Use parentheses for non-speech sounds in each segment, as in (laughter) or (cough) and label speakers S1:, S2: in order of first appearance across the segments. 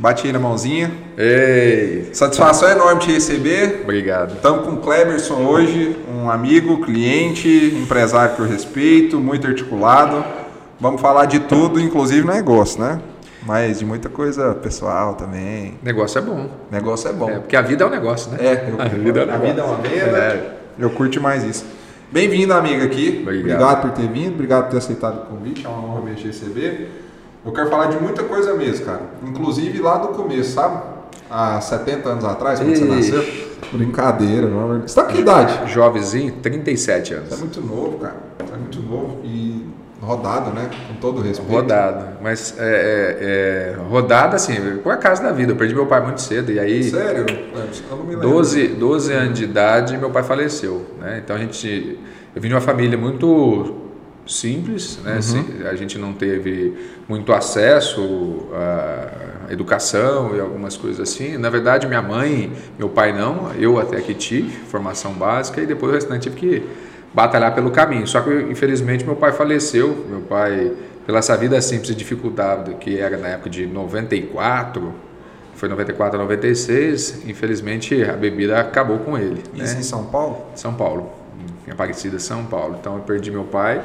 S1: Bate aí na mãozinha.
S2: Ei!
S1: Satisfação enorme te receber.
S2: Obrigado.
S1: Estamos com o Cleberson hoje, um amigo, cliente, empresário que eu respeito, muito articulado. Vamos falar de tudo, inclusive negócio, né? Mas de muita coisa pessoal também.
S2: Negócio é bom.
S1: Negócio é bom.
S2: É, porque a vida é um negócio, né?
S1: É, eu,
S2: A vida é um
S1: a vida é uma venda.
S2: É.
S1: Eu curto mais isso. Bem-vindo, amigo, aqui.
S2: Obrigado.
S1: por ter vindo, obrigado por ter aceitado o convite. É uma honra me receber. Eu quero falar de muita coisa mesmo, cara. Inclusive lá do começo, sabe? Há 70 anos atrás, quando você
S2: Ixi.
S1: nasceu. Brincadeira, não. Você tá com que idade?
S2: Jovenzinho, 37
S1: Você é
S2: anos.
S1: muito novo, cara. Você é muito novo e rodado, né? Com todo respeito.
S2: Rodado. Mas é, é, é, rodada, assim, por acaso da vida. Eu perdi meu pai muito cedo. E aí,
S1: Sério? Eu não me lembro.
S2: 12, 12 anos de idade, meu pai faleceu. Né? Então a gente. Eu vim de uma família muito simples, né? Assim, A gente não teve muito acesso à educação e algumas coisas assim. Na verdade, minha mãe, meu pai não, eu até que tive formação básica e depois o restante tive que batalhar pelo caminho. Só que infelizmente meu pai faleceu. Meu pai, pela essa vida simples e dificuldade que era na época de 94, foi 94 a 96, infelizmente a bebida acabou com ele. né?
S1: Isso em São Paulo?
S2: São Paulo, em Aparecida, São Paulo. Então eu perdi meu pai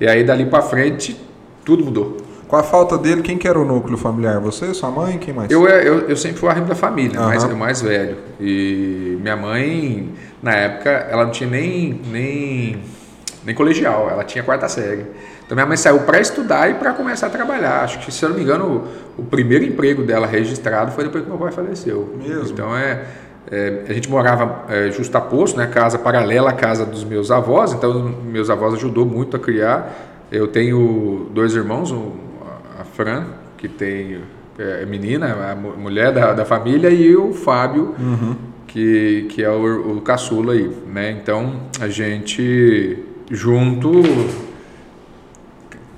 S2: e aí dali pra frente tudo mudou.
S1: Com a falta dele, quem que era o núcleo familiar? Você, sua mãe, quem mais?
S2: Eu, eu, eu sempre fui o arrimo da família,
S1: Aham.
S2: mais, o mais velho. E minha mãe, na época, ela não tinha nem, nem, nem colegial, ela tinha quarta série. Então minha mãe saiu para estudar e para começar a trabalhar. Acho que, se eu não me engano, o, o primeiro emprego dela registrado foi depois que meu pai faleceu.
S1: Mesmo?
S2: Então é, é, a gente morava é, justaposto, né, casa paralela à casa dos meus avós. Então meus avós ajudou muito a criar. Eu tenho dois irmãos, um, a Fran, que tem é menina, a mu- mulher da, da família, e o Fábio, que, que é o, o caçula aí, né? Então, a gente junto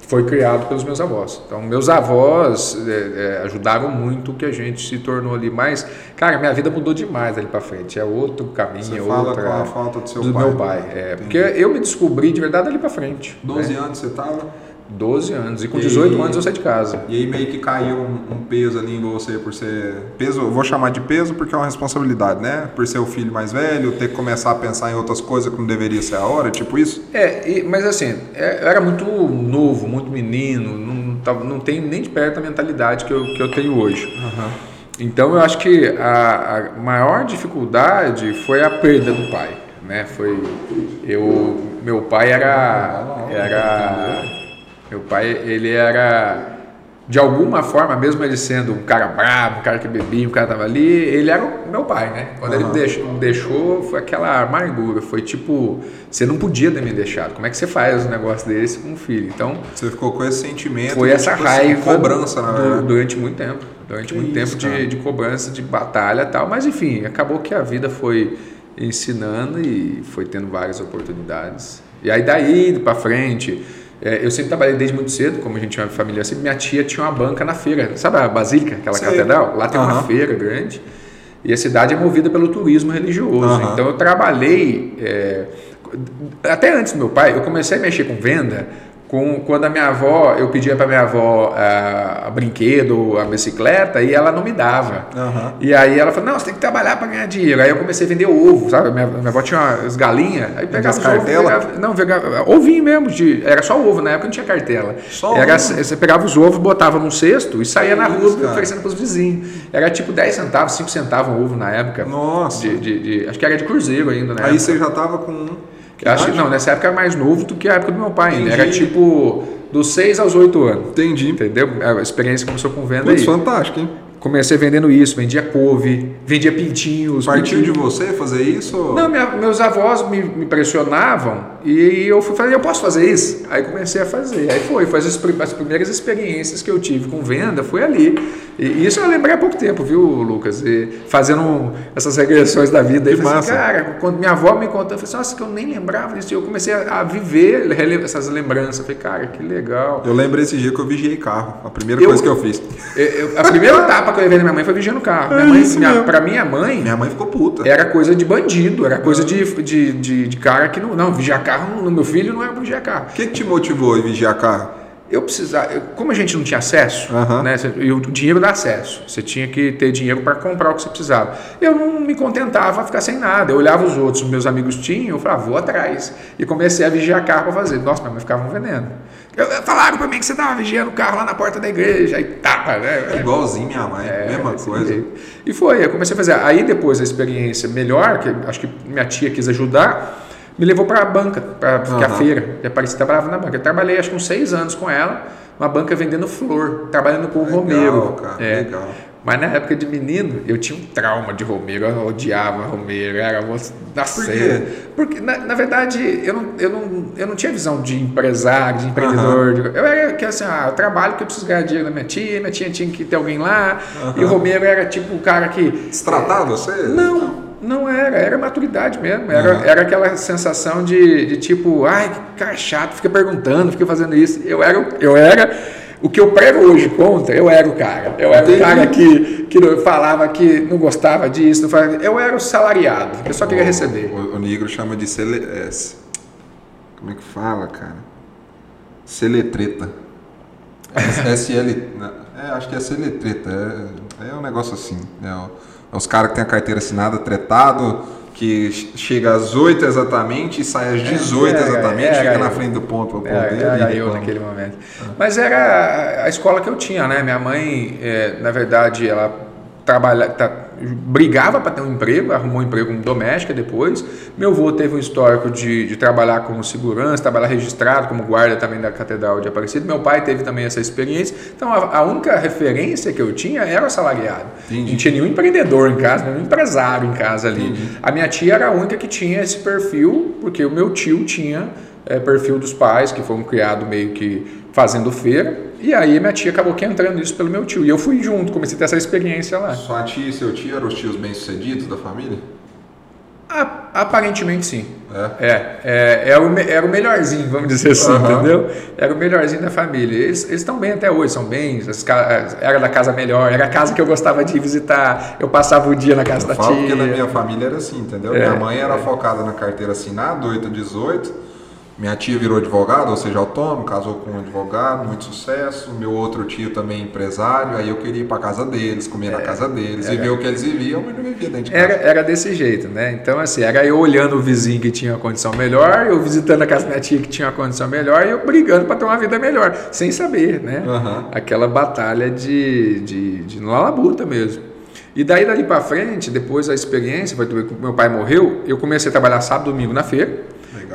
S2: foi criado pelos meus avós. Então, meus avós é, é, ajudaram muito que a gente se tornou ali mais... Cara, minha vida mudou demais ali pra frente. É outro caminho,
S1: Você
S2: é
S1: fala
S2: outra...
S1: com a falta do seu
S2: do
S1: pai.
S2: meu pai, é. Porque eu me descobri de verdade ali pra frente.
S1: 12
S2: né?
S1: anos você tava?
S2: 12 anos. E com
S1: E-
S2: 18 anos eu saí de casa.
S1: E aí meio que caiu um, um peso ali em você por ser. Peso, eu vou chamar de peso porque é uma responsabilidade, né? Por ser o filho mais velho, ter que começar a pensar em outras coisas que não deveria ser a hora, tipo isso?
S2: É, e- mas assim, é, eu era muito novo, muito menino, não, tava- não tenho nem de perto a mentalidade que eu, que eu tenho hoje. Então eu acho que a, a maior dificuldade foi a perda do pai, né? Foi eu, meu pai era era meu pai ele era de alguma forma, mesmo ele sendo um cara bravo, um cara que bebia, um cara que tava ali, ele era o meu pai, né? Quando ele
S1: Aham.
S2: me deixou, deixou, foi aquela amargura, foi tipo, você não podia ter me deixado. Como é que você faz um negócio desse com um filho? Então,
S1: Você ficou com esse sentimento.
S2: foi
S1: de,
S2: essa
S1: tipo assim,
S2: raiva
S1: cobrança, na
S2: du-
S1: verdade.
S2: durante muito tempo. Durante
S1: Que
S2: muito
S1: isso,
S2: tempo de, de cobrança, de batalha e tal. Mas enfim, acabou que a vida foi ensinando e foi tendo várias oportunidades. E aí daí para frente, é, eu sempre trabalhei desde muito cedo, como a gente tinha uma família assim, minha tia tinha uma banca na feira, sabe a Basílica, aquela
S1: Sei.
S2: catedral? Lá tem uma
S1: Aham.
S2: feira grande. E a cidade é movida pelo turismo religioso.
S1: Aham.
S2: Então eu trabalhei. é, até antes do meu pai, eu comecei a mexer com venda com, quando a minha avó, eu pedia para minha avó ah, a brinquedo, a bicicleta, e ela não me dava.
S1: Aham.
S2: E aí ela falou, não, você tem que trabalhar para ganhar dinheiro. Aí eu comecei a vender ovo, sabe? Minha, minha avó tinha umas galinhas, aí pegava pegava- não, pegava, ovinho mesmo, de, era só ovo, na época não tinha cartela.
S1: Só
S2: era,
S1: ovo?
S2: Você pegava os ovos, botava num cesto e saía na
S1: isso,
S2: rua
S1: cara?
S2: oferecendo para os vizinhos. Era tipo 10 centavos, 5 centavos um ovo na época.
S1: Nossa.
S2: De, de- de- acho que era de cruzeiro ainda, né?
S1: Aí você já tava com.
S2: Eu acho que não, nessa época era mais novo do que a época do meu pai. ainda. Era tipo dos 6 aos 8 anos.
S1: Entendi.
S2: Entendeu? A experiência começou com venda
S1: Putz,
S2: aí.
S1: fantástico, hein?
S2: Comecei vendendo isso, vendia couve, vendia pintinhos.
S1: Partiu de
S2: pintinhos.
S1: você fazer isso?
S2: Não, minha- meus avós me, me pressionavam e eu fui falei, eu posso fazer isso? Aí comecei a fazer. Aí foi, foi as, as primeiras experiências que eu tive com venda, foi ali. E isso eu lembrei há pouco tempo, viu, Lucas? E fazendo essas regressões da vida. Aí
S1: Que
S2: falei assim,
S1: massa.
S2: cara, quando minha avó me contou, eu falei assim, nossa, que eu nem lembrava disso. E eu comecei a, a viver essas lembranças. Eu falei, cara, que legal.
S1: Eu lembrei esse dia que eu vigiei carro. A primeira
S2: Eu-
S1: coisa que eu fiz.
S2: Eu- eu- a primeira (laughs) etapa que eu levei na minha mãe foi vigiando o carro. Minha
S1: É
S2: mãe,
S1: isso
S2: minha, pra minha mãe,
S1: Minha mãe ficou puta.
S2: era coisa de bandido, era coisa de, de, de, de cara que não. Não, vigiar carro no meu filho não era vigiar carro.
S1: O que, que te motivou a vigiar carro?
S2: Eu precisava, eu- como a gente não tinha acesso,
S1: Aham.
S2: né, e o dinheiro dá acesso, você tinha que ter dinheiro para comprar o que você precisava. Eu não me contentava a ficar sem nada. Eu olhava os outros, meus amigos tinham, eu falava, vou atrás. E comecei a vigiar carro para fazer. Nossa, minha mãe ficava vendendo. Eu, eu- falaram para mim que você estava vigiando o carro lá na porta da igreja, aí tapa, né?
S1: É igualzinho minha mãe, mesma
S2: desse
S1: coisa.
S2: jeito. E foi, eu comecei a fazer. Aí depois a experiência melhor, que acho que minha tia quis ajudar, me levou para a banca, para a
S1: Aham.
S2: feira. E apareci trabalhava na banca. Eu trabalhei acho que uns seis anos com ela, uma banca vendendo flor, trabalhando com o
S1: Legal,
S2: Romero.
S1: cara,
S2: É.
S1: legal.
S2: Mas na época de menino, eu tinha um trauma de Romero, eu odiava Romero, era moço da
S1: Por?
S2: Porque, na, na verdade, eu não, eu, não, eu não tinha visão de empresário, de empreendedor. de- eu era que assim, ah, eu trabalho porque eu preciso ganhar dinheiro da minha tia, minha tia tinha que ter alguém lá. E o Romero era tipo o cara que.
S1: Destratava você?
S2: Não, não era, era maturidade mesmo. Era,
S1: Uhum.
S2: era aquela sensação de, de tipo, ai, que cara chato, fica perguntando, fica fazendo isso. Eu era, o- eu era. O que eu prego hoje contra, eu era o cara. Eu era
S1: Entendi.
S2: o cara que, que falava que não gostava disso. Não falava, eu era o salariado, eu só queria receber.
S1: O, o negro chama de cele... é, como é que fala, cara? Celetreta. (laughs) SL... É, acho que é celetreta. É, é um negócio assim. É, o- é os caras que tem a carteira assinada, tretado, que ch- chega às 8 exatamente e sai às 18
S2: era,
S1: exatamente,
S2: era
S1: fica
S2: eu.
S1: na frente do ponto para
S2: Era,
S1: poder.
S2: era
S1: e
S2: eu naquele momento. Mas era a escola que eu tinha, né? Minha mãe, é, na verdade, ela trabalha, tá- brigava para ter um emprego, arrumou um emprego como doméstica depois. Meu avô teve um histórico de, de trabalhar como segurança, trabalhar registrado como guarda também da Catedral de Aparecida. Meu pai teve também essa experiência. Então, a, a única referência que eu tinha era o assalariado.
S1: Entendi.
S2: Não tinha nenhum empreendedor em casa, nenhum empresário em casa ali. A minha tia era a única que tinha esse perfil, porque o meu tio tinha é, perfil dos pais, que foram criados meio que fazendo feira. E aí minha tia acabou que entrando nisso pelo meu tio. E eu fui junto, comecei a ter essa experiência lá.
S1: Sua tia e seu tio eram os tios bem-sucedidos da família?
S2: Aparentemente sim.
S1: É.
S2: É, é, é o, era o melhorzinho, vamos dizer assim,
S1: Aham.
S2: entendeu? Era o melhorzinho da família. Eles estão bem até hoje, são bem. as era da casa melhor, era a casa que eu gostava de visitar. Eu passava o dia na casa
S1: Eu
S2: da
S1: falo
S2: tia.
S1: porque na minha família era assim, entendeu?
S2: É,
S1: minha mãe era focada na carteira assinada, 8 a 18. Minha tia virou advogado, ou seja, autônomo, casou com um advogado, muito sucesso. Meu outro tio também empresário, aí eu queria ir para casa deles, comer na casa deles, e ver o que eles viviam, mas não vivia dentro de casa.
S2: Era, era desse jeito, né? Então, assim, era eu olhando o vizinho que tinha uma condição melhor, eu visitando a casa da minha tia que tinha uma condição melhor e eu brigando para ter uma vida melhor, sem saber, né?
S1: Aham.
S2: Aquela batalha de, de, de labuta mesmo. E daí, dali para frente, depois da experiência, foi meu pai morreu, eu comecei a trabalhar sábado domingo na feira,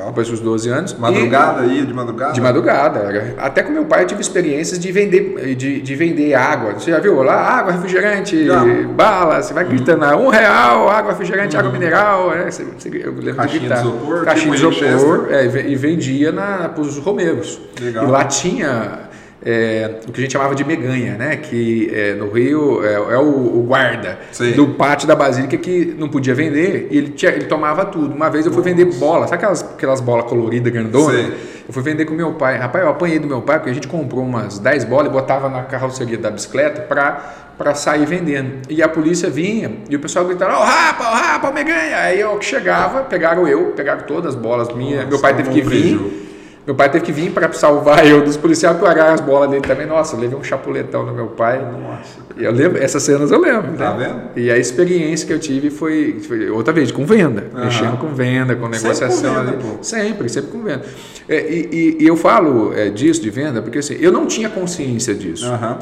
S1: Legal.
S2: depois dos 12 anos. e-
S1: Madrugada aí, de madrugada?
S2: de madrugada. Até com meu pai eu tive experiências de vender, de, de vender água. Você já viu lá? Água, refrigerante,
S1: Já.
S2: bala, você vai gritando lá, um real, água, refrigerante, água mineral. né? Você- você- eu lembro
S1: Caixinha
S2: de gritar.
S1: de isopor,
S2: Caixinha
S1: tipo
S2: de isopor, é, e e vendia para os romeiros.
S1: Legal.
S2: E lá tinha é, o que a gente chamava de meganha, né? Que é, no Rio é, é o, o guarda
S1: Sei.
S2: do pátio da Basílica que não podia vender e ele, tinha- ele tomava tudo. Uma vez eu fui vender bola, sabe aquelas, aquelas bolas coloridas, grandonas?
S1: Sei.
S2: Eu fui vender com meu pai. Rapaz, eu apanhei do meu pai porque a gente comprou umas 10 bolas e botava na carroceria da bicicleta pra, pra sair vendendo. E a polícia vinha e o pessoal gritava: Ó, rapa, ó, rapa, meganha. Aí eu que chegava, pegaram eu, pegaram todas as bolas minhas. Meu pai teve que vir. Meu pai teve que vir para salvar eu dos policiais, pegar as bolas dele também. Nossa, eu levei um chapuletão no meu pai.
S1: Nossa.
S2: Eu lembro, essas cenas eu lembro.
S1: Tá
S2: né?
S1: vendo?
S2: E a experiência que eu tive foi, foi outra vez, com venda.
S1: Aham.
S2: Mexendo com venda, com
S1: Sempre
S2: negociação.
S1: com venda.
S2: Sempre, sempre com venda. É, e, e- e eu falo é, disso, de venda, porque assim, eu não tinha consciência disso.
S1: Aham.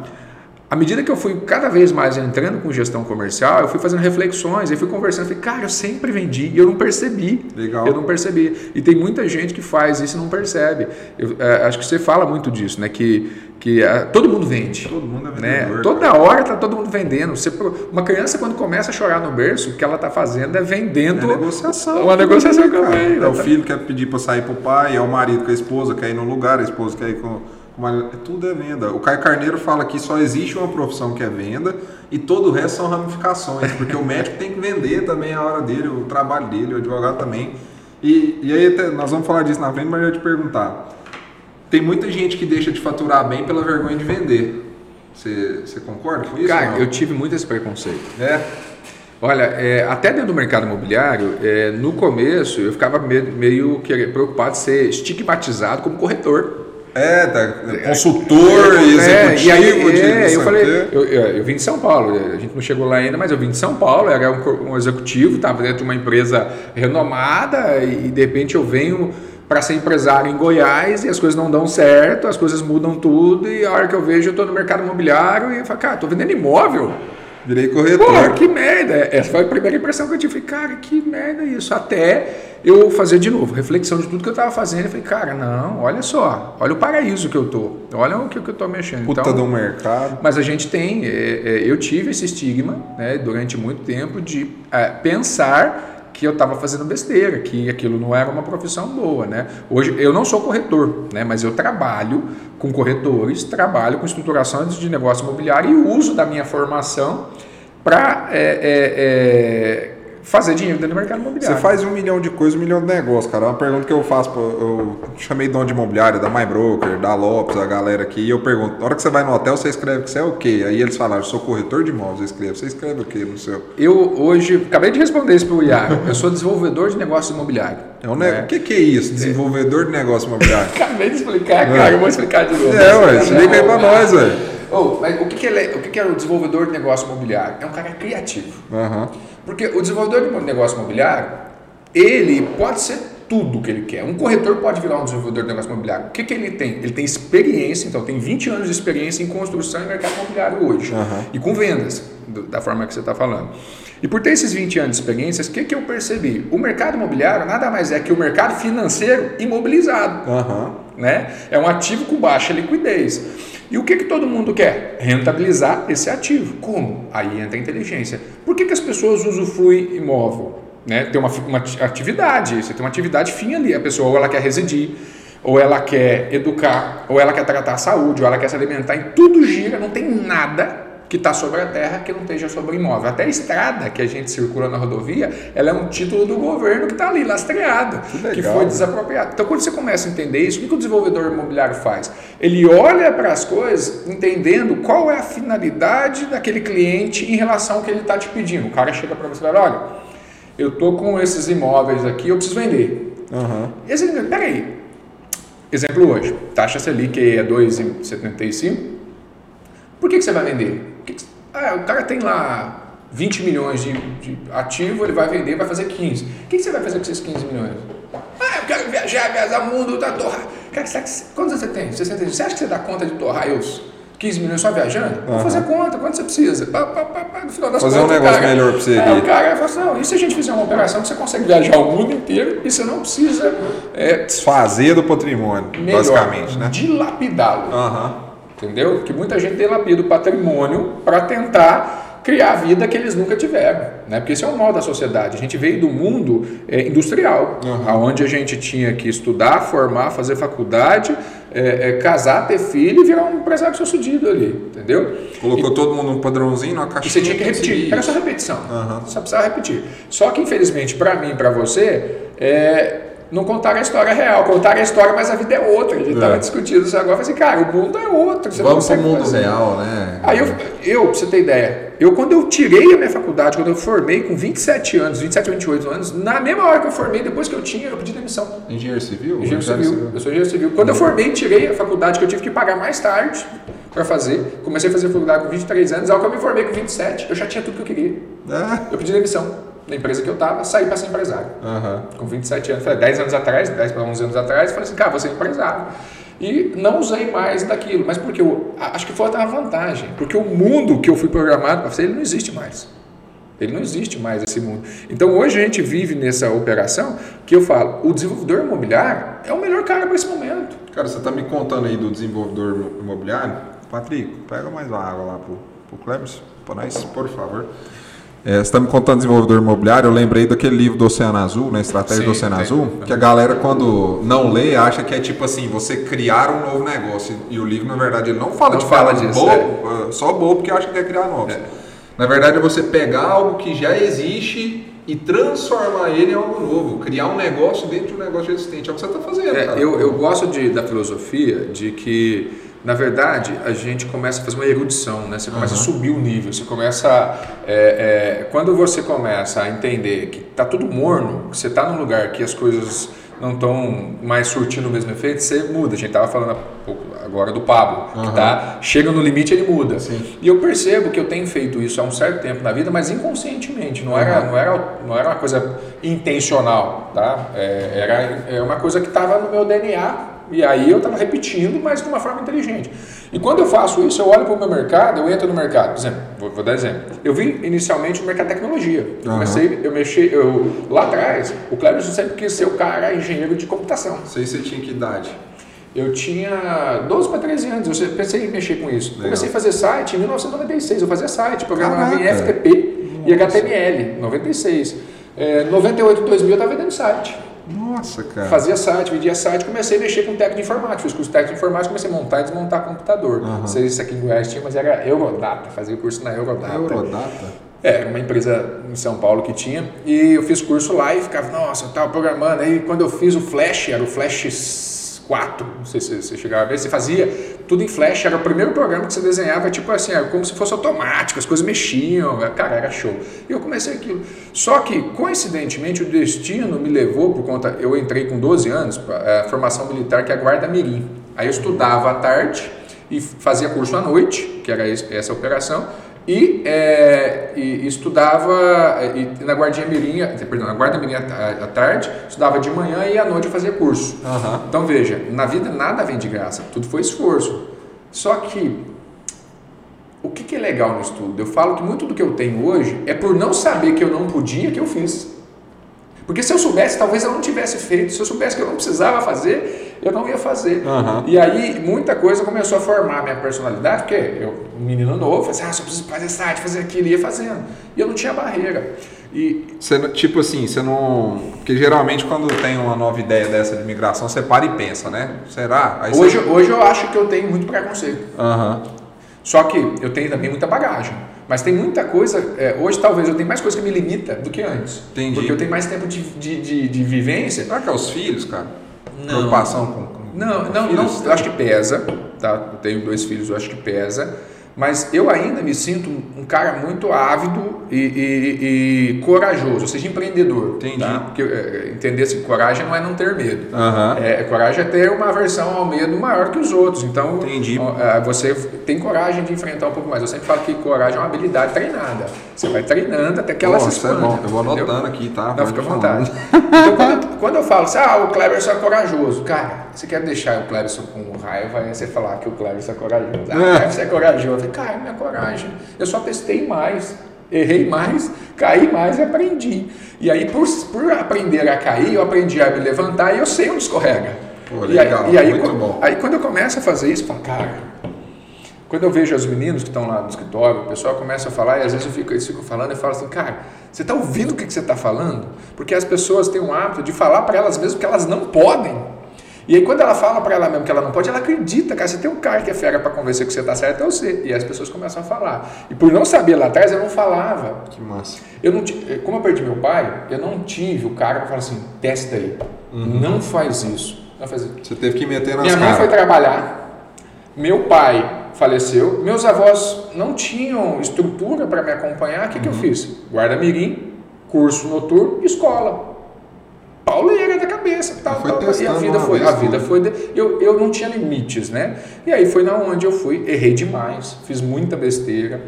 S2: À medida que eu fui cada vez mais entrando com gestão comercial, eu fui fazendo reflexões, eu fui conversando, falei, cara, eu sempre vendi e eu não percebi.
S1: Legal.
S2: Eu não percebi. E tem muita gente que faz isso e não percebe. Eu, é, acho que você fala muito disso, né? Que, que é, todo mundo vende.
S1: Todo mundo é
S2: né?
S1: vendedor.
S2: Toda hora tá todo mundo vendendo. Você, uma criança, quando começa a chorar no berço, o que ela tá fazendo é
S1: É
S2: vendendo
S1: negociação.
S2: uma negociação
S1: cara.
S2: também.
S1: É o filho que quer pedir para sair pro pai, é o marido com a esposa quer ir num lugar, a esposa quer ir com, Tudo é venda. O Caio Carneiro fala que só existe uma profissão que é venda e todo o resto são ramificações, porque o médico tem que vender também a hora dele, o trabalho dele, o advogado também. E, e aí nós vamos falar disso na frente, mas eu ia te perguntar. Tem muita gente que deixa de faturar bem pela vergonha de vender. Você, você concorda com isso?
S2: Cara, eu tive muito esse preconceito.
S1: É.
S2: Olha, é, até dentro do mercado imobiliário, é, no começo eu ficava me- meio que preocupado de ser estigmatizado como corretor.
S1: É, tá, consultor, é, executivo.
S2: É, e aí, é, eu falei, eu, eu, vim de São Paulo, a gente não chegou lá ainda, mas eu vim de São Paulo, era um, um executivo, estava dentro de uma empresa renomada e de repente eu venho para ser empresário em Goiás e as coisas não dão certo, as coisas mudam tudo e a hora que eu vejo eu estou no mercado imobiliário e eu falo, cara, estou vendendo imóvel.
S1: Virei corretor.
S2: Pô, que merda. Essa foi a primeira impressão que eu tive. Cara, que merda isso. Até eu fazer de novo, reflexão de tudo que eu estava fazendo. Eu falei, cara, não, olha só. Olha o paraíso que eu tô. Olha o que, que eu tô mexendo.
S1: Puta
S2: então,
S1: do mercado.
S2: Mas a gente tem, é, é, eu tive esse estigma né, durante muito tempo de é, pensar que eu estava fazendo besteira, que aquilo não era uma profissão boa, né? Hoje eu não sou corretor, né? Mas eu trabalho com corretores, trabalho com estruturações de negócio imobiliário e uso da minha formação para é, é, é, fazer dinheiro dentro do mercado imobiliário.
S1: Você faz um milhão de coisas, um milhão de negócios, cara. É uma pergunta que eu faço, eu chamei dono de imobiliária, da MyBroker, da Lopes, a galera aqui, e eu pergunto, na hora que você vai no hotel, você escreve que você é o quê? Aí eles falaram, eu sou corretor de imóveis, eu escrevo. Você escreve o quê no seu?
S2: Eu hoje, acabei de responder isso para o Iago, eu sou desenvolvedor de negócio imobiliário.
S1: É um né? O que, que é isso, desenvolvedor de negócio imobiliário? (laughs)
S2: acabei de explicar, cara, eu vou explicar de novo.
S1: É, ué, explica aí para nós, velho.
S2: Oh, mas o que, que, é, o que, que é o desenvolvedor de negócio imobiliário? É um cara criativo.
S1: Uhum.
S2: Porque o desenvolvedor de negócio imobiliário, ele pode ser tudo que ele quer. Um corretor pode virar um desenvolvedor de negócio imobiliário. O que, que ele tem? Ele tem experiência, então tem 20 anos de experiência em construção e mercado imobiliário hoje.
S1: Uhum.
S2: E com vendas, da forma que você está falando. E por ter esses 20 anos de experiência, o que, que eu percebi? O mercado imobiliário nada mais é que o mercado financeiro imobilizado.
S1: Uhum.
S2: Né? É um ativo com baixa liquidez. E o que, que todo mundo quer? Rentabilizar esse ativo. Como? Aí entra a inteligência. Por que, que as pessoas usufruem imóvel? Né? Tem uma, uma atividade, você tem uma atividade fim ali. A pessoa ou ela quer residir, ou ela quer educar, ou ela quer tratar a saúde, ou ela quer se alimentar. E tudo gira, não tem nada que está sobre a terra que não esteja sobre o imóvel. Até a estrada que a gente circula na rodovia, ela é um título do governo que está ali lastreado,
S1: que, legal,
S2: que foi desapropriado. Então, quando você começa a entender isso, o que o desenvolvedor imobiliário faz? Ele olha para as coisas entendendo qual é a finalidade daquele cliente em relação ao que ele está te pedindo. O cara chega para você e fala, olha, eu estou com esses imóveis aqui, eu preciso vender.
S1: Uhum.
S2: Esse, peraí, exemplo hoje, taxa Selic é 2,75, por que, que você vai vender? Ah, o cara tem lá 20 milhões de, de ativo, ele vai vender, vai fazer 15. O que, que você vai fazer com esses 15 milhões? Ah, eu quero viajar, viajar o mundo, tá torrar. Cara, quantos anos você tem? 60, você acha que você dá conta de torrar os 15 milhões só viajando? Uhum. Vou fazer conta, quanto você precisa? Pá, pá, pá, no final das
S1: fazer
S2: contas,
S1: um negócio
S2: cara,
S1: melhor para você.
S2: É, o cara fala assim, não, e se a gente fizer uma operação que você consegue viajar o mundo inteiro e você não precisa... É,
S1: Desfazer do patrimônio, melhor, basicamente, né?
S2: Dilapidá-lo.
S1: Aham. Uhum
S2: entendeu? Que muita gente dilapida o patrimônio para tentar criar a vida que eles nunca tiveram, né? Porque esse é o mal da sociedade. A gente veio do mundo é, industrial,
S1: uhum.
S2: onde a gente tinha que estudar, formar, fazer faculdade, é, é, casar, ter filho e virar um empresário sucedido ali, entendeu?
S1: Colocou e, todo mundo num padrãozinho, numa caixinha.
S2: E você tinha que repetir. Era só repetição.
S1: Uhum.
S2: Só precisava repetir. Só que infelizmente para mim, para você, é, não contar a história real, contar a história, mas a vida é outra. A gente estava é. discutindo isso agora, falei assim, cara, o mundo é outro. Você
S1: Vamos para o mundo fazer. real, né?
S2: Aí eu, eu, pra você ter ideia, eu quando eu tirei a minha faculdade, quando eu formei com 27 anos, 27, 28 anos, na mesma hora que eu formei, depois que eu tinha, eu pedi demissão.
S1: Engenheiro civil?
S2: Engenheiro civil. civil. Eu sou engenheiro civil. Quando eu formei, tirei a faculdade que eu tive que pagar mais tarde para fazer. Comecei a fazer faculdade com 23 anos, ao que eu me formei com 27, eu já tinha tudo que eu queria.
S1: É.
S2: Eu pedi demissão da empresa que eu estava, saí para ser empresário.
S1: Uhum.
S2: Com 27 anos, falei, 10 anos atrás, 10 para 11 anos atrás, falei assim, cara, vou ser empresário. E não usei mais daquilo, mas porque eu acho que foi uma vantagem, porque o mundo que eu fui programado para fazer, ele não existe mais. Ele não existe mais esse mundo. Então hoje a gente vive nessa operação que eu falo, o desenvolvedor imobiliário é o melhor cara para esse momento.
S1: Cara, você está me contando aí do desenvolvedor imobiliário? Patrick, pega mais uma água lá pro, pro Clemens, para nós, por favor. É, você está me contando desenvolvedor imobiliário, eu lembrei daquele livro do Oceano Azul, né? Estratégia Sim, do Oceano tem. Azul, que a galera quando não lê acha que é tipo assim, você criar um novo negócio. E o livro, na verdade, ele não fala
S2: não
S1: de
S2: fala disso,
S1: bobo, é. só bobo que acha que é criar novos. É. Na verdade, é você pegar algo que já existe e transformar ele em algo novo, criar um negócio dentro de um negócio existente. É o que você está fazendo. É,
S2: eu, eu gosto de, da filosofia de que na verdade, a gente começa a fazer uma erudição, né? Você começa uhum. a subir o nível, você começa a, é, é, quando você começa a entender que está tudo morno, que você está num lugar que as coisas não estão mais surtindo o mesmo efeito, você muda. A gente estava falando agora do Pablo, uhum. que tá, chega no limite ele muda. Sim. E eu percebo que eu tenho feito isso há um certo tempo na vida, mas inconscientemente, não, uhum. era, não, era, não era uma coisa intencional, tá? É, era é uma coisa que estava no meu DNA e aí eu estava repetindo, mas de uma forma inteligente. E quando eu faço isso, eu olho para o meu mercado, eu entro no mercado. Por exemplo, vou, vou dar exemplo. Eu vim inicialmente no mercado de tecnologia. Uhum. Comecei, eu mexi, eu, lá atrás, o Cleberson sempre quis ser o cara engenheiro de computação.
S1: Sei se você tinha que idade.
S2: Eu tinha 12 para 13 anos, eu pensei em mexer com isso. Legal. Comecei a fazer site em 1996, eu fazia site, programava em FTP Nossa. e HTML, 96. É, 98 2000 eu estava vendendo site.
S1: Nossa, cara.
S2: Fazia site, vendia site, comecei a mexer com técnico de informática. Fiz curso técnico de informática, comecei a montar e desmontar computador. Uhum. Não sei se aqui em Goiás tinha, mas era Eurodata. Fazia o curso na Eurodata.
S1: Eurodata?
S2: É, uma empresa em São Paulo que tinha. E eu fiz curso lá e ficava, nossa, eu tava programando. Aí quando eu fiz o Flash, era o Flash 4, não sei se você chegava a ver, você fazia tudo em Flash, era o primeiro programa que você desenhava, tipo assim, era como se fosse automático, as coisas mexiam, cara, era show. E eu comecei aquilo. Só que, coincidentemente, o destino me levou, por conta, eu entrei com 12 anos, a formação militar, que é a Guarda Mirim. Aí eu estudava à tarde e fazia curso à noite, que era essa operação, e, é, e estudava e, na Guardinha Mirim, perdão, na Guarda Mirim à, tarde, estudava de manhã e à noite eu fazia curso. Uhum. Então veja, na vida nada vem de graça, tudo foi esforço. Só que o que, que é legal no estudo? Eu falo que muito do que eu tenho hoje é por não saber que eu não podia que eu fiz. Porque se eu soubesse, talvez eu não tivesse feito. Se eu soubesse que eu não precisava fazer, eu não ia fazer. Uhum. E aí, muita coisa começou a formar a minha personalidade, porque eu, um menino novo, falei assim, ah, só preciso fazer site, fazer aquilo, ia fazendo. E eu não tinha barreira. E...
S1: Você, tipo assim, você não... Porque geralmente quando tem uma nova ideia dessa de migração, você para e pensa, né? Será?
S2: Aí hoje, você... hoje eu acho que eu tenho muito preconceito.
S1: Uhum.
S2: Só que eu tenho também muita bagagem. Mas tem muita coisa, é, hoje talvez eu tenha mais coisa que me limita do que antes.
S1: Entendi.
S2: Porque eu tenho mais tempo de, de, de, de vivência.
S1: Será que é os filhos, cara?
S2: Não. Preocupação com, com Não, não, não, eu acho que pesa, tá? Eu tenho dois filhos, eu acho que pesa. Mas eu ainda me sinto um cara muito ávido e, e, e corajoso, ou seja, empreendedor.
S1: Entendi.
S2: Tá? Porque, é, entender se coragem não é não ter medo.
S1: Uhum.
S2: É, coragem é ter uma aversão ao medo maior que os outros. Então,
S1: Entendi.
S2: É, você tem coragem de enfrentar um pouco mais. Eu sempre falo que coragem é uma habilidade treinada. Você vai treinando até que ela Nossa, se expande. É bom.
S1: Eu vou anotando aqui, tá?
S2: Não, fica à vontade. (laughs) então, quando, quando, eu falo assim, ah, o Cleberson é corajoso. Cara, você quer deixar o Cleberson com raiva, aí você falar que o Cleberson é corajoso. Ah, é. você é corajoso cara, minha coragem. Eu só testei mais, errei mais, caí mais e aprendi. E aí, por, por aprender a cair, eu aprendi a me levantar e eu sei onde escorrega.
S1: Pô, legal,
S2: e aí, e aí, quando, bom. aí quando eu começo a fazer isso, eu falo, cara, quando eu vejo os meninos que estão lá no escritório, o pessoal começa a falar e às vezes eu fico, eles ficam falando e falo assim, cara, você está ouvindo o que, que você está falando? Porque as pessoas têm um hábito de falar para elas mesmas que elas não podem. E aí quando ela fala para ela mesmo que ela não pode, ela acredita, cara. Você tem um cara que é fera para convencer que você está certo, é você. E as pessoas começam a falar. E por não saber lá atrás, eu não falava.
S1: Que massa.
S2: Eu não, como eu perdi meu pai, eu não tive o cara para falar assim, testa aí. Uhum. Não faz isso. Não faz isso.
S1: Você teve que meter nas
S2: Minha mãe foi trabalhar. Meu pai faleceu. Meus avós não tinham estrutura para me acompanhar. O que, uhum. que eu uhum. fiz? Guarda mirim, curso noturno, escola pauleira da cabeça. Tal, tal, e a vida foi, a vida foi, de, eu, eu não tinha limites, né? E aí foi na onde eu fui, errei demais, fiz muita besteira,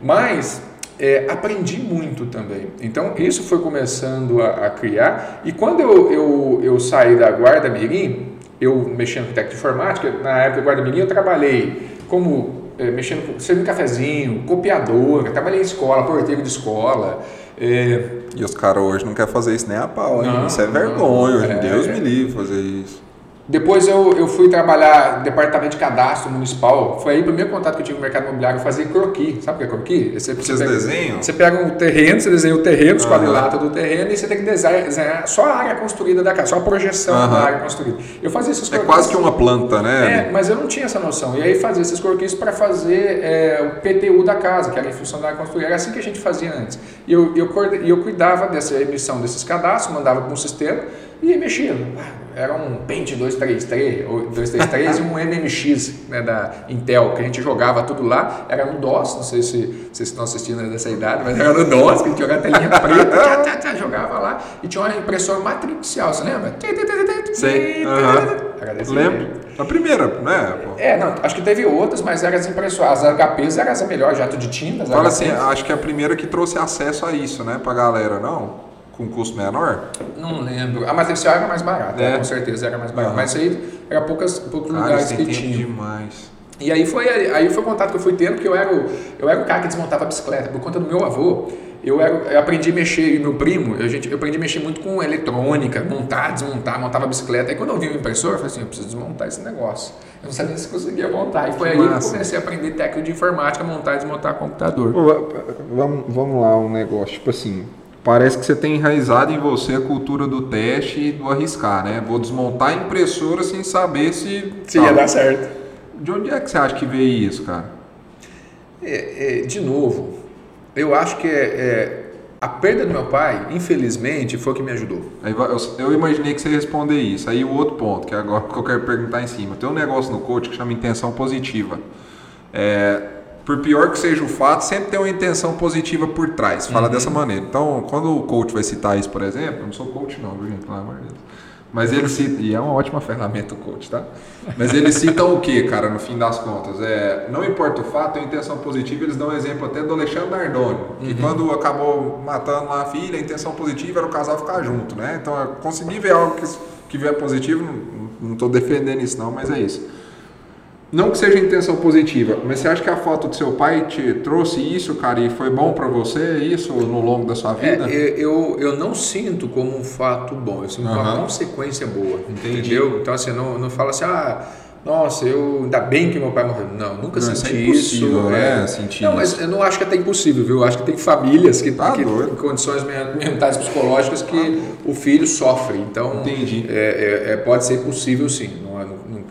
S2: mas é, aprendi muito também. Então isso foi começando a, a criar. E quando eu, eu, eu saí da guarda mirim, eu mexendo com técnica de informática, na época da guarda mirim eu trabalhei como é, mexendo com servindo cafezinho, copiadora, trabalhei em escola, porteiro de escola. É,
S1: e os caras hoje não querem fazer isso nem a pau, hein? Não, isso é vergonha, hoje. É, Deus me livre fazer isso.
S2: Depois eu, eu fui trabalhar no departamento de cadastro municipal. Foi aí o primeiro contato que eu tive com o mercado imobiliário, fazer croqui. Sabe o que é croqui?
S1: Você, você, pega, desenham?
S2: Você pega um terreno, você desenha o terreno, os uhum. quadriláteros do terreno e você tem que desenhar só a área construída da casa, só a projeção uhum. da área construída. Eu fazia esses
S1: croquis. É quase que uma planta, né?
S2: É, mas eu não tinha essa noção. E aí fazia esses croquis para fazer é, o PTU da casa, que era em função da área construída. Era assim que a gente fazia antes. E eu, eu, eu cuidava dessa emissão desses cadastros, mandava para um sistema e mexia. Era um Paint 233, 233 e um MMX né, da Intel, que a gente jogava tudo lá. Era no DOS, não sei se vocês estão assistindo dessa idade, mas era no DOS, que a gente jogava a telinha preta, tchá, tchá, tchá, jogava lá. E tinha uma impressora matricial, você lembra?
S1: Sei. Uhum. Lembro. A primeira, né?
S2: Pô. É, não, acho que teve outras, mas eram as impressoras. As HPs eram as melhores, jato de tinta.
S1: Fala assim, acho que é a primeira que trouxe acesso a isso, né, pra galera, não? Com custo menor?
S2: Não lembro. A matricial era mais barata, é. com certeza era mais barata. Uhum. Mas isso aí era poucas, poucos Cara, lugares que tinha.
S1: demais.
S2: E aí foi, aí foi o contato que eu fui tendo, porque eu era, o, eu era o cara que desmontava a bicicleta. Por conta do meu avô, eu, era, eu aprendi a mexer, e meu primo, eu, gente, eu aprendi a mexer muito com eletrônica, montar, desmontar, montava a bicicleta. Aí quando eu vi o impressor, eu falei assim, eu preciso desmontar esse negócio. Eu não sabia se conseguia montar. E foi que aí massa. que eu comecei a aprender técnica de informática, montar e desmontar computador.
S1: Pô, vamos, vamos lá, um negócio, tipo assim, parece que você tem enraizado em você a cultura do teste e do arriscar, né? Vou desmontar a impressora sem saber se...
S2: Se ia dar certo.
S1: De onde é que você acha que veio isso, cara?
S2: É, é, de novo, eu acho que é, é, a perda do meu pai, infelizmente, foi o que me ajudou.
S1: Eu, eu, imaginei que você ia responder isso. Aí o outro ponto, que é agora (laughs) que eu quero perguntar em cima. Tem um negócio no coach que chama intenção positiva. É, por pior que seja o fato, sempre tem uma intenção positiva por trás. Fala uhum. dessa maneira. Então, quando o coach vai citar isso, por exemplo, eu não sou coach não, viu, gente? Pelo amor de Deus. Mas ele cita, e é uma ótima ferramenta o coach, tá? Mas eles citam o que, cara, no fim das contas? É, não importa o fato, a intenção positiva, eles dão um exemplo até do Alexandre Nardoni, que uhum. quando acabou matando lá a filha, a intenção positiva era o casal ficar junto, né? Então, eu consegui ver algo que, que vier positivo, não estou defendendo isso não, mas é isso. Não que seja intenção positiva, mas você acha que a foto do seu pai te trouxe isso, cara, e foi bom para você isso no longo da sua é, vida?
S2: É, eu, eu não sinto como um fato bom, eu sinto uhum. uma consequência boa, Entendi. entendeu? Então, assim, não, não fala assim, ah nossa, eu ainda bem que meu pai morreu. Não, nunca não, senti é isso.
S1: É, é sentir
S2: não, mas eu não acho que é até impossível, viu? Eu acho que tem famílias que, tá em condições mentais psicológicas que ah, o filho sofre. Então,
S1: Entendi.
S2: É, é, é, pode ser possível sim.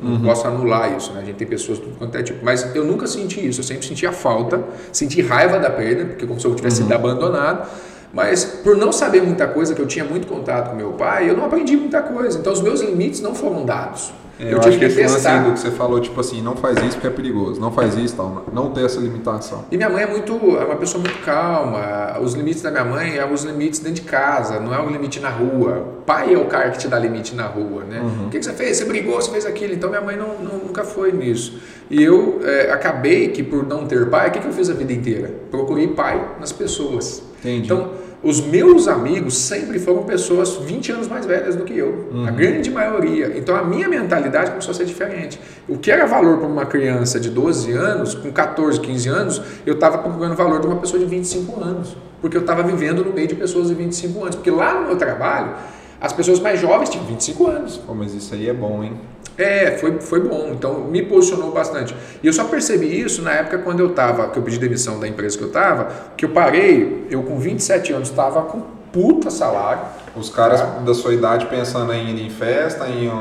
S2: Não, uhum. posso anular isso, né? A gente tem pessoas tudo quanto é tipo. Mas eu nunca senti isso. Eu sempre senti a falta, senti raiva da perda, porque como se eu tivesse uhum. sido abandonado. Mas por não saber muita coisa, que eu tinha muito contato com meu pai, eu não aprendi muita coisa. Então os meus limites não foram dados.
S1: É, eu, eu acho que esse lance do que você falou, tipo assim, não faz isso porque é perigoso, não faz isso tal, não ter essa limitação.
S2: E minha mãe é muito, é uma pessoa muito calma. Os limites da minha mãe é os limites dentro de casa, não é o limite na rua. Pai é o cara que te dá limite na rua, né? Uhum. O que, que, você fez? Você brigou, você fez aquilo. Então minha mãe não, não nunca foi nisso. E eu é, acabei que por não ter pai, o que, que eu fiz a vida inteira? Procurei pai nas pessoas.
S1: Entendi.
S2: Então os meus amigos sempre foram pessoas 20 anos mais velhas do que eu, uhum. a grande maioria. Então a minha mentalidade começou a ser diferente. O que era valor para uma criança de 12 anos, com 14, 15 anos, eu estava procurando valor de uma pessoa de 25 anos, porque eu estava vivendo no meio de pessoas de 25 anos. Porque lá no meu trabalho, as pessoas mais jovens tinham 25 anos.
S1: Oh, mas isso aí é bom, hein?
S2: É, foi, foi bom. Então me posicionou bastante. E eu só percebi isso na época quando eu estava, que eu pedi demissão da empresa que eu estava, que eu parei, eu com 27 anos estava com puta salário.
S1: Os caras tá? da sua idade pensando em ir em festa, em.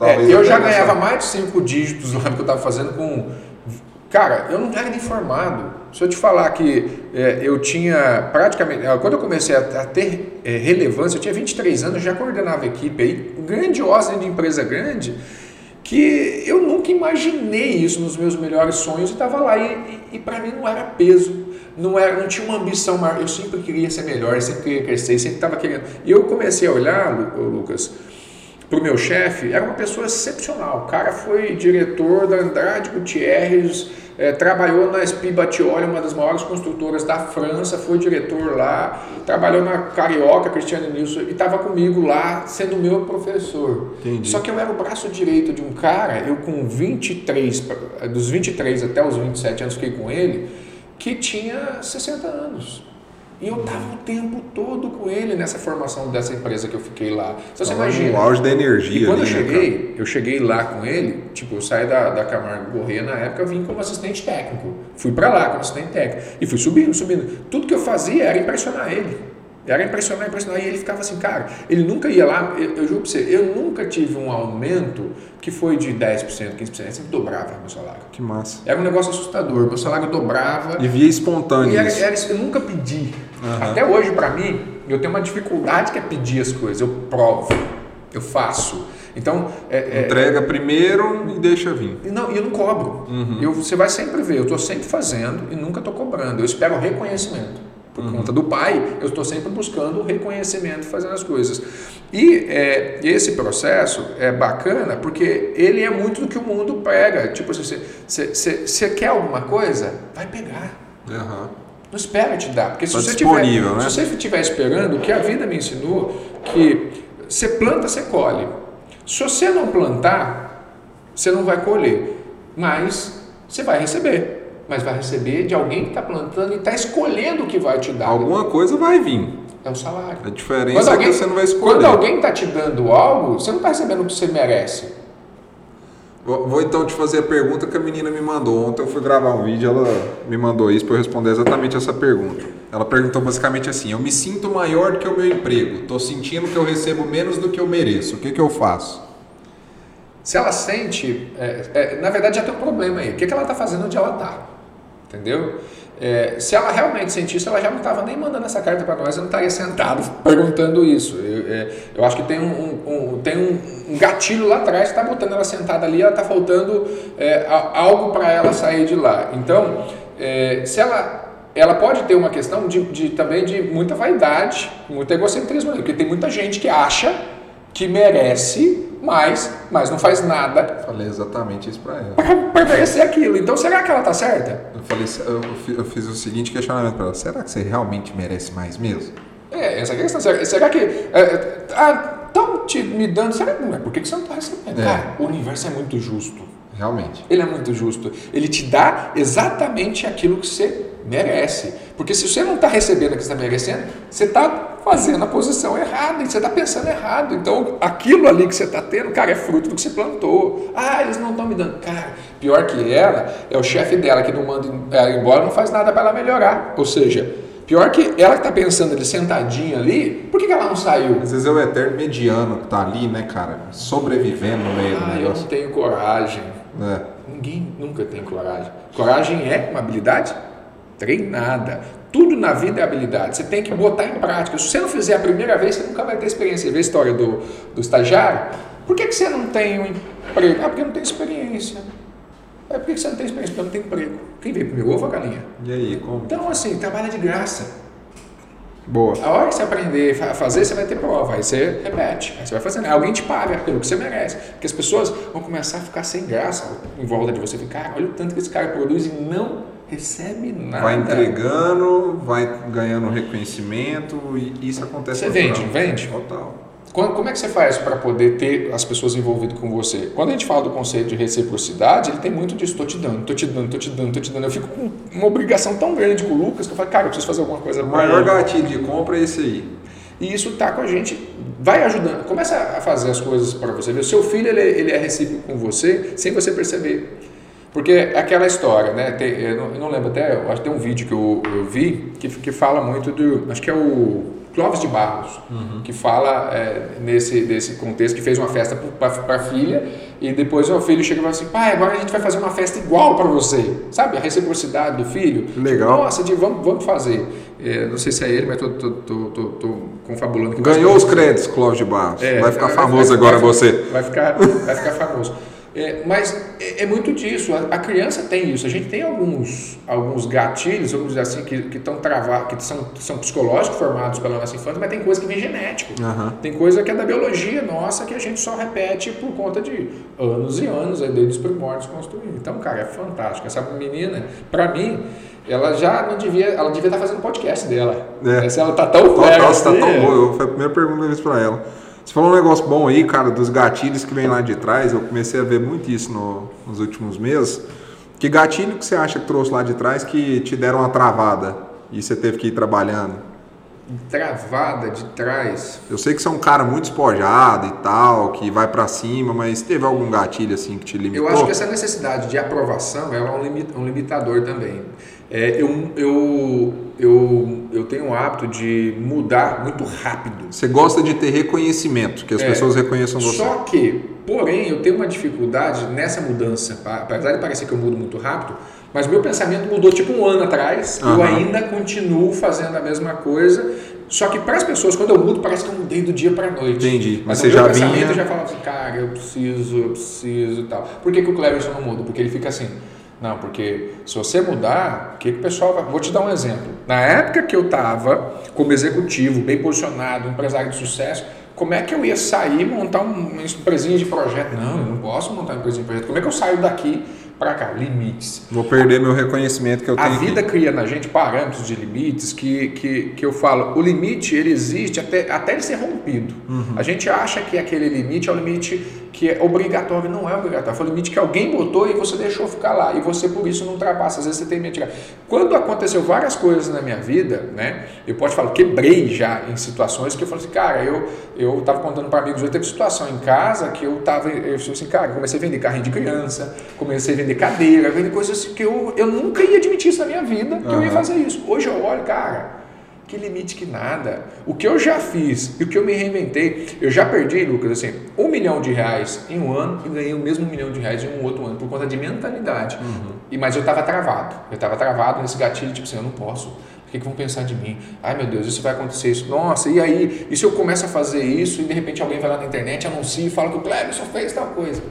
S2: É, eu já ganhava mais de 5 dígitos lá que eu estava fazendo com. Cara, eu não era nem formado. Se eu te falar que é, eu tinha praticamente. Quando eu comecei a, a ter é, relevância, eu tinha 23 anos, já coordenava equipe aí, grandiosa de empresa grande que eu nunca imaginei isso nos meus melhores sonhos e estava lá e, e, e para mim não era peso, não era, não tinha uma ambição maior, eu sempre queria ser melhor, sempre queria crescer, sempre estava querendo. E eu comecei a olhar, Lucas, para o meu chefe, era uma pessoa excepcional. O cara foi diretor da Andrade Gutierrez, é, trabalhou na SP Batioli, uma das maiores construtoras da França, foi diretor lá, trabalhou na Carioca, Cristiano Nilson, e estava comigo lá, sendo meu professor. Entendi. Só que eu era o braço direito de um cara, eu com 23, dos 23 até os 27 anos fiquei com ele, que tinha 60 anos. E eu estava o tempo todo com ele nessa formação dessa empresa que eu fiquei lá. Então você imagina.
S1: O auge da energia.
S2: E quando ali, eu né, cheguei, né, eu cheguei lá com ele, tipo, eu saí da, da Camargo Correia na época, vim como assistente técnico. Fui para lá como assistente técnico. E fui subindo, subindo. Tudo que eu fazia era impressionar ele. Era impressionar, impressionar. E ele ficava assim, cara, ele nunca ia lá, eu, eu juro pra você, eu nunca tive um aumento que foi de 10%, 15%, ele sempre dobrava meu salário.
S1: Que massa.
S2: Era um negócio assustador, meu salário dobrava.
S1: E via espontâneo.
S2: E era, era, eu nunca pedi. Uhum. Até hoje, para mim, eu tenho uma dificuldade que é pedir as coisas, eu provo, eu faço. Então,
S1: é, é entrega é, primeiro e deixa vir.
S2: Não, e eu não cobro. Uhum. Eu, você vai sempre ver, eu estou sempre fazendo e nunca estou cobrando. Eu espero reconhecimento. por uhum. conta do pai, eu estou sempre buscando o reconhecimento, fazendo as coisas. E é, esse processo é bacana porque ele é muito do que o mundo prega. Tipo assim, você quer alguma coisa? Vai pegar. Uhum. Não espera te dar. Porque se, tá você tiver, né? se você estiver esperando, o que a vida me ensinou, que você planta, você colhe. Se você não plantar, você não vai colher. Mas você vai receber mas vai receber de alguém que está plantando e está escolhendo o que vai te dar.
S1: Alguma coisa vai vir.
S2: É o salário.
S1: A diferença alguém, é que você não vai escolher.
S2: Quando alguém está te dando algo, você não está recebendo o que você merece.
S1: Vou, então te fazer a pergunta que a menina me mandou. Ontem eu fui gravar um vídeo, ela me mandou isso para eu responder exatamente essa pergunta. Ela perguntou basicamente assim: Eu me sinto maior do que o meu emprego, estou sentindo que eu recebo menos do que eu mereço, o que, que eu faço?
S2: Se ela sente, é, é, na verdade já tem um problema aí. O que, que ela está fazendo onde ela está? entendeu? É, se ela realmente sentisse, ela já não estava nem mandando essa carta para nós, eu não estaria sentado (laughs) perguntando isso. Eu, é, eu acho que tem um, um tem um, um, gatilho lá atrás que está botando ela sentada ali, ela está faltando é, algo para ela sair de lá. Então, é, se ela ela pode ter uma questão de, de, também de muita vaidade, muito egocentrismo, porque tem muita gente que acha que merece mais, mas não faz nada.
S1: Falei exatamente isso para ela.
S2: Para merecer aquilo. Então, será que ela tá certa?
S1: Eu, falei, eu, fiz o seguinte questionamento para ela: será que você realmente merece mais mesmo?
S2: É, essa é a questão. Será, será que. É, ah, estão te me dando. Será que não é? Por que, que você não está recebendo? É. Cara, o universo é muito justo.
S1: Realmente.
S2: Ele é muito justo. Ele te dá exatamente aquilo que você merece. Porque se você não está recebendo o que você está merecendo, você está fazendo a posição errada, você está pensando errado. Então, aquilo ali que você está tendo, cara, é fruto do que você plantou. Ah, eles não estão me dando. Cara, pior que ela, é o chefe dela que não manda ela embora, não faz nada para ela melhorar. Ou seja, pior que ela que está pensando ali sentadinha ali, por que, que ela não saiu?
S1: Às vezes é o eterno mediano que está ali, né, cara, sobrevivendo no meio
S2: ah,
S1: do negócio.
S2: eu não tenho coragem. É. Ninguém nunca tem coragem. Coragem é uma habilidade treinada. Tudo na vida é habilidade. Você tem que botar em prática. Se você não fizer a primeira vez, você nunca vai ter experiência. Você vê a história do, do estagiário? Por que, que você não tem um emprego? Ah, porque não tem experiência. É por que você não tem experiência? Porque não tem emprego. Quem veio primeiro, ovo ou a galinha?
S1: E aí, como?
S2: Então, assim, trabalha de graça.
S1: Boa.
S2: A hora que você aprender a fazer, você vai ter prova. Aí você repete. Aí você vai fazendo. Alguém te paga pelo que você merece. Porque as pessoas vão começar a ficar sem graça em volta de você. Ficar, olha o tanto que esse cara produz e não recebe nada.
S1: Vai entregando, vai ganhando reconhecimento e isso acontece.
S2: Você vende, não vende?
S1: Total.
S2: Como é que você faz para poder ter as pessoas envolvidas com você? Quando a gente fala do conceito de reciprocidade, ele tem muito disso, estou te dando, estou te dando, estou te dando, estou te dando. Eu fico com uma obrigação tão grande com o Lucas que eu falo, cara, eu preciso fazer alguma coisa.
S1: O maior gatilho de compra é esse aí.
S2: E isso está com a gente, vai ajudando. Começa a fazer as coisas para você ver. O seu filho ele, ele é recíproco com você sem você perceber. Porque é aquela história, né? Tem, eu, não, eu, não, lembro até, acho que tem um vídeo que eu, eu vi que, que fala muito do. Acho que é o Clóvis de Barros, uhum. que fala é, nesse, nesse contexto, que fez uma festa para a filha e depois o filho chega e fala assim: pai, agora a gente vai fazer uma festa igual para você. Sabe? A reciprocidade do filho.
S1: Legal.
S2: Nossa, de, vamos, vamos fazer. É, não sei se é ele, mas estou tô, tô, tô, tô, confabulando.
S1: Ganhou os créditos, Clóvis de Barros. É, vai ficar famoso vai, agora vai, você.
S2: Vai ficar, vai ficar famoso. É, mas é, é, muito disso, a, a, criança tem isso. A gente tem alguns, alguns gatilhos, vamos dizer assim, que estão travados, que são, são psicológicos formados pela nossa infância, mas tem coisa que vem genético. Uhum. Tem coisa que é da biologia nossa que a gente só repete por conta de anos e anos, aí, desde os primórdios construindo. Então, cara, é fantástico. Essa menina, para mim, ela já não devia, ela devia estar tá fazendo podcast dela. É. Se ela tá tão
S1: Total, você tá tão boa. Foi a primeira pergunta que eu fiz para ela. Você falou um negócio bom aí, cara, dos gatilhos que vem lá de trás. Eu comecei a ver muito isso no, nos últimos meses. Que gatilho que você acha que trouxe lá de trás que te deram uma travada e você teve que ir trabalhando?
S2: Travada de trás?
S1: Eu sei que você é um cara muito espojado e tal, que vai para cima, mas teve algum gatilho assim que te limitou?
S2: Eu acho que essa necessidade de aprovação é um limitador também. É, eu, eu, eu, eu tenho o hábito de mudar muito rápido.
S1: Você gosta de ter reconhecimento, que as é, pessoas reconheçam você.
S2: Só que, porém, eu tenho uma dificuldade nessa mudança, apesar de parecer que eu mudo muito rápido, mas meu pensamento mudou tipo um ano atrás, uhum. eu ainda continuo fazendo a mesma coisa, só que para as pessoas, quando eu mudo, parece que eu mudei do dia para a noite.
S1: Entendi.
S2: Mas,
S1: Mas você já vinha... Eu
S2: já falava assim, cara, eu preciso, eu preciso e tal. Por que, que o Cleverson não muda? Porque ele fica assim, Não, porque se você mudar, o que, que o pessoal vai. Vou te dar um exemplo. Na época que eu estava como executivo, bem posicionado, empresário de sucesso, como é que eu ia sair e montar uma empresinha de projeto? Não, eu não posso montar uma empresinha de projeto. Como é que eu saio daqui para cá, limites.
S1: Vou perder meu reconhecimento que eu tenho.
S2: A vida
S1: aqui.
S2: cria na gente parâmetros de limites que, que, que eu falo, o limite ele existe até, até ele ser rompido. Uhum. A gente acha que aquele limite é o limite que é obrigatório, não é obrigatório. Foi o limite que alguém botou e você deixou ficar lá. E você por isso não ultrapassa. Às vezes você tem medo de tirar. Quando aconteceu várias coisas na minha vida, né? Eu posso falar, quebrei já em situações que eu falei assim, cara, eu eu tava contando para amigos, eu teve situação em casa que eu tava, eu falei assim, cara, comecei a vender carrinho de criança, comecei a vender cadeira, vender coisas assim, que eu, eu nunca ia admitir isso na minha vida, que uhum. eu ia fazer isso. Hoje eu olho, cara, que limite que nada. O que eu já fiz e o que eu me reinventei, eu já perdi, Lucas, assim, um milhão de reais em um ano e ganhei o mesmo milhão de reais em um outro ano, por conta de mentalidade. Uhum. E, mas eu estava travado, eu estava travado nesse gatilho, tipo assim, eu não posso. O que, que vão pensar de mim? Ai meu Deus, isso vai acontecer, isso. Nossa, e aí? E se eu começo a fazer isso e de repente alguém vai lá na internet, anuncia e fala que o Cleberson fez tal coisa?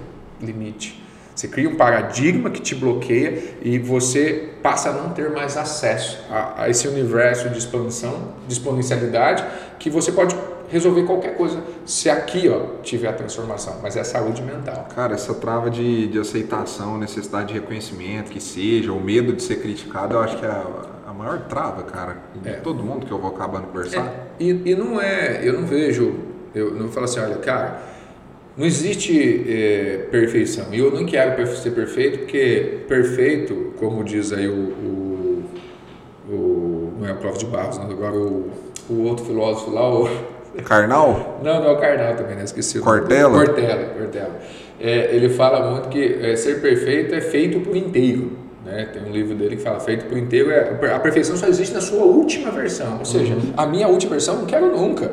S2: Limite. Você cria um paradigma que te bloqueia e você passa a não ter mais acesso a, a esse universo de expansão, de exponencialidade, que você pode resolver qualquer coisa se aqui ó, tiver a transformação, mas é a saúde mental.
S1: Cara, essa trava de, de aceitação, necessidade de reconhecimento, que seja, o medo de ser criticado, eu acho que é a, a maior trava, cara, de é. todo mundo que eu vou acabando conversar. É.
S2: E, e não é, eu não vejo, eu não falo assim, olha, cara não existe é, perfeição. E eu não quero ser perfeito, porque perfeito, como diz aí o. o, o não é o Prof de Barros, não, agora o, o outro filósofo lá, o.
S1: Carnal?
S2: Não, não é o Carnal também, né? Esqueci.
S1: Cortella?
S2: Cortella, Cortella. É, ele fala muito que é, ser perfeito é feito por inteiro. Né? Tem um livro dele que fala feito por inteiro. É, a perfeição só existe na sua última versão. Ou seja, uhum. a minha última versão não quero nunca.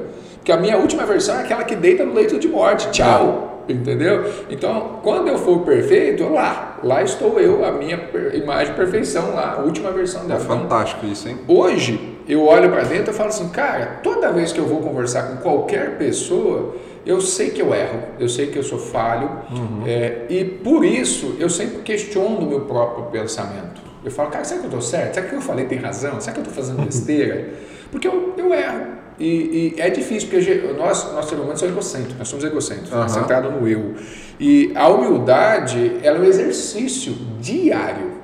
S2: Porque a minha última versão é aquela que deita no leito de morte. Tchau. Entendeu? Então, quando eu for perfeito, lá, lá estou eu, a minha imagem de perfeição lá, a última versão dela.
S1: É fantástico isso, hein?
S2: Hoje, eu olho para dentro e falo assim, cara, toda vez que eu vou conversar com qualquer pessoa, eu sei que eu erro, eu sei que eu sou falho, uhum. é, e por isso eu sempre questiono o meu próprio pensamento. Eu falo, cara, será que eu estou certo? Será que eu falei tem razão? Será que eu estou fazendo besteira? (laughs) Porque eu, eu erro. E, e, é difícil, porque nós, nós seres humanos somos egocêntricos, nós somos egocêntricos, uhum. centrados no eu. E a humildade, ela é um exercício diário,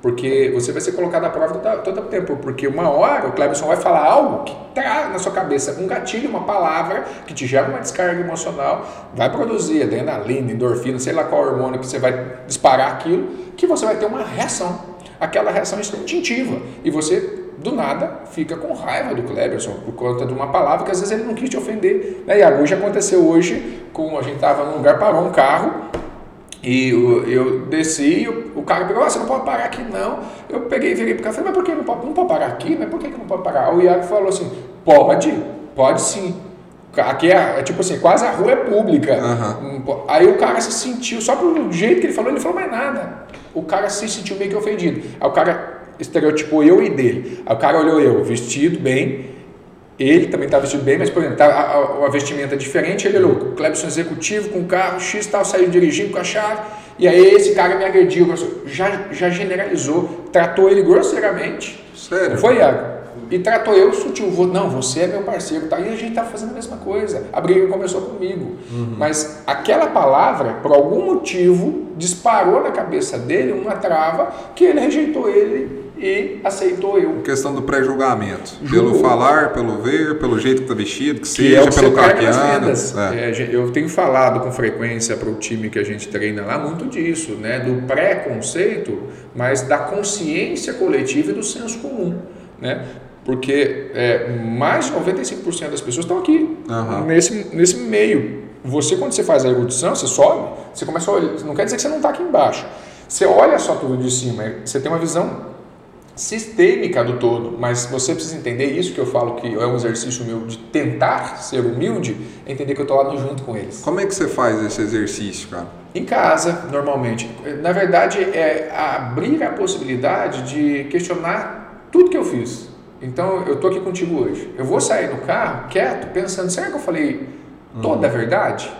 S2: porque você vai ser colocado à prova todo, todo o tempo, porque uma hora o Cleberson vai falar algo que traz na sua cabeça um gatilho, uma palavra que te gera uma descarga emocional, vai produzir adrenalina, endorfina, sei lá qual hormônio que você vai disparar aquilo, que você vai ter uma reação, aquela reação instintiva, e você do nada fica com raiva do Kleberson por conta de uma palavra que às vezes ele não quis te ofender. Né, Iago? Hoje aconteceu hoje, com a gente estava num lugar, parou um carro e eu, eu desci, o, o cara pegou, ah, você não pode parar aqui não. Eu peguei e virei para o cara falei, mas por que não pode, não pode parar aqui? Mas por que, que não pode parar? O Iago falou assim, pode, pode sim. Aqui é, é, tipo assim, quase a rua é pública. Uhum. Aí o cara se sentiu, só pelo jeito que ele falou, ele falou mais nada. O cara se sentiu meio que ofendido. Aí o cara estereotipou eu e dele. Aí o cara olhou eu, vestido bem, ele também estava vestido bem, mas, por exemplo, tá, a, a, vestimenta é diferente, ele olhou, o Clebson executivo, com carro, X tal, saiu dirigindo com a chave, e aí esse cara me agrediu, já, já generalizou, tratou ele grosseiramente.
S1: Sério? Não
S2: foi, Iago? e tratou eu sutil. Não, você é meu parceiro. Tá? E a gente tá fazendo a mesma coisa. A briga começou comigo. Uhum. Mas aquela palavra, por algum motivo, disparou na cabeça dele uma trava que ele rejeitou ele e aceitou eu.
S1: questão do pré-julgamento. Pelo falar, pelo ver, pelo jeito que tá vestido, que, que seja, é pelo carpeano.
S2: É. É, eu tenho falado com frequência para o time que a gente treina lá muito disso, né? Do preconceito, mas da consciência coletiva e do senso comum. Né? Porque é, mais de 95% das pessoas estão aqui, uhum. nesse, nesse meio. Você, quando você faz a erudição, você sobe, você começa a olhar. Não quer dizer que você não está aqui embaixo. Você olha só tudo de cima, você tem uma visão sistêmica do todo, mas você precisa entender isso que eu falo que é um exercício meu de tentar ser humilde, é entender que eu estou lá junto com eles.
S1: Como é que você faz esse exercício, cara?
S2: Em casa, normalmente. Na verdade, é abrir a possibilidade de questionar tudo que eu fiz. Então, eu estou aqui contigo hoje. Eu vou sair do carro quieto, pensando: será que eu falei toda a uhum. verdade?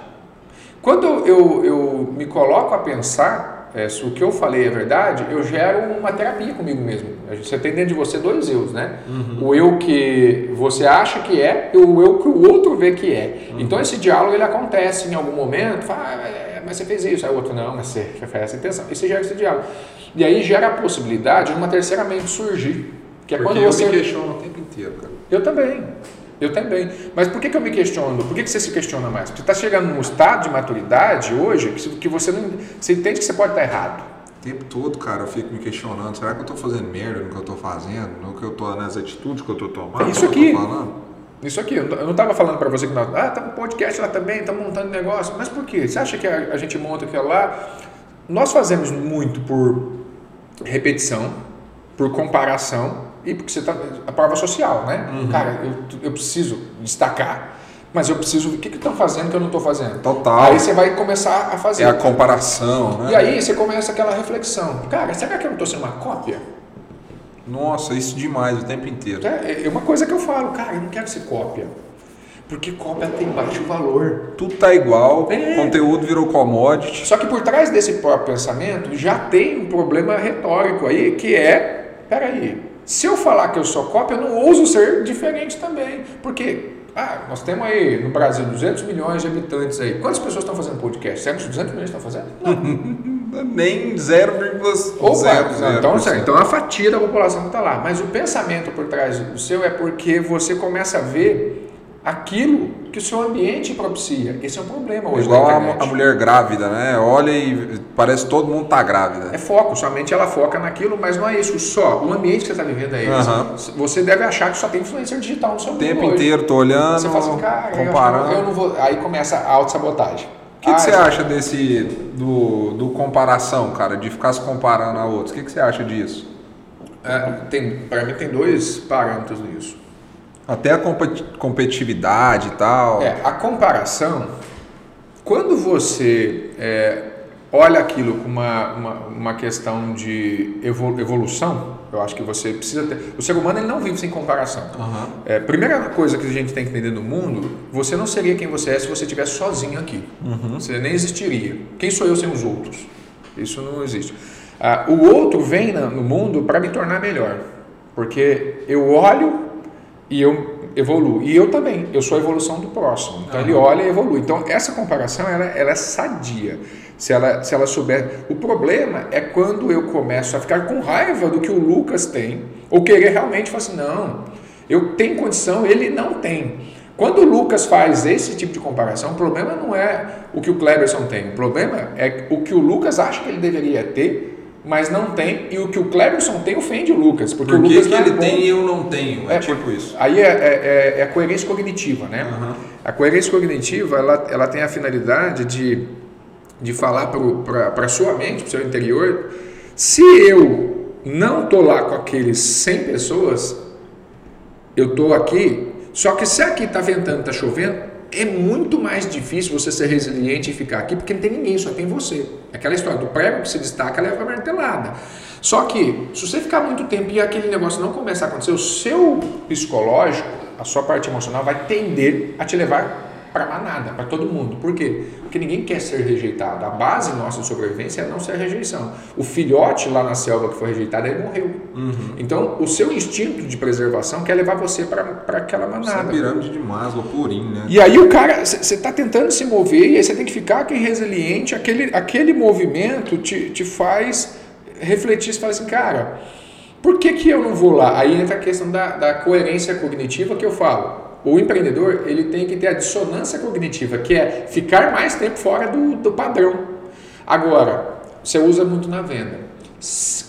S2: Quando eu, eu me coloco a pensar, é, se o que eu falei é verdade, eu gero uma terapia comigo mesmo. Você tem dentro de você dois eus, né? Uhum. O eu que você acha que é e o eu que o outro vê que é. Uhum. Então esse diálogo ele acontece em algum momento, fala, ah, é, mas você fez isso, aí o outro não, mas você fez essa intenção. E você gera esse diálogo. E aí gera a possibilidade de uma terceira mente surgir. Que é
S1: Porque
S2: quando você.
S1: Eu me questiono o tempo inteiro, cara.
S2: Eu também. Eu também. Mas por que, que eu me questiono? Por que, que você se questiona mais? Porque você está chegando num estado de maturidade hoje que você não. Você entende que você pode estar errado.
S1: O tempo todo, cara, eu fico me questionando. Será que eu estou fazendo merda no que eu estou fazendo? No que eu tô, nas atitudes que eu estou tomando?
S2: Isso aqui. Isso aqui, eu não estava falando para você que nós. Ah, tá um podcast lá também, estamos montando negócio. Mas por quê? Você acha que a, a gente monta aquilo lá? Nós fazemos muito por repetição, por comparação e porque você está. A prova social, né? Uhum. Cara, eu, eu preciso destacar mas eu preciso o que estão fazendo que eu não estou fazendo.
S1: Total.
S2: Aí você vai começar a fazer.
S1: É a comparação, né?
S2: E aí você começa aquela reflexão. Cara, será que eu não estou sendo uma cópia?
S1: Nossa, isso demais o tempo inteiro.
S2: É, é uma coisa que eu falo, cara, eu não quero ser cópia. Porque cópia tem baixo valor.
S1: Tudo tá igual, é. conteúdo virou commodity.
S2: Só que por trás desse próprio pensamento já tem um problema retórico aí, que é, peraí, se eu falar que eu sou cópia, eu não ouso ser diferente também. Porque ah, nós temos aí no Brasil 200 milhões de habitantes aí. Quantas pessoas estão fazendo podcast? Será que 200 milhões estão fazendo?
S1: Não. (laughs) Nem 0,0.
S2: Então, então a fatia da população está lá. Mas o pensamento por trás do seu é porque você começa a ver aquilo que o seu ambiente propicia. Esse é um problema hoje.
S1: Igual a, a, mulher grávida, né? Olha e parece que todo mundo tá grávida.
S2: É foco, somente ela foca naquilo, mas não é isso. Só o ambiente que você está vivendo é esse. Uhum. Você deve achar que só tem influência digital no seu.
S1: O tempo inteiro, tô olhando. Você fala assim, cara, comparando.
S2: Eu, eu não vou. Aí começa a autossabotagem.
S1: O que, ah, que você acha desse do, do comparação, cara, de ficar se comparando a outros? O que, que você acha disso?
S2: É, tem, para mim tem dois parâmetros nisso.
S1: Até a competitividade e tal.
S2: É, a comparação, quando você é, olha aquilo com uma, uma, uma, questão de evolução, eu acho que você precisa ter. O ser humano ele não vive sem comparação. Uhum. É, primeira coisa que a gente tem que entender no mundo, você não seria quem você é se você estivesse sozinho aqui. Uhum. Você nem existiria. Quem sou eu sem os outros? Isso não existe. Ah, o outro vem no mundo para me tornar melhor. Porque eu olho e eu evoluo. E eu também, eu sou a evolução do próximo. Então uhum. ele olha e evolui. Então essa comparação ela, ela é sadia. Se ela, se ela souber. O problema é quando eu começo a ficar com raiva do que o Lucas tem, ou querer realmente falar assim: não, eu tenho condição, ele não tem. Quando o Lucas faz esse tipo de comparação, o problema não é o que o Cleberson tem, o problema é o que o Lucas acha que ele deveria ter mas não tem, e o que o Cleberson tem ofende o Lucas. Porque
S1: Por
S2: que,
S1: o Lucas que ele é tem e eu não tenho? É, é tipo isso.
S2: Aí é, é, é, a coerência cognitiva, né? Uhum. A coerência cognitiva, ela, ela tem a finalidade de, de falar para a sua mente, para o seu interior, se eu não estou lá com aqueles 100 pessoas, eu estou aqui, só que se aqui está ventando, está chovendo, é muito mais difícil você ser resiliente e ficar aqui porque não tem ninguém, só tem você. Aquela história do prego que se destaca leva a martelada. Só que, se você ficar muito tempo e aquele negócio não começar a acontecer, o seu psicológico, a sua parte emocional vai tender a te levar para manada, para todo mundo. Por quê? Porque ninguém quer ser rejeitado. A base nossa de sobrevivência é não ser rejeição. O filhote lá na selva que foi rejeitado, ele morreu. Uhum. Então, o seu instinto de preservação quer levar você para aquela manada. Essa
S1: pirâmide de Maslow purinho, né?
S2: E aí o cara, você está tentando se mover e aí você tem que ficar aqui resiliente. Aquele, aquele movimento te, te faz refletir, você fala assim, cara, por que, que eu não vou lá? Aí entra a questão da, da coerência cognitiva que eu falo o empreendedor ele tem que ter a dissonância cognitiva, que é ficar mais tempo fora do, do padrão. Agora, você usa muito na venda.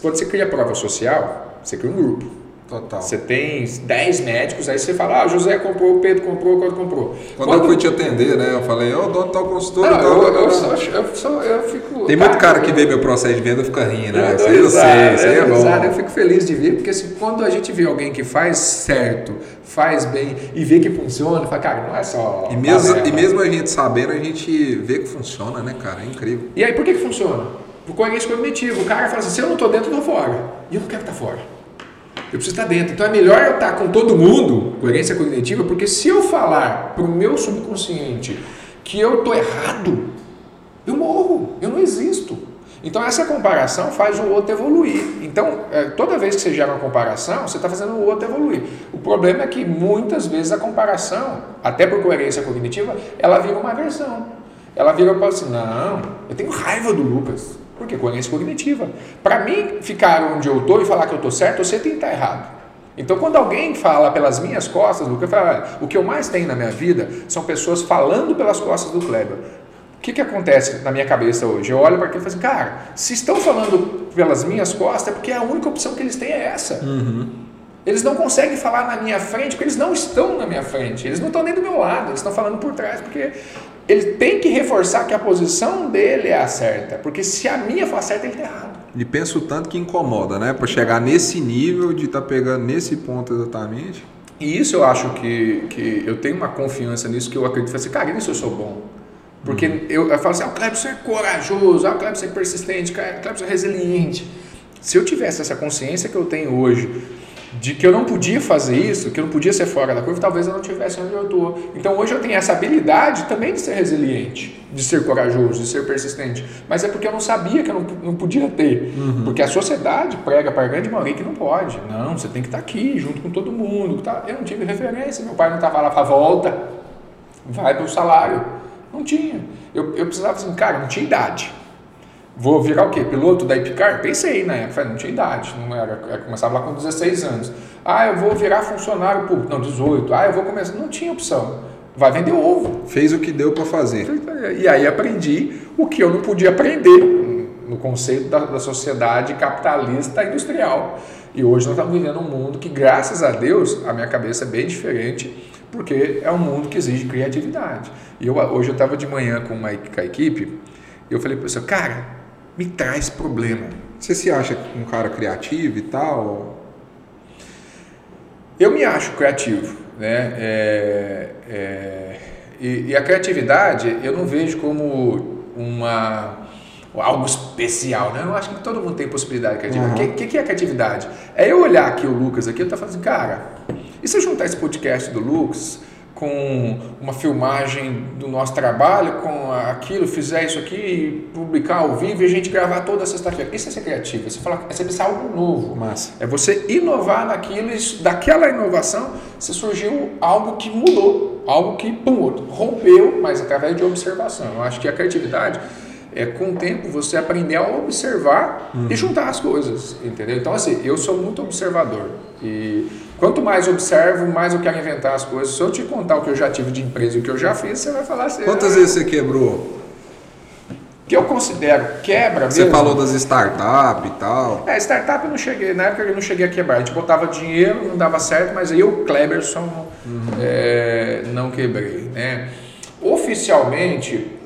S2: Quando você cria prova social, você cria um grupo.
S1: Total.
S2: Você tem 10 médicos, aí você fala, ah, José comprou, o Pedro comprou, o Pedro comprou.
S1: Quando, Quando, eu fui te atender, né? Eu falei, ô, oh, dono tal consultor. Não,
S2: tal, eu, eu, só, eu, só, eu fico.
S1: Tem muito cara que vê meu processo de venda e fica rindo, né? Isso aí eu sei, isso aí é bom.
S2: Eu fico feliz de ver, porque assim, quando a gente vê alguém que faz certo, faz bem e vê que funciona, fala, cara, não é só.
S1: E mesmo, e mesmo a gente sabendo, a gente vê que funciona, né, cara? É incrível.
S2: E aí, por que, que funciona? Por coerência cognitiva. O cara fala assim: se eu não estou dentro, eu estou fora. E eu não quero estar fora. Eu preciso estar dentro. Então é melhor eu estar com todo mundo, coerência cognitiva, porque se eu falar para o meu subconsciente que eu estou errado, eu morro, eu não existo. Então essa comparação faz o outro evoluir. Então é, toda vez que você gera uma comparação, você está fazendo o outro evoluir. O problema é que muitas vezes a comparação, até por coerência cognitiva, ela vira uma aversão. Ela vira fala assim: não, eu tenho raiva do Lucas. Porque coerência cognitiva. Para mim ficar onde eu estou e falar que eu estou certo, você tem que estar errado. Então, quando alguém fala pelas minhas costas, Lucas fala, o que eu mais tenho na minha vida são pessoas falando pelas costas do Kleber. O que, que acontece na minha cabeça hoje? Eu olho para aquilo e falo assim, cara, se estão falando pelas minhas costas, é porque a única opção que eles têm é essa.
S1: Uhum.
S2: Eles não conseguem falar na minha frente porque eles não estão na minha frente. Eles não estão nem do meu lado, eles estão falando por trás porque ele tem que reforçar que a posição dele é a certa. Porque se a minha for a certa, ele está errado.
S1: E penso tanto que incomoda, né? Para chegar nesse nível de estar tá pegando nesse ponto exatamente.
S2: E isso eu acho que, que eu tenho uma confiança nisso que eu acredito assim, cara, nisso eu sou bom. Porque uhum. eu, eu falo assim, ah, o Clebson é corajoso, ah, o Clebson é persistente, o Clebson é resiliente. Se eu tivesse essa consciência que eu tenho hoje, de que eu não podia fazer isso, que eu não podia ser fora da curva, talvez eu não tivesse onde eu estou. Então hoje eu tenho essa habilidade também de ser resiliente, de ser corajoso, de ser persistente. Mas é porque eu não sabia que eu não, não podia ter. Uhum. Porque a sociedade prega para a grande maioria que não pode. Não, você tem que estar aqui junto com todo mundo. Tá? Eu não tive referência, meu pai não estava lá para volta, vai para o salário. Não tinha. Eu, eu precisava assim, cara, não tinha idade. Vou virar o quê? Piloto da Epicar? Pensei na época, não tinha idade, não era, eu começava lá com 16 anos. Ah, eu vou virar funcionário público, não, 18. Ah, eu vou começar, não tinha opção. Vai vender ovo.
S1: Fez o que deu para fazer.
S2: E aí aprendi o que eu não podia aprender no conceito da, da sociedade capitalista industrial. E hoje nós estamos vivendo um mundo que, graças a Deus, a minha cabeça é bem diferente, porque é um mundo que exige criatividade. E eu, hoje eu estava de manhã com, uma, com a equipe, e eu falei para o pessoal, cara, me traz problema.
S1: Você se acha um cara criativo e tal?
S2: Eu me acho criativo, né? É, é, e, e, a criatividade eu não vejo como uma algo especial, né? Eu acho que todo mundo tem possibilidade de criatividade. O uhum. que, que, é criatividade? É eu olhar aqui o Lucas aqui, eu tô falando assim, cara, e se eu juntar esse podcast do Lucas com uma filmagem do nosso trabalho, com aquilo, fizer isso aqui publicar ao vivo e a gente gravar toda sexta-feira. Isso é ser criativo, você fala, é você pensar algo novo.
S1: Massa.
S2: É você inovar naquilo e daquela inovação você surgiu algo que mudou, algo que pum, rompeu, mas através de observação. Eu acho que a criatividade é com o tempo você aprender a observar uhum. e juntar as coisas, entendeu? Então assim, eu sou muito observador e Quanto mais observo, mais eu quero inventar as coisas. Se eu te contar o que eu já tive de empresa e o que eu já fiz, você vai falar assim.
S1: Quantas ah, vezes você quebrou?
S2: Que eu considero quebra
S1: Você falou das startups e tal.
S2: É, startup eu não cheguei, na época eu não cheguei a quebrar. A gente botava dinheiro, não dava certo, mas aí eu, Kleberson, uhum. é, não quebrei. Né? Oficialmente,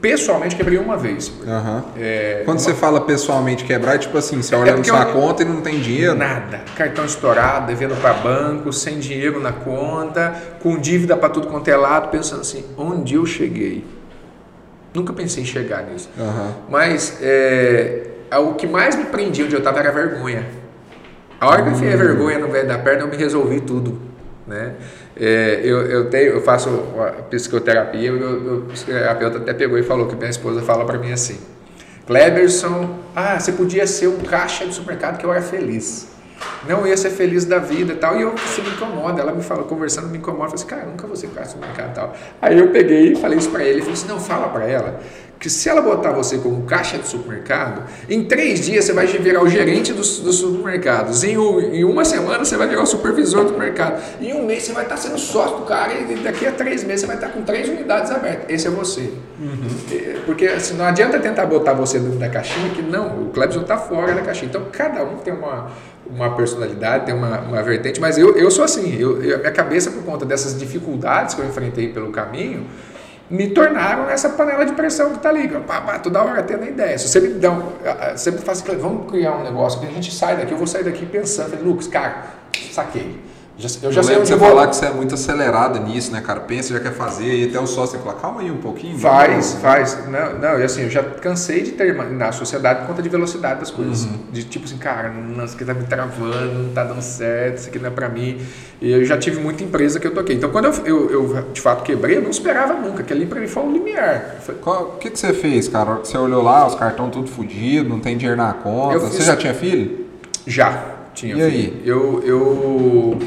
S2: pessoalmente quebrei uma vez.
S1: Uhum. É, Quando uma... você fala pessoalmente quebrar, é tipo assim, você olha é na sua eu... conta e não tem dinheiro?
S2: Nada. Cartão estourado, devendo para banco, sem dinheiro na conta, com dívida para tudo quanto é lado, pensando assim, onde eu cheguei? Nunca pensei em chegar nisso.
S1: Uhum.
S2: Mas é, o que mais me prendia onde eu estava era a vergonha. A hora que eu enfiei a hum. vergonha no velho da perna, eu me resolvi tudo. Né? É, eu, eu, tenho, eu faço psicoterapia, o psicoterapeuta até pegou e falou que minha esposa fala para mim assim, Kleberson, ah, você podia ser um caixa de supermercado que eu era feliz. Não ia ser feliz da vida e tal. E eu, me incomoda. Ela me falou, conversando, me incomoda. Eu falei assim, cara, nunca vou ser caixa de supermercado e tal. Aí eu peguei e falei isso para ele. Ele falou assim, não, fala para ela que se ela botar você como caixa de supermercado, em três dias você vai virar o gerente dos, dos supermercados, em, em, uma semana você vai virar o supervisor do mercado, em um mês você vai estar sendo sócio do cara e daqui a três meses você vai estar com três unidades abertas. Esse é você.
S1: Uhum.
S2: É, porque assim, não adianta tentar botar você dentro da caixinha, que não, o Clebson está fora da caixinha. Então cada um tem uma, uma personalidade, tem uma, uma vertente, mas eu, eu sou assim, eu, eu, minha cabeça, por conta dessas dificuldades que eu enfrentei pelo caminho, me tornaram essa panela de pressão que está ali. Pá, pá, toda hora tendo ideia. Se você me dá um, sempre faz vamos criar um negócio que a gente sai daqui, eu vou sair daqui pensando, falei, Lucas, cara, saquei.
S1: Eu já eu sei onde você vou... falar que você é muito acelerado nisso, né, cara? Pensa, já quer fazer, e até o sócio fala, calma aí um pouquinho.
S2: Faz, faz. Não, não, e assim, eu já cansei de ter na sociedade por conta de velocidade das coisas. Uhum. De tipo assim, cara, não, isso aqui tá me travando, não tá dando certo, isso aqui não é pra mim. E eu já tive muita empresa que eu toquei. Então, quando eu, eu, eu de fato quebrei, eu não esperava nunca, que ali pra mim foi um limiar.
S1: O que, que você fez, cara? Você olhou lá, os cartões tudo fodido, não tem dinheiro na conta. Fiz... Você já tinha filho?
S2: Já, tinha
S1: e
S2: filho.
S1: aí?
S2: Eu, eu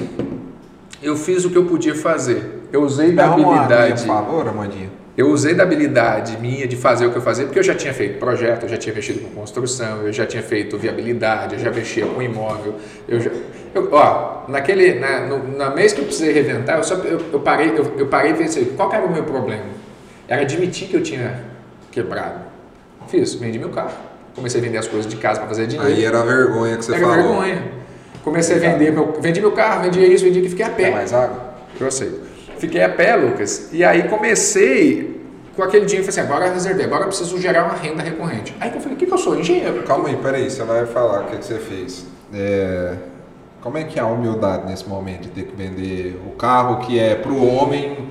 S2: eu fiz o que eu podia fazer. Eu usei da habilidade.
S1: Por favor, Amandinha.
S2: Eu usei da habilidade minha de fazer o que eu fazia, porque eu já tinha feito projeto, eu já tinha mexido com construção, eu já tinha feito viabilidade, eu já mexia com imóvel. Eu já, eu, ó, naquele, na, no, na mês que eu precisei reventar, eu, só, eu, eu parei, eu, eu parei e pensei, qual era o meu problema? Era admitir que eu tinha quebrado. Fiz, vendi meu carro. Comecei a vender as coisas de casa para fazer dinheiro.
S1: Aí era vergonha que você
S2: era
S1: falou.
S2: Era vergonha. Comecei a vender, meu, vendi meu carro, vendi isso, vendi aquilo, fiquei a pé.
S1: Quer mais água?
S2: Eu sei. Fiquei a pé, Lucas. E aí comecei com aquele dinheiro, falei assim, agora reservei, agora eu preciso gerar uma renda recorrente. Aí eu falei, o que, que eu sou? Engenheiro.
S1: Calma aí, peraí, você vai falar o que, que você fez. É... Como é que é a humildade nesse momento de ter que vender o carro que é para o homem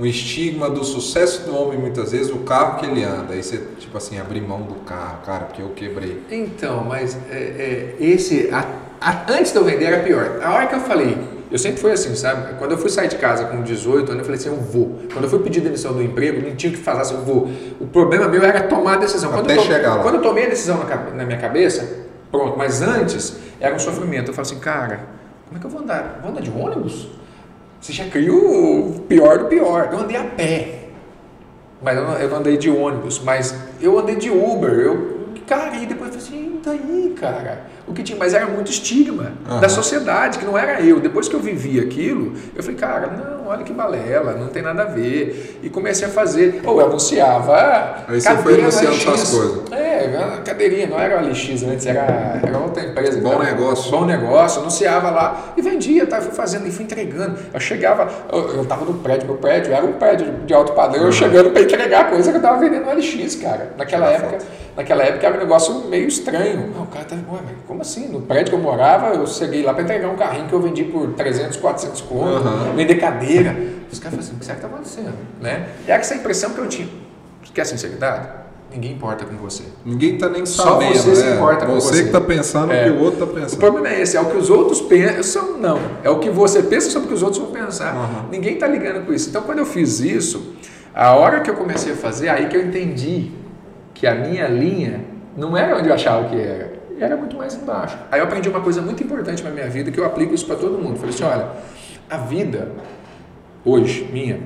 S1: um estigma do sucesso do homem muitas vezes o carro que ele anda. Aí você tipo assim abrir mão do carro cara porque eu quebrei.
S2: Então mas é, é, esse a, a, antes de eu vender era pior. A hora que eu falei eu sempre fui assim sabe? Quando eu fui sair de casa com 18 anos eu falei assim eu vou. Quando eu fui pedir demissão do emprego não tinha o que fazer assim eu vou. O problema meu era tomar a decisão.
S1: Até
S2: quando
S1: chegar
S2: eu,
S1: lá.
S2: quando eu tomei a decisão na, na minha cabeça pronto. Mas antes era um sofrimento. Eu falei assim cara como é que eu vou andar? Vou andar de ônibus você já cria o pior do pior. Eu andei a pé. Mas eu não, andei de ônibus, mas eu andei de Uber. Eu, cara, e depois falei assim, daí, cara? O que tinha, mas era muito estigma uhum. da sociedade, que não era eu. Depois que eu vivi aquilo, eu falei, cara, não, olha que balela, não tem nada a ver. E comecei a fazer. Ou eu anunciava.
S1: Aí você foi anunciando suas coisas.
S2: É, cadeirinha, não era o LX antes, era, era outra empresa.
S1: Bom negócio.
S2: Bom negócio, anunciava lá e vendia, tá? fui fazendo e fui entregando. Eu chegava, eu, eu tava no prédio, meu prédio era um prédio de alto padrão, uhum. eu chegando para entregar coisa que eu tava vendendo no LX, cara. Naquela época. Foto naquela época era um negócio meio estranho. Não, o cara tá, ué, mas como assim? No prédio que eu morava, eu cheguei lá para entregar um carrinho que eu vendi por 300, 400 conto, uhum. vender cadeira. Os caras falaram assim, o que será que tá acontecendo? Né? E era essa impressão que eu tinha. Quer sinceridade? Ninguém importa com você.
S1: Ninguém tá nem sabendo, Só você né? se importa com você. Você que tá pensando é. o que o outro tá pensando.
S2: O problema é esse, é o que os outros pensam, não. É o que você pensa sobre o que os outros vão pensar. Uhum. Ninguém tá ligando com isso. Então, quando eu fiz isso, a hora que eu comecei a fazer, aí que eu entendi que a minha linha não era onde eu achava que era, era muito mais embaixo. Aí eu aprendi uma coisa muito importante na minha vida que eu aplico isso para todo mundo. Falei assim, olha, a vida hoje minha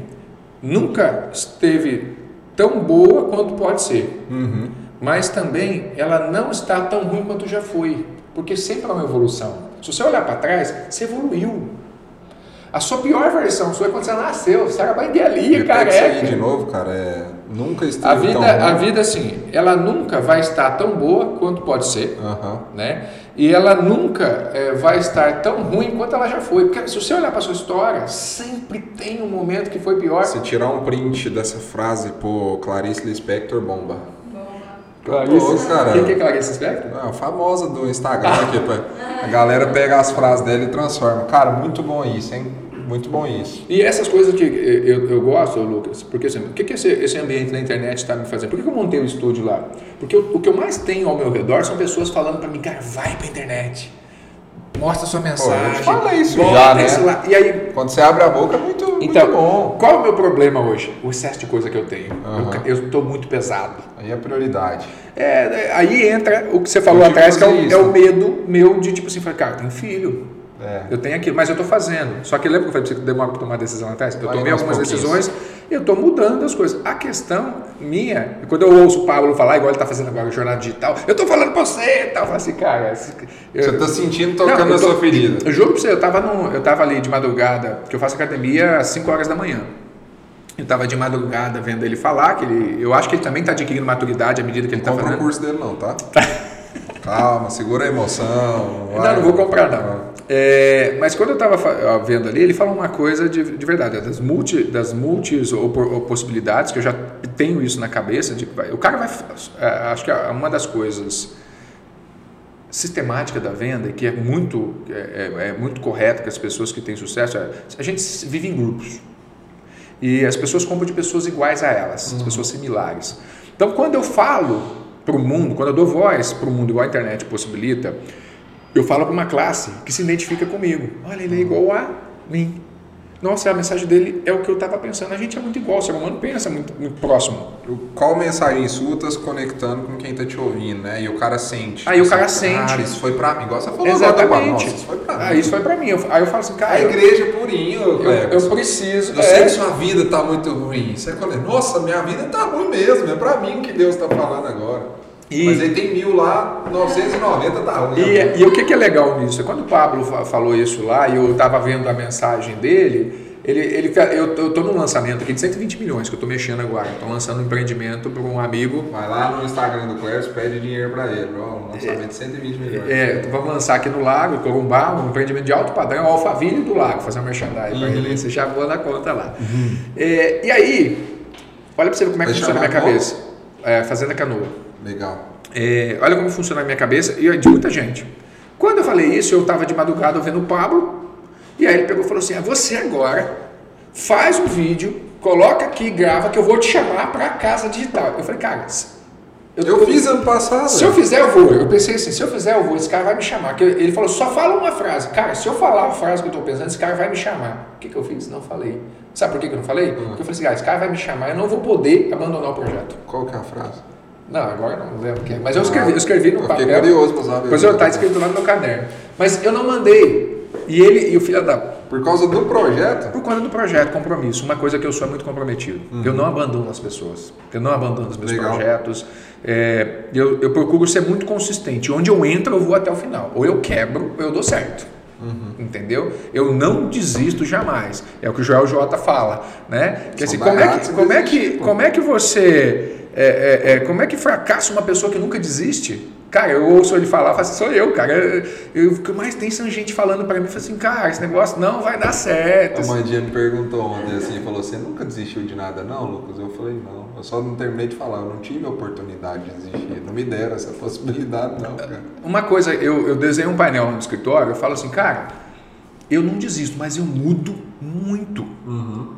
S2: nunca esteve tão boa quanto pode ser,
S1: uhum.
S2: mas também ela não está tão ruim quanto já foi, porque sempre há uma evolução. Se você olhar para trás, você evoluiu. A sua pior versão sua é quando você nasceu, você era banguelinha, careca.
S1: de novo, cara, é Nunca esteve
S2: a vida,
S1: tão
S2: A vida, assim, ela nunca vai estar tão boa quanto pode ser,
S1: uhum.
S2: né? E ela nunca é, vai estar tão ruim quanto ela já foi. Porque se você olhar para sua história, sempre tem um momento que foi pior.
S1: Se tirar um print dessa frase, pô, Clarice Lispector bomba.
S2: Clarice, cara. Quem que é Clarice Lispector?
S1: É, a famosa do Instagram aqui, a galera pega as frases dela e transforma. Cara, muito bom isso, hein? Muito bom isso.
S2: E essas coisas que eu, eu gosto, Lucas, porque assim, o que, que esse, esse ambiente na internet está me fazendo? Por que, eu montei o estúdio lá? Porque eu, o que eu mais tenho ao meu redor são pessoas falando para mim, cara, vai para internet. Mostra sua mensagem.
S1: Pô, fala isso já, né?
S2: Lá. E aí,
S1: Quando você abre a boca é muito,
S2: então,
S1: muito bom.
S2: Qual é o meu problema hoje? O excesso de coisa que eu tenho. Uhum. Eu estou muito pesado.
S1: Aí é a prioridade.
S2: É, aí entra o que você falou atrás, que é o, é o, medo meu de tipo assim, cara, tem filho
S1: é.
S2: Eu tenho aquilo, mas eu estou fazendo. Só que lembra que eu falei para você que demora para tomar decisão atrás? Eu tomei algumas decisões eu estou mudando as coisas. A questão minha, quando eu ouço o Pablo falar, igual ele está fazendo agora, jornada digital, eu estou falando para você e tal. Eu falo assim, cara.
S1: Eu, você está sentindo tocando não, na sua ferida.
S2: Eu juro para você, eu estava eu tava ali de madrugada, porque eu faço academia às 5 horas da manhã. Eu estava de madrugada vendo ele falar, que ele, eu acho que ele também está adquirindo maturidade à medida que ele está fazendo.
S1: Não compra o curso dele não, tá? Calma, segura a emoção.
S2: Vai. Não, não vou comprar não. É, mas quando eu estava vendo ali, ele fala uma coisa de, de verdade, das, multi, das multis ou, ou, possibilidades, que eu já tenho isso na cabeça, de, o cara vai, é, acho que é uma das coisas sistemática da venda, que é muito, é, é, é muito correta, que as pessoas que têm sucesso, a gente vive em grupos. E as pessoas compram de pessoas iguais a elas, uhum. as pessoas similares. Então, quando eu falo para o mundo, quando eu dou voz para o mundo, igual a internet possibilita, eu falo para uma classe que se identifica comigo. Olha, ele é igual a mim. Nossa, a mensagem dele é o que eu estava pensando. A gente é muito igual, o ser humano pensa muito, muito próximo.
S1: Qual mensagem sua tá se conectando com quem está te ouvindo, né? E o cara sente.
S2: Aí o cara sente.
S1: Cara, isso foi para mim. Igual você falou
S2: Exatamente.
S1: Agora, Nossa, isso foi mim.
S2: Ah, isso foi para mim. aí eu falo assim, cara.
S1: A igreja é purinho,
S2: eu, eu preciso.
S1: Eu é. sei que sua vida está muito ruim. Você fala, nossa, minha vida está ruim mesmo. É para mim que Deus está falando agora. E, Mas ele tem mil lá, 990 tá ruim.
S2: E, e o que, que é legal nisso? Quando o Pablo falou isso lá e eu estava vendo a mensagem dele, ele, ele, eu estou num lançamento aqui de 120 milhões que eu estou mexendo agora. Estou lançando um empreendimento para um amigo.
S1: Vai lá no Instagram do Clécio, pede dinheiro para ele. Ó, um lançamento de 120 milhões.
S2: É, vamos lançar aqui no Lago, Corumbá, um empreendimento de alto padrão, Alphaville do Lago, fazer uma merchandising uhum. para ele. Você já voa na conta lá. Uhum. É, e aí, olha para você ver como é que funciona a minha cabeça. É, Fazenda Canoa.
S1: Legal.
S2: É, olha como funciona a minha cabeça e de muita gente. Quando eu falei isso, eu estava de madrugada vendo o Pablo, e aí ele pegou e falou assim: ah, você agora faz um vídeo, coloca aqui, grava, que eu vou te chamar para casa digital. Eu falei, cara,
S1: eu, eu fiz ano passado.
S2: Se eu fizer, eu vou. Eu pensei assim, se eu fizer, eu vou. Esse cara vai me chamar. Ele falou, só fala uma frase. Cara, se eu falar a frase que eu estou pensando, esse cara vai me chamar. O que, que eu fiz? Não falei. Sabe por que, que eu não falei? Uhum. Porque eu falei assim, cara, esse cara vai me chamar, eu não vou poder abandonar o projeto.
S1: Qual que é a frase?
S2: Não, agora não lembro quem. Mas eu escrevi, eu escrevi no
S1: eu
S2: papel.
S1: curioso mas saber.
S2: Pois eu está escrito lá no meu caderno. Mas eu não mandei. E ele e o filho da.
S1: Por causa do projeto?
S2: Por causa do projeto, compromisso. Uma coisa que eu sou muito comprometido. Uhum. Eu não abandono as pessoas. Eu não abandono os meus Legal. projetos. É, eu, eu procuro ser muito consistente. Onde eu entro, eu vou até o final. Ou eu quebro, ou eu dou certo. Uhum. Entendeu? Eu não desisto jamais. É o que o Joel J fala, né? Que assim, como é que, como é que, como é que você é, é, é, como é que fracassa uma pessoa que nunca desiste? Cara, eu ouço ele falar, eu falo assim, sou eu, cara. Eu, o que mais tem gente falando para mim, falo assim, cara, esse negócio não vai dar certo.
S1: A mãe me perguntou ontem assim, falou, você nunca desistiu de nada não, Lucas? Eu falei, não, eu só não terminei de falar, eu não tive a oportunidade de desistir, não me deram essa (laughs) possibilidade não, cara.
S2: Uma coisa, eu, eu desenho um painel no escritório, eu falo assim, cara, eu não desisto, mas eu mudo muito. Uhum.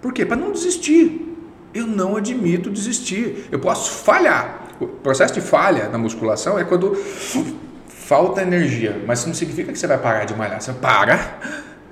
S2: Por quê? Para não desistir. Eu não admito desistir. Eu posso falhar. O processo de falha na musculação é quando falta energia, mas isso não significa que você vai parar de malhar. Você para,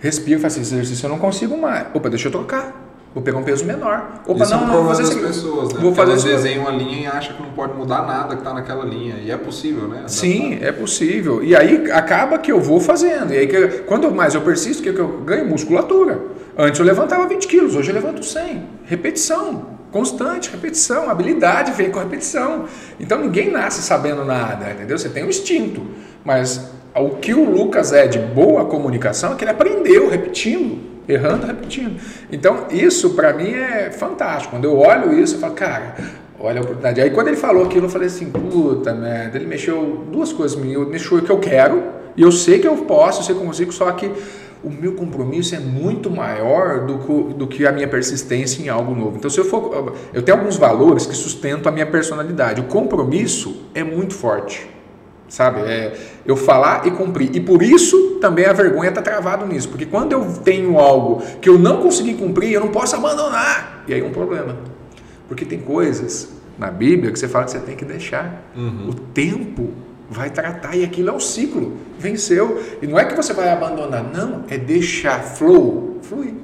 S2: respira e faz esse exercício. Eu não consigo mais. Opa, deixa eu trocar. Vou pegar um peso menor. Opa,
S1: Isso
S2: não,
S1: é
S2: não, vou
S1: fazer das pessoas, né?
S2: Vou fazer elas
S1: desenham uma linha e acha que não pode mudar nada que está naquela linha. E é possível, né?
S2: Sim, é possível. E aí acaba que eu vou fazendo. E aí que, quando mais eu persisto, que eu ganho musculatura. Antes eu levantava 20 quilos, hoje eu levanto 100. Repetição, constante, repetição. Habilidade vem com repetição. Então ninguém nasce sabendo nada, entendeu? Você tem um instinto. Mas o que o Lucas é de boa comunicação é que ele aprendeu repetindo, errando, repetindo. Então isso para mim é fantástico. Quando eu olho isso, eu falo, cara, olha a oportunidade. Aí quando ele falou aquilo, eu falei assim, puta merda, ele mexeu duas coisas, mexeu o que eu quero, e eu sei que eu posso, eu sei que eu consigo, só que o meu compromisso é muito maior do que, do que a minha persistência em algo novo. Então, se eu for. Eu tenho alguns valores que sustentam a minha personalidade. O compromisso é muito forte. Sabe? É eu falar e cumprir. E por isso também a vergonha está travado nisso. Porque quando eu tenho algo que eu não consegui cumprir, eu não posso abandonar. E aí é um problema. Porque tem coisas na Bíblia que você fala que você tem que deixar. Uhum. O tempo vai tratar e aquilo é um ciclo. Venceu. E não é que você vai abandonar, não, é deixar flow, fluir.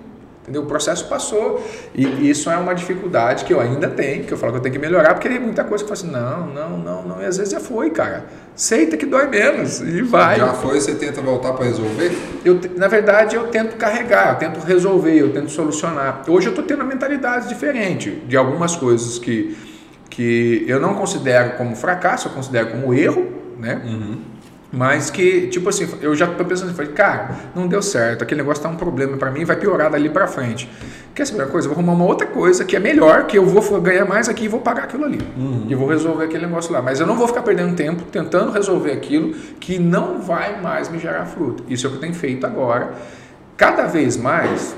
S2: Entendeu? O processo passou. E isso é uma dificuldade que eu ainda tenho, que eu falo que eu tenho que melhorar, porque tem muita coisa que eu falo assim, não, não, não, não. E às vezes já foi, cara. Aceita que dói menos e vai.
S1: Já foi, você tenta voltar para resolver?
S2: Eu, na verdade, eu tento carregar, eu tento resolver, eu tento solucionar. Hoje eu estou tendo uma mentalidade diferente de algumas coisas que, que eu não considero como fracasso, eu considero como erro né? Uhum. Mas que, tipo assim, eu já tô pensando, falei, cara, não deu certo, aquele negócio tá um problema para mim, vai piorar dali para frente. Quer saber uma coisa? Eu vou arrumar uma outra coisa que é melhor, que eu vou ganhar mais aqui e vou pagar aquilo ali. Uhum. E vou resolver aquele negócio lá. Mas eu não vou ficar perdendo tempo tentando resolver aquilo que não vai mais me gerar fruto. Isso é o que eu tenho feito agora. Cada vez mais,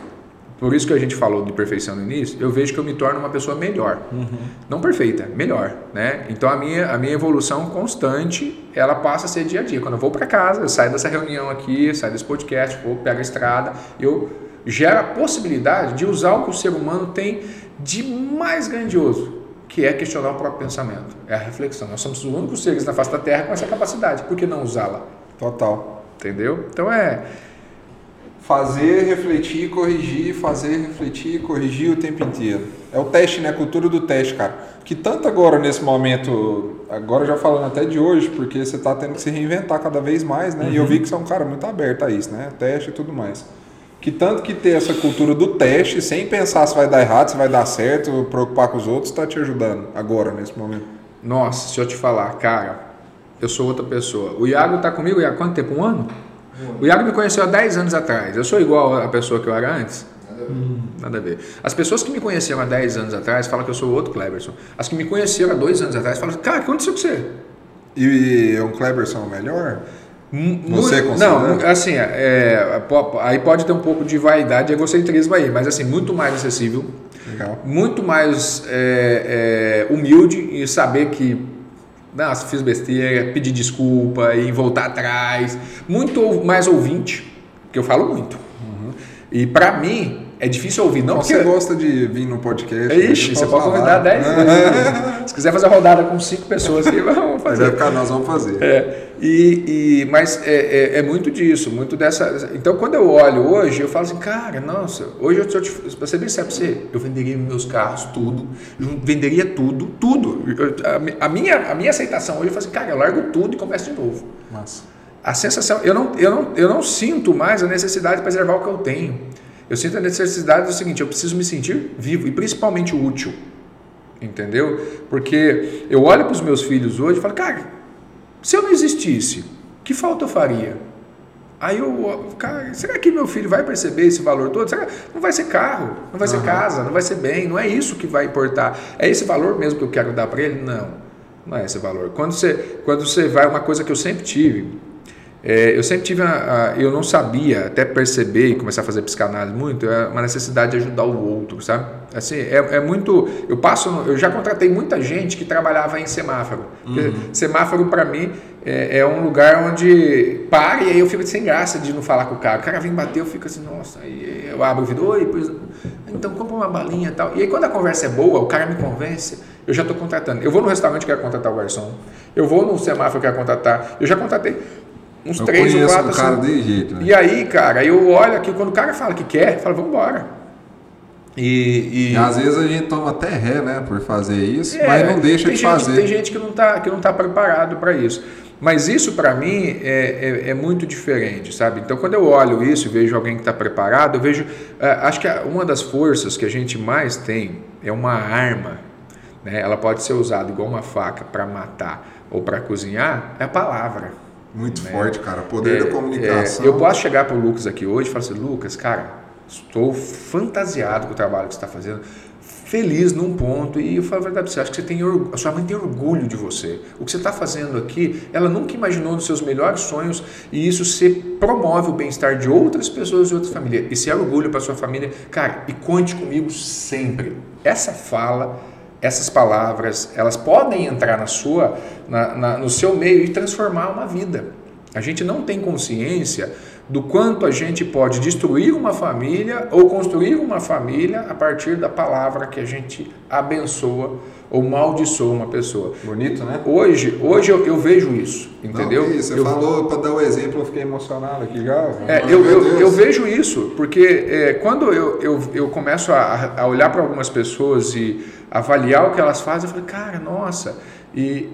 S2: por isso que a gente falou de perfeição no início, eu vejo que eu me torno uma pessoa melhor. Uhum. Não perfeita, melhor. Né? Então a minha, a minha evolução constante, ela passa a ser dia a dia. Quando eu vou para casa, eu saio dessa reunião aqui, saio desse podcast, vou, pego a estrada, eu gero a possibilidade de usar o que o ser humano tem de mais grandioso, que é questionar o próprio pensamento, é a reflexão. Nós somos os únicos seres na face da Terra com essa capacidade, por que não usá-la?
S1: Total.
S2: Entendeu? Então é
S1: fazer, refletir, corrigir, fazer, refletir, corrigir o tempo inteiro. É o teste, né? A cultura do teste, cara. Que tanto agora nesse momento, agora já falando até de hoje, porque você está tendo que se reinventar cada vez mais, né? Uhum. E eu uhum. vi que você é um cara muito aberto a isso, né? Teste e tudo mais. Que tanto que ter essa cultura do teste, sem pensar se vai dar errado, se vai dar certo, preocupar com os outros, está te ajudando agora, nesse momento.
S2: Nossa, se eu te falar, cara, eu sou outra pessoa. O Iago está comigo há quanto tempo? Um ano? O Iago me conheceu há 10 anos atrás. Eu sou igual à pessoa que eu era antes? Nada a ver. Hum, nada a ver. As pessoas que me conheceram há 10 anos atrás falam que eu sou outro Cleberson. As que me conheceram há 2 anos atrás falam, cara, o que aconteceu com você?
S1: E é um Cleberson melhor? Você considera?
S2: Não, assim, é, aí pode ter um pouco de vaidade e egocentrismo aí, mas assim, muito mais acessível, Legal. muito mais é, é, humilde e saber que nossa, fiz besteira, pedir desculpa e voltar atrás. Muito mais ouvinte, que eu falo muito. Uhum. E para mim, é difícil ouvir, não
S1: Você porque... gosta de vir no podcast?
S2: Ixi, você pode convidar 10 Se quiser fazer rodada com 5 pessoas aqui, (laughs) vamos fazer.
S1: Vai ficar, nós vamos fazer.
S2: É, e, e, mas é, é, é, muito disso, muito dessa... Então, quando eu olho hoje, eu falo assim, cara, nossa, hoje eu, te, pra ser bem sério pra você, eu venderia meus carros, tudo, venderia tudo, tudo. A, a, minha, a minha aceitação hoje, eu falo assim, cara, eu largo tudo e começo de novo.
S1: Massa.
S2: A sensação, eu não, eu, não, eu não sinto mais a necessidade de preservar o que eu tenho. Eu sinto a necessidade do seguinte: eu preciso me sentir vivo e principalmente útil. Entendeu? Porque eu olho para os meus filhos hoje e falo, cara, se eu não existisse, que falta eu faria? Aí eu, cara, será que meu filho vai perceber esse valor todo? Será? Não vai ser carro, não vai uhum. ser casa, não vai ser bem, não é isso que vai importar. É esse valor mesmo que eu quero dar para ele? Não, não é esse valor. Quando você, quando você vai, uma coisa que eu sempre tive, é, eu sempre tive, a, a, eu não sabia até perceber e começar a fazer psicanálise muito, é uma necessidade de ajudar o outro, sabe? Assim, é, é muito, eu passo, eu já contratei muita gente que trabalhava em semáforo. Uhum. Semáforo para mim é, é, um lugar onde para e aí eu fico sem graça de não falar com o cara. O cara vem bater, eu fico assim, nossa, aí eu abro o vidro, oi, pois, então compra uma balinha e tal. E aí quando a conversa é boa, o cara me convence, eu já estou contratando. Eu vou no restaurante quero contratar o garçom, eu vou no semáforo quero contratar, eu já contratei uns eu três ou quatro.
S1: cara assim. de jeito, né?
S2: E aí, cara, eu olho aqui, quando o cara fala que quer, fala, vamos embora. E,
S1: e... e, às vezes a gente toma até ré, né, por fazer isso, é, mas não deixa de
S2: gente,
S1: fazer.
S2: Tem gente que não está que não tá preparado para isso. Mas isso para mim é, é, é, muito diferente, sabe? Então quando eu olho isso e vejo alguém que está preparado, eu vejo, é, acho que uma das forças que a gente mais tem é uma arma, né? Ela pode ser usada igual uma faca para matar ou para cozinhar, é a palavra.
S1: Muito né? forte, cara. Poder é, da comunicação.
S2: É, eu posso chegar para o Lucas aqui hoje e falar assim, Lucas, cara, estou fantasiado com o trabalho que você está fazendo, feliz num ponto. E eu falo a verdade você, acho que você tem a sua mãe tem orgulho de você. O que você está fazendo aqui, ela nunca imaginou nos seus melhores sonhos e isso se promove o bem-estar de outras pessoas e outras famílias. E se é orgulho para sua família, cara, e conte comigo sempre. Essa fala essas palavras elas podem entrar na sua, na, na, no seu meio e transformar uma vida. A gente não tem consciência do quanto a gente pode destruir uma família ou construir uma família a partir da palavra que a gente abençoa ou maldiçoa uma pessoa.
S1: Bonito, né?
S2: Hoje, hoje eu, eu vejo isso, entendeu?
S1: Não, você
S2: eu,
S1: falou para dar o um exemplo, eu fiquei emocionado aqui já.
S2: É, eu, eu, eu, vejo isso, porque é, quando eu, eu, eu começo a, a olhar para algumas pessoas e avaliar o que elas fazem, eu falei, cara, nossa, e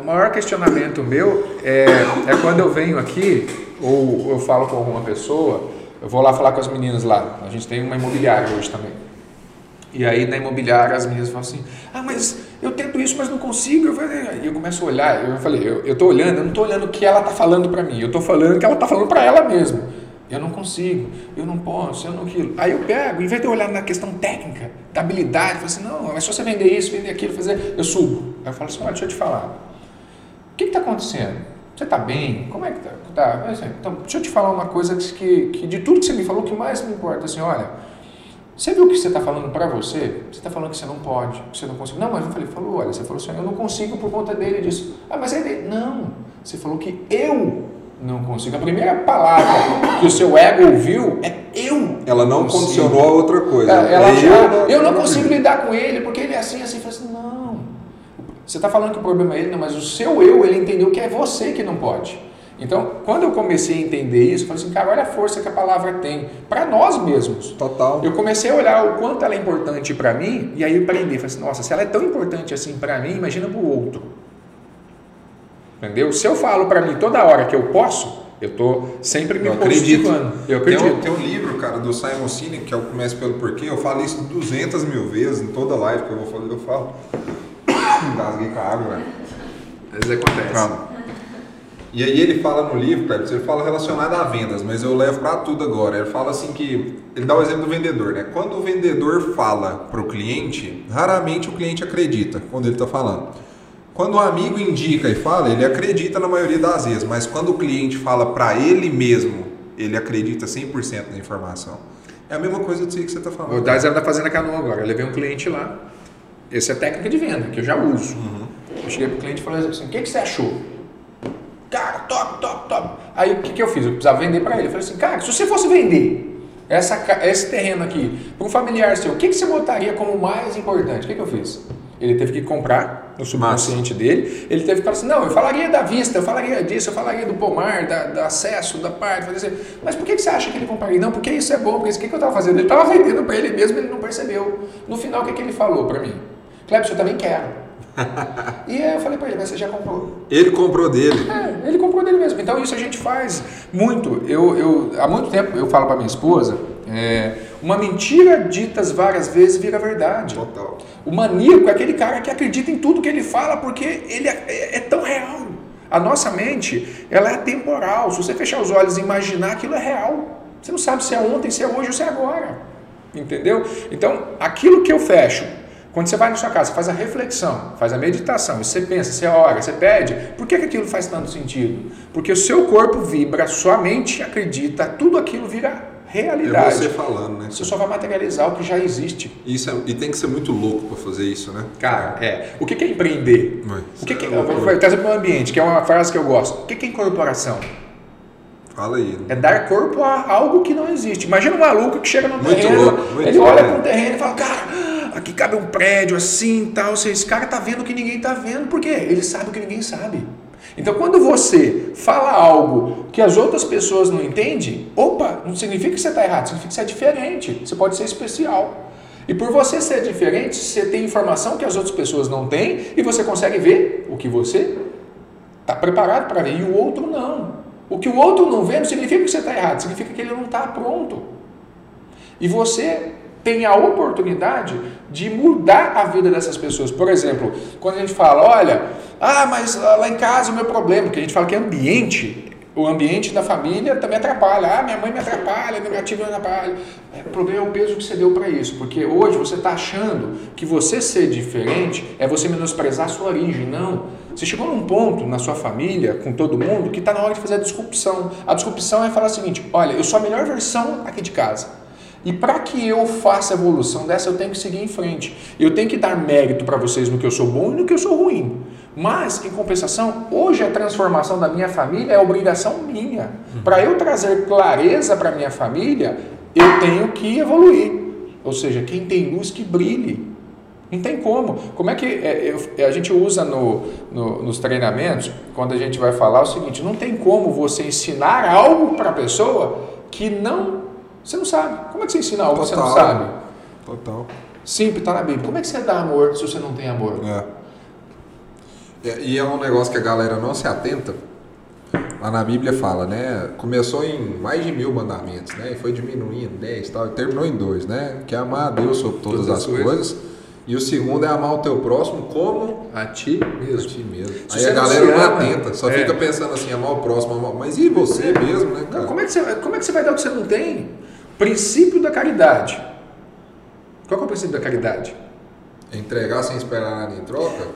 S2: o maior questionamento meu é, é quando eu venho aqui, ou eu falo com alguma pessoa, eu vou lá falar com as meninas lá, a gente tem uma imobiliária hoje também. E aí na imobiliária as meninas falam assim, ah, mas eu tento isso, mas não consigo. Eu falei, aí eu começo a olhar, eu falei, eu estou olhando, eu não estou olhando o que ela está falando para mim, eu estou falando o que ela está falando para ela mesma. Eu não consigo, eu não posso, eu não aquilo. Aí eu pego, em vez de olhar na questão técnica, da habilidade, falo assim, não, é só você vender isso, vender aquilo, fazer, eu subo. Aí eu falo assim, olha, deixa eu te falar. O que está acontecendo? Você tá bem? Como é que tá? tá? Assim, então, deixa eu te falar uma coisa que, que de tudo que você me falou, que mais me importa, assim, olha, você viu o que você está falando para você? Você está falando que você não pode, que você não consegue. Não, mas eu falei, falou, olha, você falou assim, eu não consigo por conta dele disso. Ah, mas é dele. Não, você falou que eu não consigo. A primeira palavra que o seu ego ouviu é eu.
S1: Ela não consigo. condicionou a outra coisa.
S2: Ela, ela é já, eu, eu, não consigo lidar com ele porque ele é assim, assim. Falei assim, não. Você está falando que o problema é ele, não, mas o seu eu, ele entendeu que é você que não pode. Então, quando eu comecei a entender isso, eu falei assim, cara, olha a força que a palavra tem para nós mesmos.
S1: Total.
S2: Eu comecei a olhar o quanto ela é importante para mim e aí eu aprendi, falei assim, nossa, se ela é tão importante assim para mim, imagina para o outro. Entendeu? Se eu falo para mim toda hora que eu posso, eu estou sempre me eu
S1: acredito. Eu acredito. Tem um, tem um, livro, cara, do Simon Sinek, que é o Comece Pelo Porquê, eu falo isso 200 mil vezes em toda live que eu vou fazer, eu falo. (coughs) Engasguei com a água, velho.
S2: Às vezes acontece. Calma.
S1: E aí ele fala no livro, cara, ele fala relacionado a vendas, mas eu levo para tudo agora. Ele fala assim que ele dá o exemplo do vendedor, né? Quando o vendedor fala para o cliente, raramente o cliente acredita quando ele está falando. Quando o amigo indica e fala, ele acredita na maioria das vezes, mas quando o cliente fala para ele mesmo, ele acredita 100% na informação. É a mesma coisa que você está falando.
S2: Vou dar exemplo da Fazenda Canoa agora. Eu levei um cliente lá. Essa é a técnica de venda que eu já uso. Uhum. Eu cheguei para o cliente e falei assim: o que, que você achou? cara, top, top, top. Aí o que, que eu fiz? Eu precisava vender para ele. Eu falei assim, cara, se você fosse vender essa, esse terreno aqui para um familiar seu, o que, que você botaria como mais importante? O que, que eu fiz? Ele teve que comprar no subconsciente Massa. dele. Ele teve que falar assim: não, eu falaria da vista, eu falaria disso, eu falaria do pomar, da, do acesso, da parte. Assim, Mas por que, que você acha que ele compraria? Não, porque isso é bom, porque isso, o que, que eu estava fazendo? Ele estava vendendo para ele mesmo, ele não percebeu. No final, o que, que ele falou para mim? Clebson, eu também quero. (laughs) e aí eu falei para ele, mas você já comprou?
S1: Ele comprou dele.
S2: É, ele comprou dele mesmo. Então isso a gente faz muito. Eu, eu há muito tempo eu falo para minha esposa, é, uma mentira ditas várias vezes vira verdade.
S1: Total.
S2: O maníaco é aquele cara que acredita em tudo que ele fala porque ele é, é, é tão real. A nossa mente, ela é temporal. Se você fechar os olhos e imaginar, aquilo é real. Você não sabe se é ontem, se é hoje ou se é agora. Entendeu? Então, aquilo que eu fecho quando você vai na sua casa, faz a reflexão, faz a meditação, você pensa, você ora, você pede, por que, que aquilo faz tanto sentido? Porque o seu corpo vibra, sua mente acredita, tudo aquilo vira realidade. É
S1: você falando, né?
S2: Você só vai materializar o que já existe.
S1: Isso é, e tem que ser muito louco para fazer isso, né?
S2: Cara, é. O que, que é empreender? o que, que é, é vou trazer para o ambiente, que é uma frase que eu gosto. O que, que é incorporação?
S1: Fala aí.
S2: Né? É dar corpo a algo que não existe. Imagina um maluco que chega no muito terreno, louco, ele olha para um terreno e fala, cara aqui cabe um prédio assim tal. Esse cara tá vendo o que ninguém tá vendo, por quê? Ele sabe o que ninguém sabe. Então, quando você fala algo que as outras pessoas não entendem, opa, não significa que você está errado, significa que você é diferente. Você pode ser especial. E por você ser diferente, você tem informação que as outras pessoas não têm e você consegue ver o que você está preparado para ver e o outro não. O que o outro não vê não significa que você está errado, significa que ele não está pronto. E você tem a oportunidade de mudar a vida dessas pessoas. Por exemplo, quando a gente fala, olha, ah, mas lá em casa o meu problema, porque a gente fala que é ambiente, o ambiente da família também atrapalha. Ah, minha mãe me atrapalha, meu gatinho me atrapalha. É, o problema é o peso que você deu para isso, porque hoje você está achando que você ser diferente é você menosprezar a sua origem. Não. Você chegou num ponto na sua família, com todo mundo, que está na hora de fazer a disrupção. A disrupção é falar o seguinte: olha, eu sou a melhor versão aqui de casa. E para que eu faça evolução dessa, eu tenho que seguir em frente. Eu tenho que dar mérito para vocês no que eu sou bom e no que eu sou ruim. Mas, em compensação, hoje a transformação da minha família é obrigação minha. Para eu trazer clareza para minha família, eu tenho que evoluir. Ou seja, quem tem luz que brilhe. Não tem como. Como é que é, a gente usa no, no, nos treinamentos, quando a gente vai falar o seguinte: não tem como você ensinar algo para a pessoa que não você não sabe. Como é que você ensina algo que você não sabe?
S1: Total.
S2: Simples, está na Bíblia. Como é que você dá amor se você não tem amor?
S1: É. E é um negócio que a galera não se atenta. Lá na Bíblia fala, né? Começou em mais de mil mandamentos, né? E foi diminuindo, dez tal, e terminou em dois, né? Que é amar a Deus sobre todas, todas as coisas. coisas. E o segundo é amar o teu próximo como
S2: a ti mesmo.
S1: A ti mesmo. Aí a galera não atenta, só é. fica pensando assim, amar o próximo, amar... mas e você mesmo, né,
S2: cara? Não, como, é que você, como é que você vai dar o que você não tem? Princípio da caridade. Qual é o princípio da caridade?
S1: Entregar sem esperar nada em troca?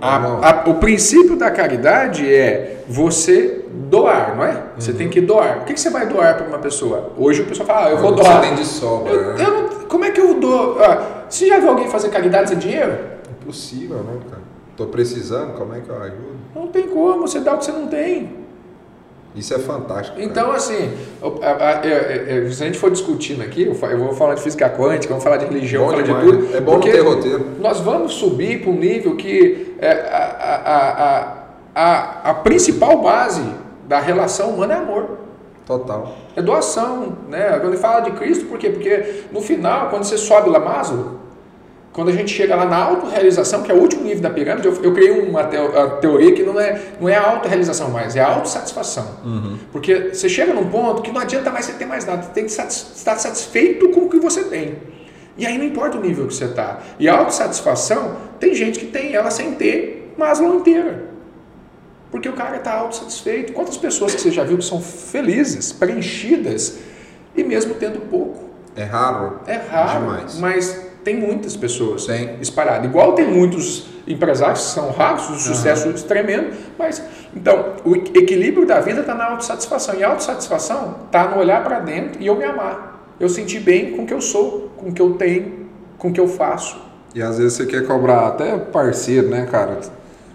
S2: A, a, o princípio da caridade é você doar, não é? Você uhum. tem que doar. O que, que você vai doar para uma pessoa? Hoje o pessoal fala, ah, eu vou doar.
S1: Você tem de sobra,
S2: eu, né? eu não, como é que eu dou? Ah, você já viu alguém fazer caridade sem dinheiro?
S1: Impossível, né, cara? Tô precisando, como é que eu ajudo?
S2: Não tem como, você dá o que você não tem.
S1: Isso é fantástico.
S2: Então, cara. assim, a, a, a, se a gente for discutindo aqui, eu vou falar de física quântica, vamos falar de religião, vamos falar de tudo.
S1: É bom ter roteiro.
S2: Nós vamos subir para um nível que é, a, a, a, principal base da relação humana é amor.
S1: Total.
S2: É doação, né? Quando ele fala de Cristo, por quê? Porque no final, quando você sobe lá Maslow, quando a gente chega lá na autorrealização, que é o último nível da pirâmide, eu, eu criei uma teoria que não é, não é a autorrealização mais, é a autossatisfação. Uhum. Porque você chega num ponto que não adianta mais você ter mais nada, você tem que estar satisfeito com o que você tem. E aí não importa o nível que você está. E a autossatisfação, tem gente que tem ela sem ter Maslow inteira. Porque o cara está autossatisfeito. Quantas pessoas que você já viu que são felizes, preenchidas, e mesmo tendo pouco?
S1: É raro.
S2: É raro, demais. mas tem muitas pessoas tem. espalhadas. Igual tem muitos empresários que são raros, o sucesso uhum. tremendo, mas então o equilíbrio da vida está na autossatisfação. E a autossatisfação está no olhar para dentro e eu me amar. Eu sentir bem com o que eu sou, com o que eu tenho, com o que eu faço.
S1: E às vezes você quer cobrar até parceiro, né, cara?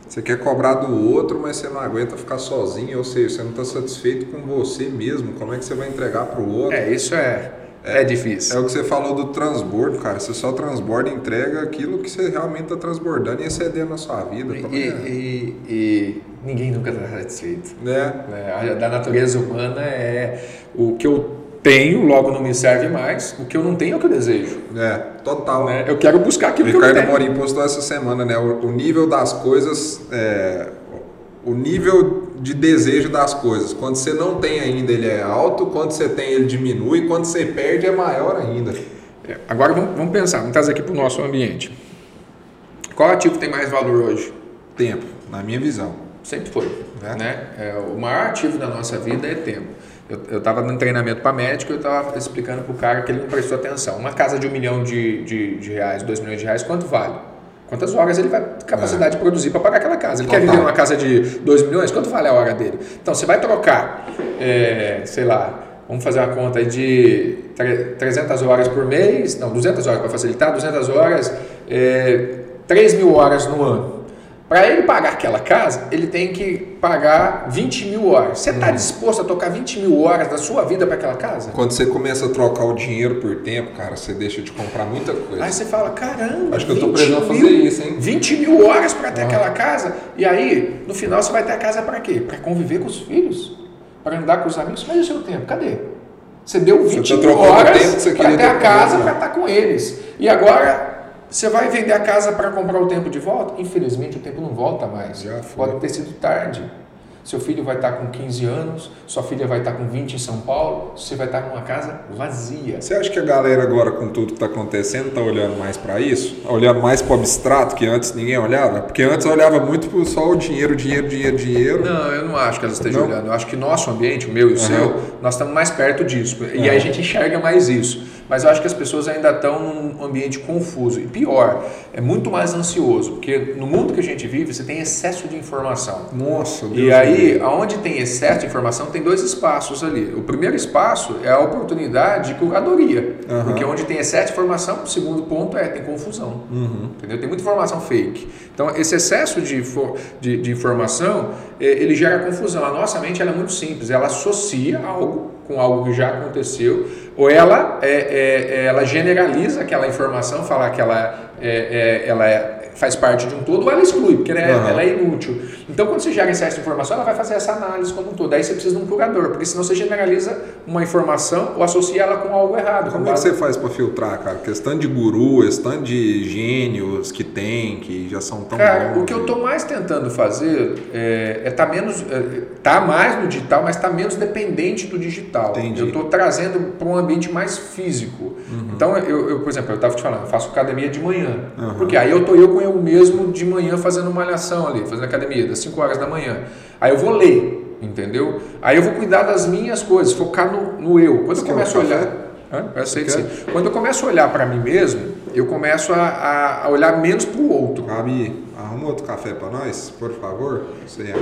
S1: Você quer cobrar do outro, mas você não aguenta ficar sozinho, ou seja, você não está satisfeito com você mesmo. Como é que você vai entregar para o outro?
S2: É, isso é é, é difícil.
S1: É o que você falou do transbordo, cara. Você só transborda e entrega aquilo que você realmente está transbordando e excedendo na sua vida.
S2: E, e, e, ninguém nunca está satisfeito. Né? É, da natureza humana é o que eu tenho, logo não me serve mais. O que eu não tenho é o que eu desejo.
S1: É, total.
S2: Né? Eu quero buscar aquilo
S1: Ricardo
S2: que eu tenho.
S1: Ricardo Morim postou essa semana, né? O, o nível das coisas... É o nível de desejo das coisas. Quando você não tem ainda, ele é alto, quando você tem, ele diminui, quando você perde, é maior ainda.
S2: É, agora vamos, vamos pensar, vamos trazer aqui para o nosso ambiente. Qual ativo tem mais valor hoje?
S1: Tempo, na minha visão.
S2: Sempre foi. É. Né? É, o maior ativo da nossa vida é tempo. Eu estava no treinamento para médico eu estava explicando para o cara que ele não prestou atenção. Uma casa de um milhão de, de, de reais, dois milhões de reais, quanto vale? Quantas horas ele vai ter capacidade é. de produzir para pagar aquela casa? Ele Total. quer viver numa casa de 2 milhões? Quanto vale a hora dele? Então, você vai trocar, é, sei lá, vamos fazer uma conta aí de 300 horas por mês, não, 200 horas para facilitar, 200 horas, é, 3 mil horas no ano. Para ele pagar aquela casa, ele tem que pagar 20 mil horas. Você está hum. disposto a tocar 20 mil horas da sua vida para aquela casa?
S1: Quando você começa a trocar o dinheiro por tempo, cara, você deixa de comprar muita coisa.
S2: Aí você fala, caramba,
S1: acho que eu estou precisando fazer isso, hein?
S2: 20 mil horas para ter ah. aquela casa. E aí, no final, você vai ter a casa para quê? Para conviver com os filhos, para andar com os amigos. Mas e o seu tempo? Cadê? Você deu 20 você tá mil horas para ter a casa para estar tá com eles. E agora você vai vender a casa para comprar o tempo de volta? Infelizmente, o tempo não volta mais. Já Pode ter sido tarde. Seu filho vai estar com 15 anos, sua filha vai estar com 20 em São Paulo, você vai estar numa casa vazia.
S1: Você acha que a galera agora, com tudo que está acontecendo, está olhando mais para isso? Olhando mais para o abstrato, que antes ninguém olhava? Porque antes olhava muito para só o dinheiro, dinheiro, dinheiro, dinheiro.
S2: Não, eu não acho que elas estejam não? olhando. Eu acho que nosso ambiente, o meu e o uhum. seu, nós estamos mais perto disso. E uhum. aí a gente enxerga mais isso mas eu acho que as pessoas ainda estão num ambiente confuso. E pior, é muito mais ansioso, porque no mundo que a gente vive, você tem excesso de informação.
S1: Nossa, Deus
S2: E aí, Deus. aonde tem excesso de informação, tem dois espaços ali. O primeiro espaço é a oportunidade de curadoria, uhum. porque onde tem excesso de informação, o segundo ponto é tem confusão. Uhum. Entendeu? Tem muita informação fake. Então, esse excesso de, de, de informação, eh, ele gera confusão. A nossa mente é muito simples, ela associa algo com algo que já aconteceu, ou ela, é, é, ela generaliza aquela informação, falar que ela, é, é ela é faz parte de um todo, ou ela exclui, porque ela é, uhum. ela é inútil. Então, quando você gera excesso de informação, ela vai fazer essa análise como um todo. Aí você precisa de um curador, porque senão você generaliza uma informação ou associa ela com algo errado.
S1: Como é que você faz para filtrar, cara? Questão de guru, questão de gênios que tem, que já são tão
S2: Cara,
S1: bons,
S2: o que eu estou mais tentando fazer é, é tá menos, é, tá mais no digital, mas tá menos dependente do digital. Entendi. Eu estou trazendo para um ambiente mais físico. Então, eu, eu, por exemplo, eu estava te falando, eu faço academia de manhã, uhum. porque aí eu tô eu com eu mesmo de manhã fazendo uma malhação ali, fazendo academia, das 5 horas da manhã. Aí eu vou ler, entendeu? Aí eu vou cuidar das minhas coisas, focar no, no eu. Quando Você eu começo a olhar. Eu aceito sim. Quando eu começo a olhar para mim mesmo, eu começo a, a olhar menos para o outro.
S1: Gabi, arruma outro café para nós, por favor.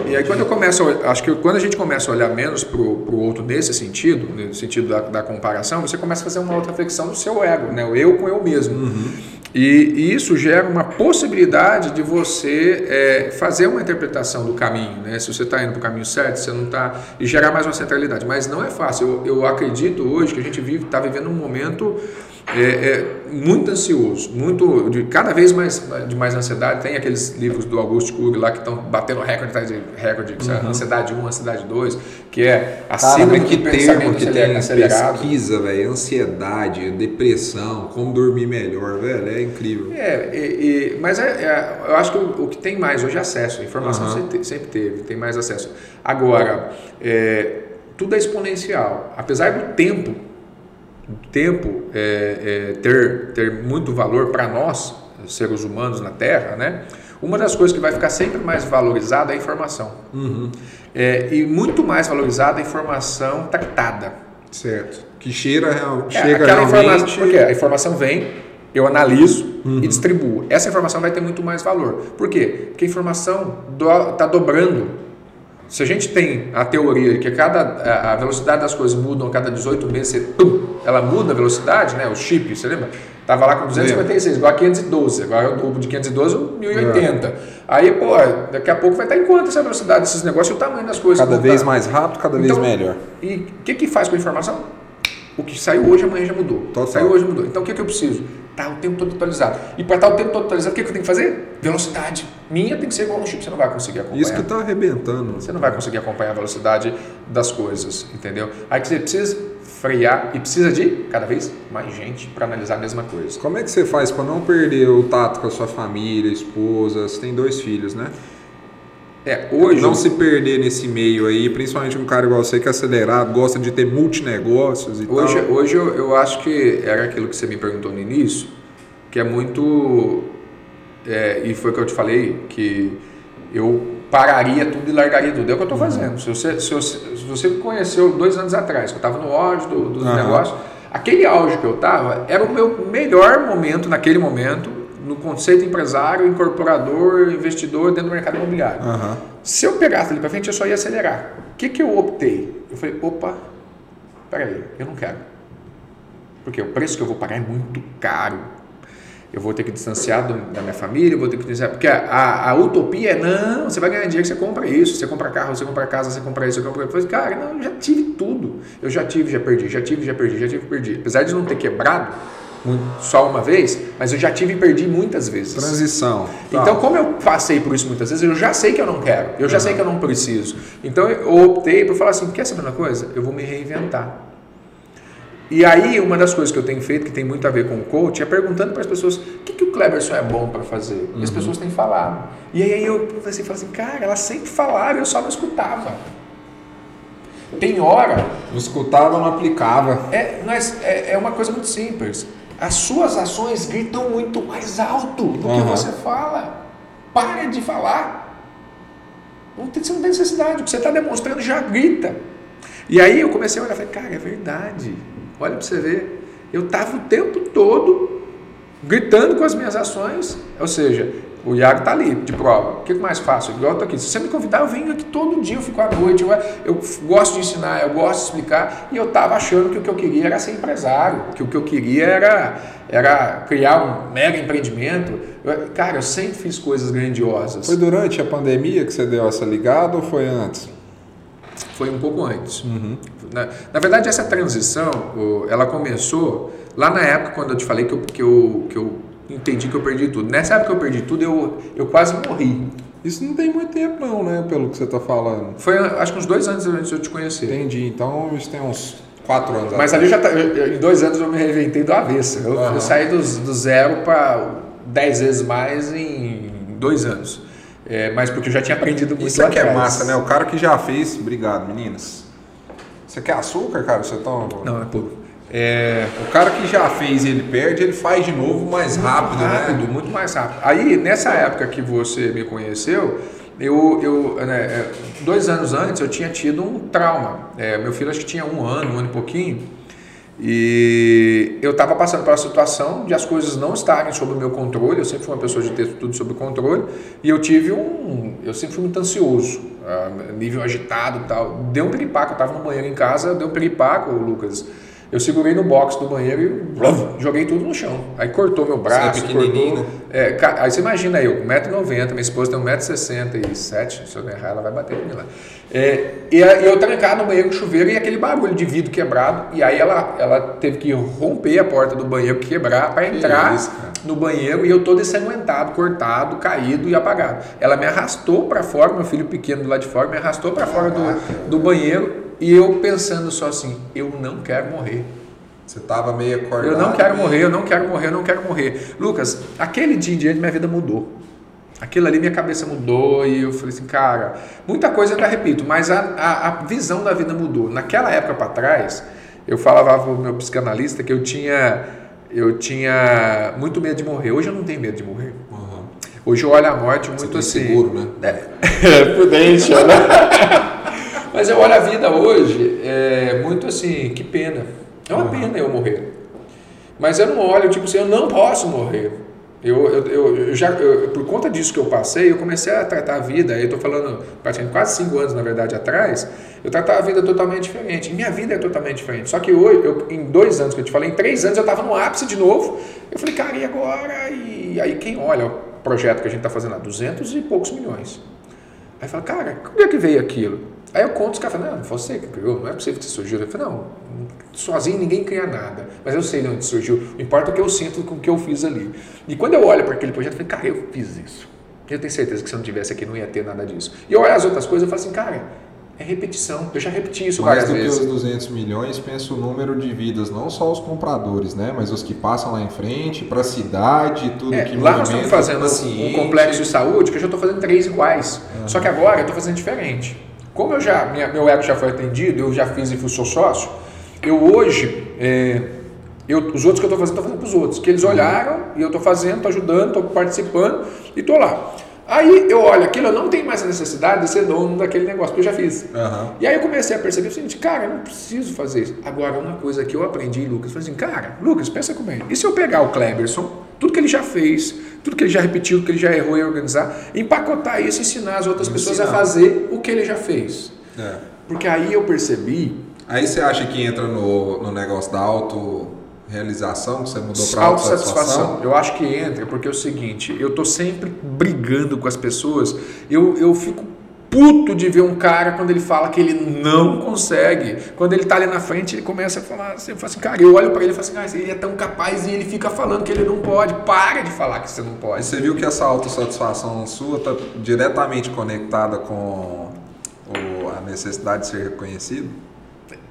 S2: E aí quando eu começo, acho que quando a gente começa a olhar menos para o outro nesse sentido, no sentido da, da, comparação, você começa a fazer uma outra reflexão do seu ego, né? o eu com eu mesmo. Uhum. E, e, isso gera uma possibilidade de você é, fazer uma interpretação do caminho, né? Se você está indo para o caminho certo, você não está. e gerar mais uma centralidade. Mas não é fácil. Eu, eu acredito hoje que a gente está vivendo um momento é, é, muito ansioso, muito de cada vez mais de mais ansiedade. Tem aqueles livros do Augusto Cury lá que estão batendo recorde atrás de recorde, uhum. ansiedade 1, ansiedade 2, que é
S1: a síndrome que termo que tem acelerado. pesquisa, velho, ansiedade, depressão, como dormir melhor, velho, é incrível.
S2: É, e, e, mas é, é, eu acho que o, o, que tem mais hoje é acesso, a informação uhum. sempre, sempre, teve, tem mais acesso. Agora, é, tudo é exponencial, apesar do tempo tempo é, é, ter, ter muito valor para nós, seres humanos na Terra, né? uma das coisas que vai ficar sempre mais valorizada é a informação. Uhum. É, e muito mais valorizada a informação tactada.
S1: Certo. Que cheira,
S2: é, chega realmente... Informação, porque a informação vem, eu analiso uhum. e distribuo. Essa informação vai ter muito mais valor. Por quê? Porque a informação está do, dobrando se a gente tem a teoria que cada, a velocidade das coisas mudam a cada 18 meses, pum, ela muda a velocidade, né? o chip, você lembra? Estava lá com 256, agora 512, agora o dobro de 512, 1080. É. Aí, pô, daqui a pouco vai estar em quanto essa velocidade desses negócios e o tamanho das coisas.
S1: Cada vez mais rápido, cada então, vez melhor.
S2: E o que, que faz com a informação? O que saiu hoje, amanhã já mudou. Total. Saiu hoje, mudou. Então, o que, que eu preciso? Tá o tempo todo atualizado. E para estar o tempo todo atualizado, o que, que eu tenho que fazer? Velocidade. Minha tem que ser igual no chip, você não vai conseguir acompanhar.
S1: Isso que está arrebentando.
S2: Você não vai conseguir acompanhar a velocidade das coisas, entendeu? Aí que você precisa frear e precisa de cada vez mais gente para analisar a mesma coisa.
S1: Como é que você faz para não perder o tato com a sua família, esposa? Você tem dois filhos, né? É, hoje. Não se perder nesse meio aí, principalmente um cara igual você que é acelerado, gosta de ter multinegócios e
S2: hoje, tal. Hoje eu, eu acho que era aquilo que você me perguntou no início, que é muito. É, e foi o que eu te falei, que eu pararia tudo e largaria tudo. É o que eu estou uhum. fazendo. Se você, se, você, se você me conheceu dois anos atrás, que eu estava no auge do, dos uhum. negócios, aquele auge que eu estava era o meu melhor momento naquele momento no conceito empresário, incorporador, investidor dentro do mercado imobiliário. Uhum. Se eu pegasse ali para frente, eu só ia acelerar. O que, que eu optei? Eu falei, opa, peraí, eu não quero. Porque o preço que eu vou pagar é muito caro. Eu vou ter que distanciar do, da minha família, eu vou ter que distanciar. Porque a, a, a, utopia é: não, você vai ganhar dinheiro, você compra isso, você compra carro, você compra casa, você compra isso, você compra. Falei, cara, não, eu já tive tudo. Eu já tive, já perdi, já tive, já perdi, já tive, perdi. Apesar de não ter quebrado, só uma vez, mas eu já tive e perdi muitas vezes.
S1: Transição.
S2: Tá. Então, como eu passei por isso muitas vezes, eu já sei que eu não quero, eu já uhum. sei que eu não preciso. Então, eu optei por falar assim: quer saber uma coisa? Eu vou me reinventar. E aí, uma das coisas que eu tenho feito, que tem muito a ver com o coach, é perguntando para as pessoas o que, que o Cleberson é bom para fazer. Uhum. E as uhum. pessoas têm falado. E aí eu comecei a falar assim: cara, elas sempre falaram, eu só não escutava. Tem hora.
S1: Não escutava, não aplicava.
S2: É, mas é, é uma coisa muito simples as suas ações gritam muito mais alto do uhum. que você fala. Pare de falar. Não tem, você não tem necessidade. O que você está demonstrando já grita. E aí eu comecei a olhar e falei, cara, é verdade. Olha para você ver. Eu estava o tempo todo gritando com as minhas ações. Ou seja, o Iago está ali, de prova. O que mais faço? Eu tô aqui. Se você me convidar, eu venho aqui todo dia, eu fico à noite. Eu, eu gosto de ensinar, eu gosto de explicar. E eu estava achando que o que eu queria era ser empresário, que o que eu queria era, era criar um mega empreendimento. Eu, cara, eu sempre fiz coisas grandiosas.
S1: Foi durante a pandemia que você deu essa ligada ou foi antes?
S2: Foi um pouco antes. Uhum. Na, na verdade, essa transição, ela começou lá na época quando eu te falei que eu, que eu, que eu entendi que eu perdi tudo. Nessa época que eu perdi tudo, eu, eu quase morri.
S1: Isso não tem muito tempo não, né? Pelo que você está falando.
S2: Foi acho que uns dois anos antes de eu te conhecer.
S1: Entendi. Então isso tem uns quatro anos.
S2: Mas ali já tá, eu, em dois anos eu me reinventei do avesso. Eu, uhum. eu saí do, do zero para dez vezes mais em dois anos. É, mas porque eu já tinha aprendido muito.
S1: Isso aqui é massa, né? O cara que já fez. Obrigado, meninas. Você quer açúcar, cara? Você toma?
S2: Não, é pouco.
S1: É, o cara que já fez e ele perde, ele faz de novo mais rápido,
S2: muito rápido,
S1: né?
S2: Muito mais rápido. Aí, nessa época que você me conheceu, eu, eu né, é, dois anos antes eu tinha tido um trauma. É, meu filho acho que tinha um ano, um ano e pouquinho. E eu estava passando pela situação de as coisas não estarem sob o meu controle. Eu sempre fui uma pessoa de ter tudo sob controle. E eu tive um. Eu sempre fui muito ansioso, uh, nível agitado e tal. Deu um piripaco. Eu estava no banheiro em casa, deu um piripaco, Lucas. Eu segurei no box do banheiro e joguei tudo no chão. Aí cortou meu braço. Você é cortou, né? É, aí você imagina eu, 1,90m, minha esposa tem 1,67m, se eu errar ela vai bater mim lá. É, e eu trancado no banheiro com chuveiro e aquele barulho de vidro quebrado. E aí ela, ela teve que romper a porta do banheiro, quebrar, para entrar isso, no banheiro e eu todo ensanguentado, cortado, caído e apagado. Ela me arrastou para fora, meu filho pequeno do lado de fora, me arrastou para fora do, do banheiro e eu pensando só assim, eu não quero morrer.
S1: Você estava meio acordado.
S2: Eu não quero morrer, eu não quero morrer, eu não quero morrer. Lucas, aquele dia em diante minha vida mudou. Aquilo ali minha cabeça mudou e eu falei assim, cara, muita coisa eu ainda repito, mas a, a, a visão da vida mudou. Naquela época para trás, eu falava para o meu psicanalista que eu tinha, eu tinha muito medo de morrer. Hoje eu não tenho medo de morrer. Uhum. Hoje eu olho a morte muito Você assim.
S1: seguro, né? (laughs)
S2: É, prudente, né? (laughs) Mas eu olho a vida hoje é, muito assim, que pena. É uma pena eu morrer. Mas eu não olho, tipo assim, eu não posso morrer. Eu, eu, eu já, eu, por conta disso que eu passei, eu comecei a tratar a vida, eu estou falando praticamente quase cinco anos, na verdade, atrás, eu tratava a vida totalmente diferente. Minha vida é totalmente diferente. Só que hoje, eu, em dois anos que eu te falei, em três anos eu estava no ápice de novo. Eu falei, cara, e agora? E aí quem olha o projeto que a gente está fazendo há 200 e poucos milhões. Aí fala, cara, como é que veio aquilo? Aí eu conto, os caras falam, não, você que criou, não é possível que surgiu. Eu falo, não, sozinho ninguém cria nada, mas eu sei de onde surgiu, o importa o que eu sinto com o que eu fiz ali. E quando eu olho para aquele projeto, eu falei, cara, eu fiz isso. Eu tenho certeza que se eu não tivesse aqui não ia ter nada disso. E eu olho as outras coisas e falo assim, cara, é repetição. Eu já repeti isso
S1: Mais
S2: várias vezes.
S1: Mais do que os 200 milhões, penso o número de vidas, não só os compradores, né? Mas os que passam lá em frente, para a cidade, tudo
S2: é,
S1: que
S2: Lá nós estamos fazendo um complexo de saúde que eu já estou fazendo três iguais. Uhum. Só que agora eu estou fazendo diferente. Como eu já, minha, meu ego já foi atendido, eu já fiz e fui sou sócio, eu hoje, é, eu, os outros que eu estou fazendo, estou fazendo para os outros. Que eles olharam e eu estou fazendo, estou ajudando, estou participando e estou lá. Aí eu olho aquilo, eu não tenho mais a necessidade de ser dono daquele negócio que eu já fiz. Uhum. E aí eu comecei a perceber o seguinte, cara, eu não preciso fazer isso. Agora, uma coisa que eu aprendi, Lucas, foi assim, cara, Lucas, pensa comigo. E se eu pegar o Kleberson, tudo que ele já fez, tudo que ele já repetiu, tudo que ele já errou em organizar, empacotar isso e ensinar as outras pessoas a fazer o que ele já fez. É. Porque aí eu percebi.
S1: Aí você acha que entra no, no negócio da auto realização que você mudou para autossatisfação?
S2: Eu acho que entra, porque é o seguinte, eu tô sempre brigando com as pessoas, eu, eu fico puto de ver um cara quando ele fala que ele não consegue. Quando ele tá ali na frente, ele começa a falar eu falo assim, cara, eu olho para ele e falo assim, ah, ele é tão capaz e ele fica falando que ele não pode. Para de falar que você não pode.
S1: Você viu que essa autossatisfação sua tá diretamente conectada com a necessidade de ser reconhecido?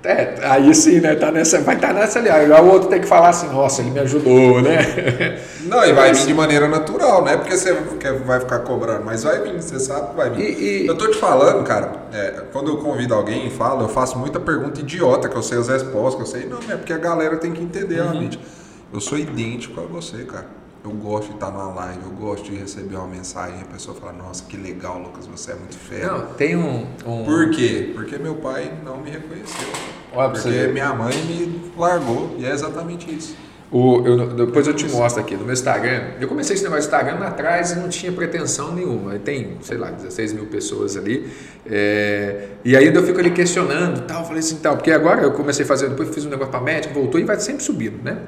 S2: É, aí sim, né? Tá nessa, vai estar tá nessa ali. Aí o outro tem que falar assim, nossa, ele me ajudou, né? (laughs)
S1: Não, e vai vir de maneira natural, né? Porque você vai ficar cobrando, mas vai vir, você sabe que vai vir. E, e... Eu tô te falando, cara, é, quando eu convido alguém e falo, eu faço muita pergunta idiota, que eu sei as respostas, que eu sei, não, é porque a galera tem que entender uhum. realmente. Eu sou idêntico a você, cara eu gosto de estar numa live, eu gosto de receber uma mensagem e a pessoa fala, nossa, que legal, Lucas, você é muito fera.
S2: Não, tem um, um...
S1: Por quê? Porque meu pai não me reconheceu. Porque minha mãe me largou e é exatamente isso.
S2: O, eu, depois eu te mostro aqui no meu Instagram. Eu comecei esse negócio de Instagram lá atrás e não tinha pretensão nenhuma. Tem, sei lá, 16 mil pessoas ali. É, e aí eu fico ali questionando tal. Falei assim, tal, porque agora eu comecei a fazer, depois fiz um negócio para médico, voltou e vai sempre subindo, né?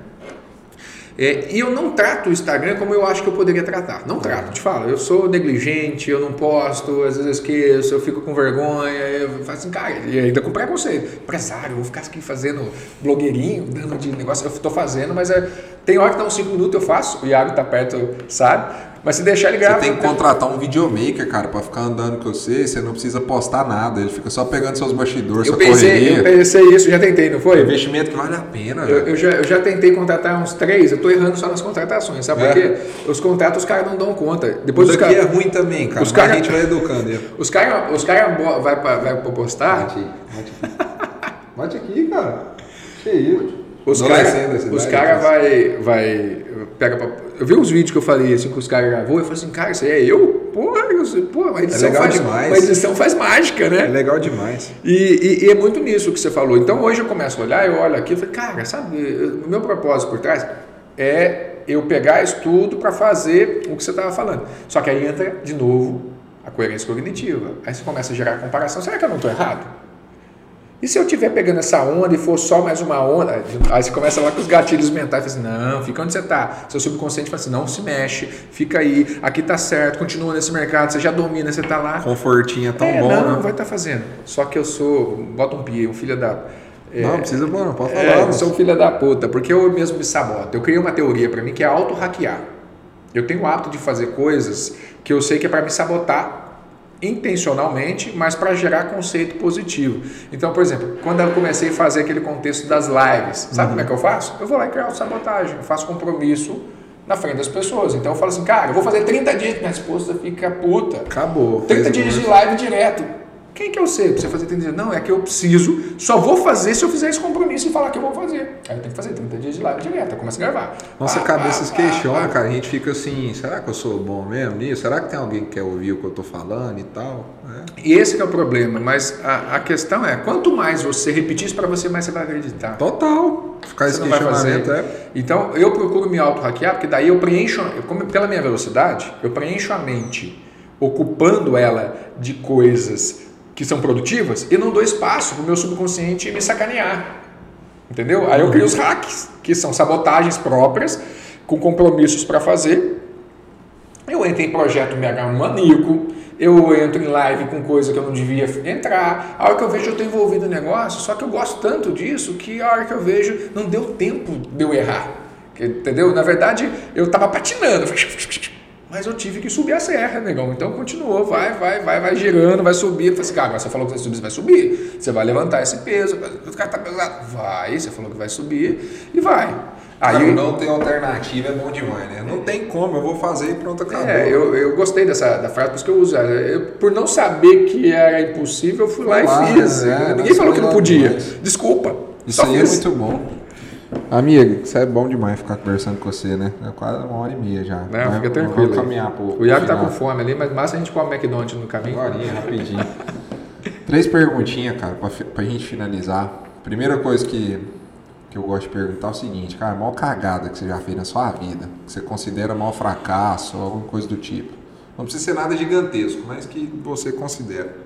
S2: É, e eu não trato o Instagram como eu acho que eu poderia tratar. Não trato, te falo. Eu sou negligente, eu não posto, às vezes esqueço, eu fico com vergonha, eu faço assim, cara, e ainda com preconceito. Empresário, eu vou ficar aqui fazendo blogueirinho, dando de negócio, eu estou fazendo, mas é, tem hora que dá uns 5 minutos eu faço, o Iago tá perto, sabe? Mas se deixar ele gravar.
S1: Você tem que contratar um videomaker, cara, pra ficar andando com você, você não precisa postar nada, ele fica só pegando seus bastidores, eu
S2: pensei,
S1: correria.
S2: Eu pensei isso, já tentei, não foi?
S1: É investimento que vale a pena,
S2: eu, eu, já, eu já tentei contratar uns três, eu tô errando só nas contratações, sabe? É. Porque os contratos os caras não dão conta. Depois
S1: os
S2: cara,
S1: é ruim também, cara. Os cara, a gente vai educando.
S2: Os caras os cara vai, vai postar.
S1: Bate, bate aqui. bate aqui, cara. Que isso.
S2: Os caras os cara vai, vai pega pra, eu vi uns vídeos que eu falei assim que os caras gravou, eu falei assim, cara, isso aí é eu? pô, eu, pô uma edição,
S1: é legal
S2: faz,
S1: demais.
S2: uma edição faz mágica, né?
S1: É legal demais.
S2: E, e, e, é muito nisso que você falou. Então hoje eu começo a olhar, eu olho aqui e falo, cara, sabe, o meu propósito por trás é eu pegar isso tudo para fazer o que você estava falando. Só que aí entra de novo a coerência cognitiva. Aí você começa a gerar comparação. Será que eu não estou errado? E se eu estiver pegando essa onda e for só mais uma onda, aí você começa lá com os gatilhos mentais, assim, não, fica onde você está. Seu subconsciente fala assim, não se mexe, fica aí, aqui tá certo, continua nesse mercado, você já domina, você está lá.
S1: Confortinho é tão
S2: é,
S1: bom,
S2: não,
S1: né?
S2: não vai estar tá fazendo. Só que eu sou, bota um pie, um filho da...
S1: É, não, precisa, não, pode falar.
S2: É, eu sou um filho da puta, porque eu mesmo me saboto. Eu criei uma teoria para mim que é auto-hackear. Eu tenho o hábito de fazer coisas que eu sei que é para me sabotar intencionalmente, mas para gerar conceito positivo. Então, por exemplo, quando eu comecei a fazer aquele contexto das lives, sabe uhum. como é que eu faço? Eu vou lá e criar sabotagem, eu faço compromisso na frente das pessoas. Então eu falo assim, cara, eu vou fazer 30 dias, minha esposa fica puta.
S1: Acabou.
S2: 30 dias de live direto. Quem que eu sei pra você fazer 30 dias? Não, é que eu preciso, só vou fazer se eu fizer esse compromisso e falar que eu vou fazer. Aí eu tenho que fazer 30 dias de live direto, eu começo a gravar.
S1: Nossa ah, cabeça ah, se questiona, ah, cara. A gente fica assim, será que eu sou bom mesmo nisso? Será que tem alguém que quer ouvir o que eu tô falando e tal?
S2: É. E esse é o problema, mas a, a, questão é, quanto mais você repetir isso para você, mais você vai acreditar.
S1: Total. Ficar esse questionamento é...
S2: Então, eu procuro me auto-hackear, porque daí eu preencho, como, pela minha velocidade, eu preencho a mente, ocupando ela de coisas que são produtivas e não dou espaço para o meu subconsciente me sacanear. Entendeu? Aí eu crio os hacks, que são sabotagens próprias, com compromissos para fazer. Eu entro em projeto MH maníaco, eu entro em live com coisa que eu não devia entrar. A hora que eu vejo, eu estou envolvido no negócio, só que eu gosto tanto disso que a hora que eu vejo, não deu tempo de eu errar. Entendeu? Na verdade, eu estava patinando. (laughs) Mas eu tive que subir a serra, negão. Então continuou, vai, vai, vai, vai girando, vai subir. Eu falei assim, cara, você falou que você subir, você vai subir. Você vai levantar esse peso, o cara tá pesado. Vai, você falou que vai subir e vai.
S1: Aí não tem alternativa, é bom demais, né? Não tem como, eu vou fazer e pronto, acabou.
S2: É, eu, eu gostei dessa da frase, por isso que eu uso. Eu, por não saber que era impossível, eu fui lá, lá e fiz. É, Ninguém falou que não podia. Desculpa.
S1: Isso aí é fiz. é muito bom. Amigo, isso é bom demais ficar conversando com você, né? É quase uma hora e meia já.
S2: Não, fica tranquilo. Vamos caminhar pro, o Iago tá com fome ali, mas massa a gente come McDonald's no caminho.
S1: Agora, rapidinho. Três perguntinhas, cara, pra, pra gente finalizar. Primeira coisa que, que eu gosto de perguntar é o seguinte, cara, a maior cagada que você já fez na sua vida, que você considera maior fracasso ou alguma coisa do tipo. Não precisa ser nada gigantesco, mas que você considera.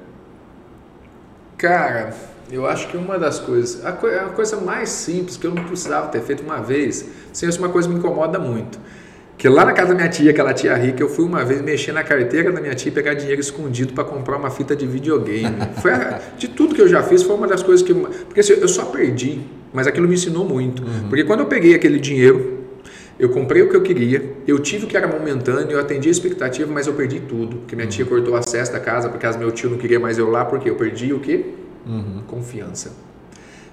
S2: Cara, eu acho que uma das coisas, a, co a, coisa mais simples que eu não precisava ter feito uma vez, sem isso uma coisa me incomoda muito. Que lá na casa da minha tia, aquela tia rica, eu fui uma vez mexer na carteira da minha tia e pegar dinheiro escondido para comprar uma fita de videogame. (laughs) Foi a, de tudo que eu já fiz, foi uma das coisas que. Porque assim, eu só perdi, mas aquilo me ensinou muito. Uhum. Porque quando eu peguei aquele dinheiro, eu comprei o que eu queria, eu tive o que era momentâneo, eu atendi a expectativa, mas eu perdi tudo. Porque minha tia uhum. cortou o acesso da casa, porque meu tio não queria mais eu lá, porque eu perdi o quê? Uhum. Confiança.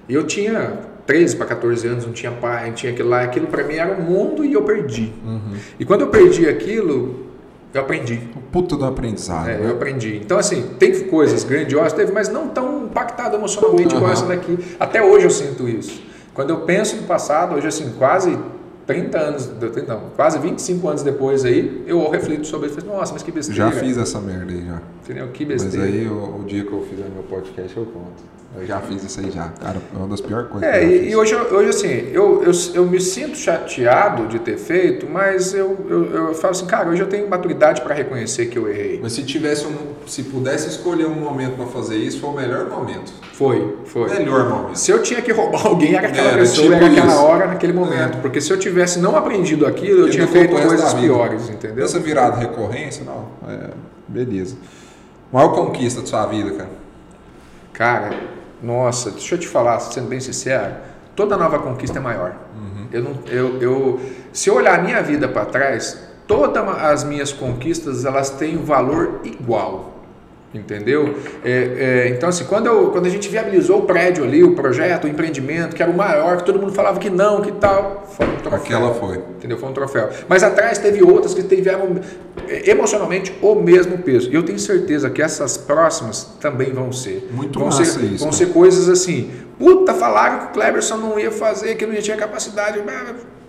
S2: E eu tinha 13 para 14 anos, não tinha pai, não tinha aquilo lá. Aquilo para mim era um mundo e eu perdi. Uhum. E quando eu perdi aquilo, eu aprendi.
S1: O puto do aprendizado.
S2: É, né? eu aprendi. Então, assim, tem coisas grandiosas, teve, mas não tão impactado emocionalmente uhum. igual essa daqui. Até hoje eu sinto isso. Quando eu penso no passado, hoje, assim, quase 30 anos, não, quase 25 anos depois aí, eu reflito sobre isso e nossa, mas que besteira.
S1: Já fiz essa merda aí já.
S2: Entendeu? Que besteira.
S1: Mas aí o, o dia que eu fizer meu podcast eu conto. Eu já fiz isso aí já. Cara, é uma das piores coisas.
S2: É, e, e, hoje, hoje assim, eu, eu, eu me sinto chateado de ter feito, mas eu, eu, eu falo assim, cara, hoje eu tenho maturidade para reconhecer que eu errei.
S1: Mas se tivesse um, se pudesse escolher um momento para fazer isso, foi o melhor momento.
S2: Foi, foi.
S1: Melhor momento.
S2: Se eu tinha que roubar (laughs) alguém, era aquela era, pessoa, tipo era aquela isso. hora, naquele momento. É. Porque se eu tivesse não aprendido aquilo, eu tinha feito coisas piores, entendeu?
S1: Essa virada recorrência, não. É, beleza. Maior conquista da sua vida, cara?
S2: Cara, nossa, deixa eu te falar, sendo bem sincero, toda nova conquista é maior. Uhum. Eu não, eu, eu, se eu olhar a minha vida para trás, todas as minhas conquistas elas têm um valor igual. Entendeu? É, é, então, assim, quando, eu, quando a gente viabilizou o prédio ali, o projeto, o empreendimento, que era o maior, que todo mundo falava que não, que tal, foi um troféu.
S1: Aquela foi.
S2: Entendeu? Foi um troféu. Mas atrás teve outras que tiveram emocionalmente o mesmo peso. E eu tenho certeza que essas próximas também vão ser.
S1: Muito
S2: vão
S1: massa
S2: ser,
S1: isso.
S2: Vão ser coisas assim, puta, falaram que o Cleberson não ia fazer, que não tinha capacidade,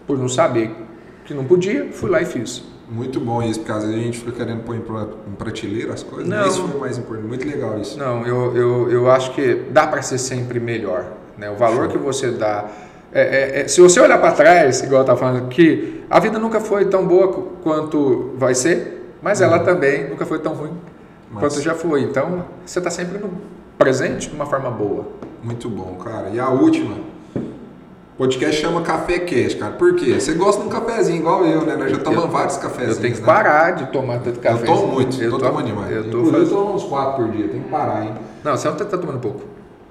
S2: por não saber que não podia, fui lá e fiz.
S1: Muito bom isso, porque às vezes a gente fica querendo pôr em pra- em prateleira as coisas.
S2: Não.
S1: Isso foi o mais importante. Muito legal isso.
S2: Não, eu, eu, eu acho que dá para ser sempre melhor. Né? O valor que você dá. É- é- é- se você olhar para trás, igual eu estava falando aqui, a vida nunca foi tão boa qu- quanto vai ser, mas ela também nunca foi tão ruim
S1: Mas-
S2: quanto já foi. Então, você está sempre no presente de uma forma boa.
S1: Muito bom, cara. E a última. O podcast chama Café Cash, cara. Por quê? Você gosta de um cafezinho igual eu, né? Nós já tomamos vários cafezinhos.
S2: Eu tenho que
S1: né?
S2: parar de tomar tanto café.
S1: Eu tomo muito,
S2: Eu
S1: tô
S2: tô-
S1: tomando demais.
S2: Eu tô
S1: Inclusive, eu tomo uns 4 por dia, tem que parar, hein?
S2: Não, você não está tomando pouco.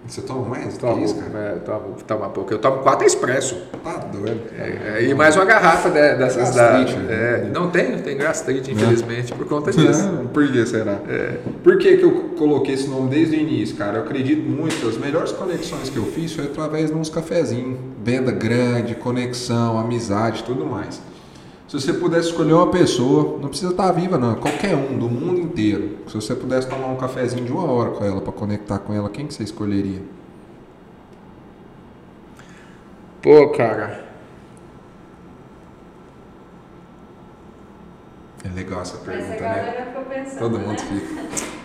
S1: Você toma mais?
S2: Toma,
S1: que isso, cara?
S2: é, toma, toma pouco. Eu tomo quatro expresso.
S1: Tá doido.
S2: É, e mais uma garrafa de- dessas da.
S1: Gastrite, né?
S2: é, não tem, tem gastrite, infelizmente, por conta disso.
S1: Por que será? Por que, que eu coloquei esse nome desde o início, cara? Eu acredito muito, as melhores conexões que eu fiz foi através de uns cafezinhos. Venda grande, conexão, amizade, tudo mais. Se você pudesse escolher uma pessoa, não precisa estar viva não, qualquer um, do mundo inteiro. Se você pudesse tomar um cafezinho de uma hora com ela, para conectar com ela, quem que você escolheria?
S2: Pô, cara.
S1: É legal essa
S3: Essa
S1: pergunta, né?
S3: galera ficou pensando.
S1: Todo mundo
S3: né?
S1: fica.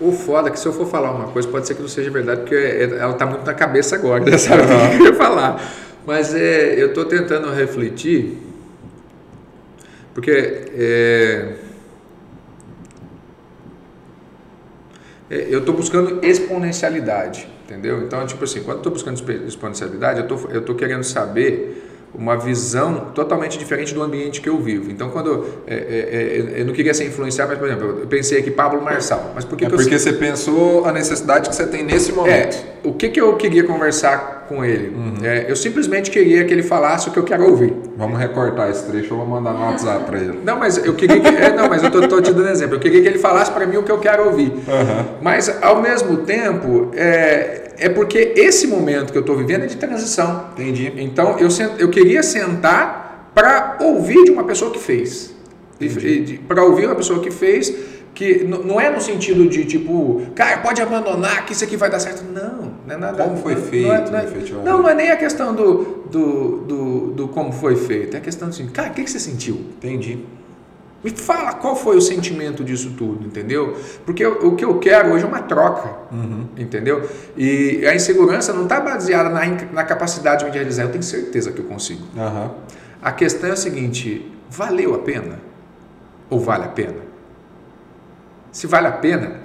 S2: O foda é que se eu for falar uma coisa, pode ser que não seja verdade, porque ela tá muito na cabeça agora, né? sabe o que eu ia falar. Mas é, eu tô tentando refletir, porque é, é, eu tô buscando exponencialidade, entendeu? Então, tipo assim, quando eu tô buscando expo- exponencialidade, eu tô, tô querendo saber uma visão totalmente diferente do ambiente que eu vivo. Então, quando é, é, é, eu não queria ser influenciado, mas por exemplo, eu pensei aqui Pablo Marçal, mas por que,
S1: É
S2: que eu
S1: porque você pensou a necessidade que você tem nesse momento.
S2: é, o que, que eu queria conversar com ele? É, eu simplesmente queria que ele falasse o que eu quero ouvir.
S1: Vamos recortar esse trecho, eu vou mandar no WhatsApp pra ele.
S2: Não, mas eu queria que, é, não, mas eu tô, tô te dando exemplo. Eu queria que ele falasse para mim o que eu quero ouvir. Mas ao mesmo tempo, é, é porque esse momento que eu estou vivendo é de transição.
S1: Entendi.
S2: Então eu, sen- eu queria sentar para ouvir de uma pessoa que fez. Para ouvir uma pessoa que fez, que não é no sentido de tipo, cara, pode abandonar que isso aqui vai dar certo. Não, não é nada.
S1: Como foi
S2: não-
S1: feito,
S2: não é- não é-
S1: efetivamente.
S2: Não, não é nem a questão do, do, do, do como foi feito, é a questão assim, cara, o que, que você sentiu?
S1: Entendi.
S2: Me fala qual foi o sentimento disso tudo, entendeu? Porque o, o que eu quero hoje é uma troca, entendeu? E a insegurança não está baseada na, na capacidade de me realizar, eu tenho certeza que eu consigo.
S1: Aham.
S2: A questão é a seguinte: valeu a pena? Ou vale a pena? Se vale a pena.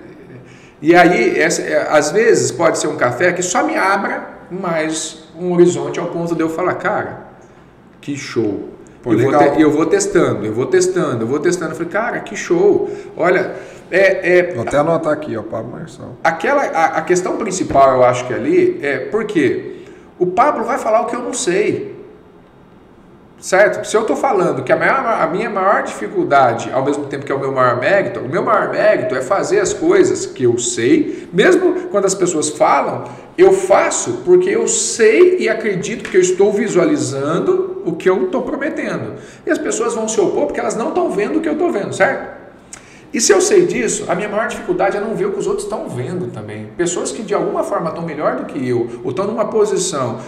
S2: E aí, essa, é, às vezes, pode ser um café que só me abra mais um horizonte ao ponto de eu falar, cara, que show.
S1: Pô,
S2: eu, vou te- eu vou testando, eu vou testando, eu vou testando. Eu falei, cara, que show. Olha, é, é,
S1: Vou até anotar aqui, ó, Pablo Marçal.
S2: Aquela, a, a questão principal, eu acho que ali, é porque o Pablo vai falar o que eu não sei. Certo? Se eu estou falando que a, maior- a minha maior dificuldade, ao mesmo tempo que é o meu maior mérito, o meu maior mérito é fazer as coisas que eu sei, mesmo quando as pessoas falam, eu faço porque eu sei e acredito que eu estou visualizando o que eu estou prometendo. E as pessoas vão se opor porque elas não estão vendo o que eu estou vendo, certo? E se eu sei disso, a minha maior dificuldade é não ver o que os outros estão vendo também. Pessoas que de alguma forma estão melhor do que eu, ou estão numa posição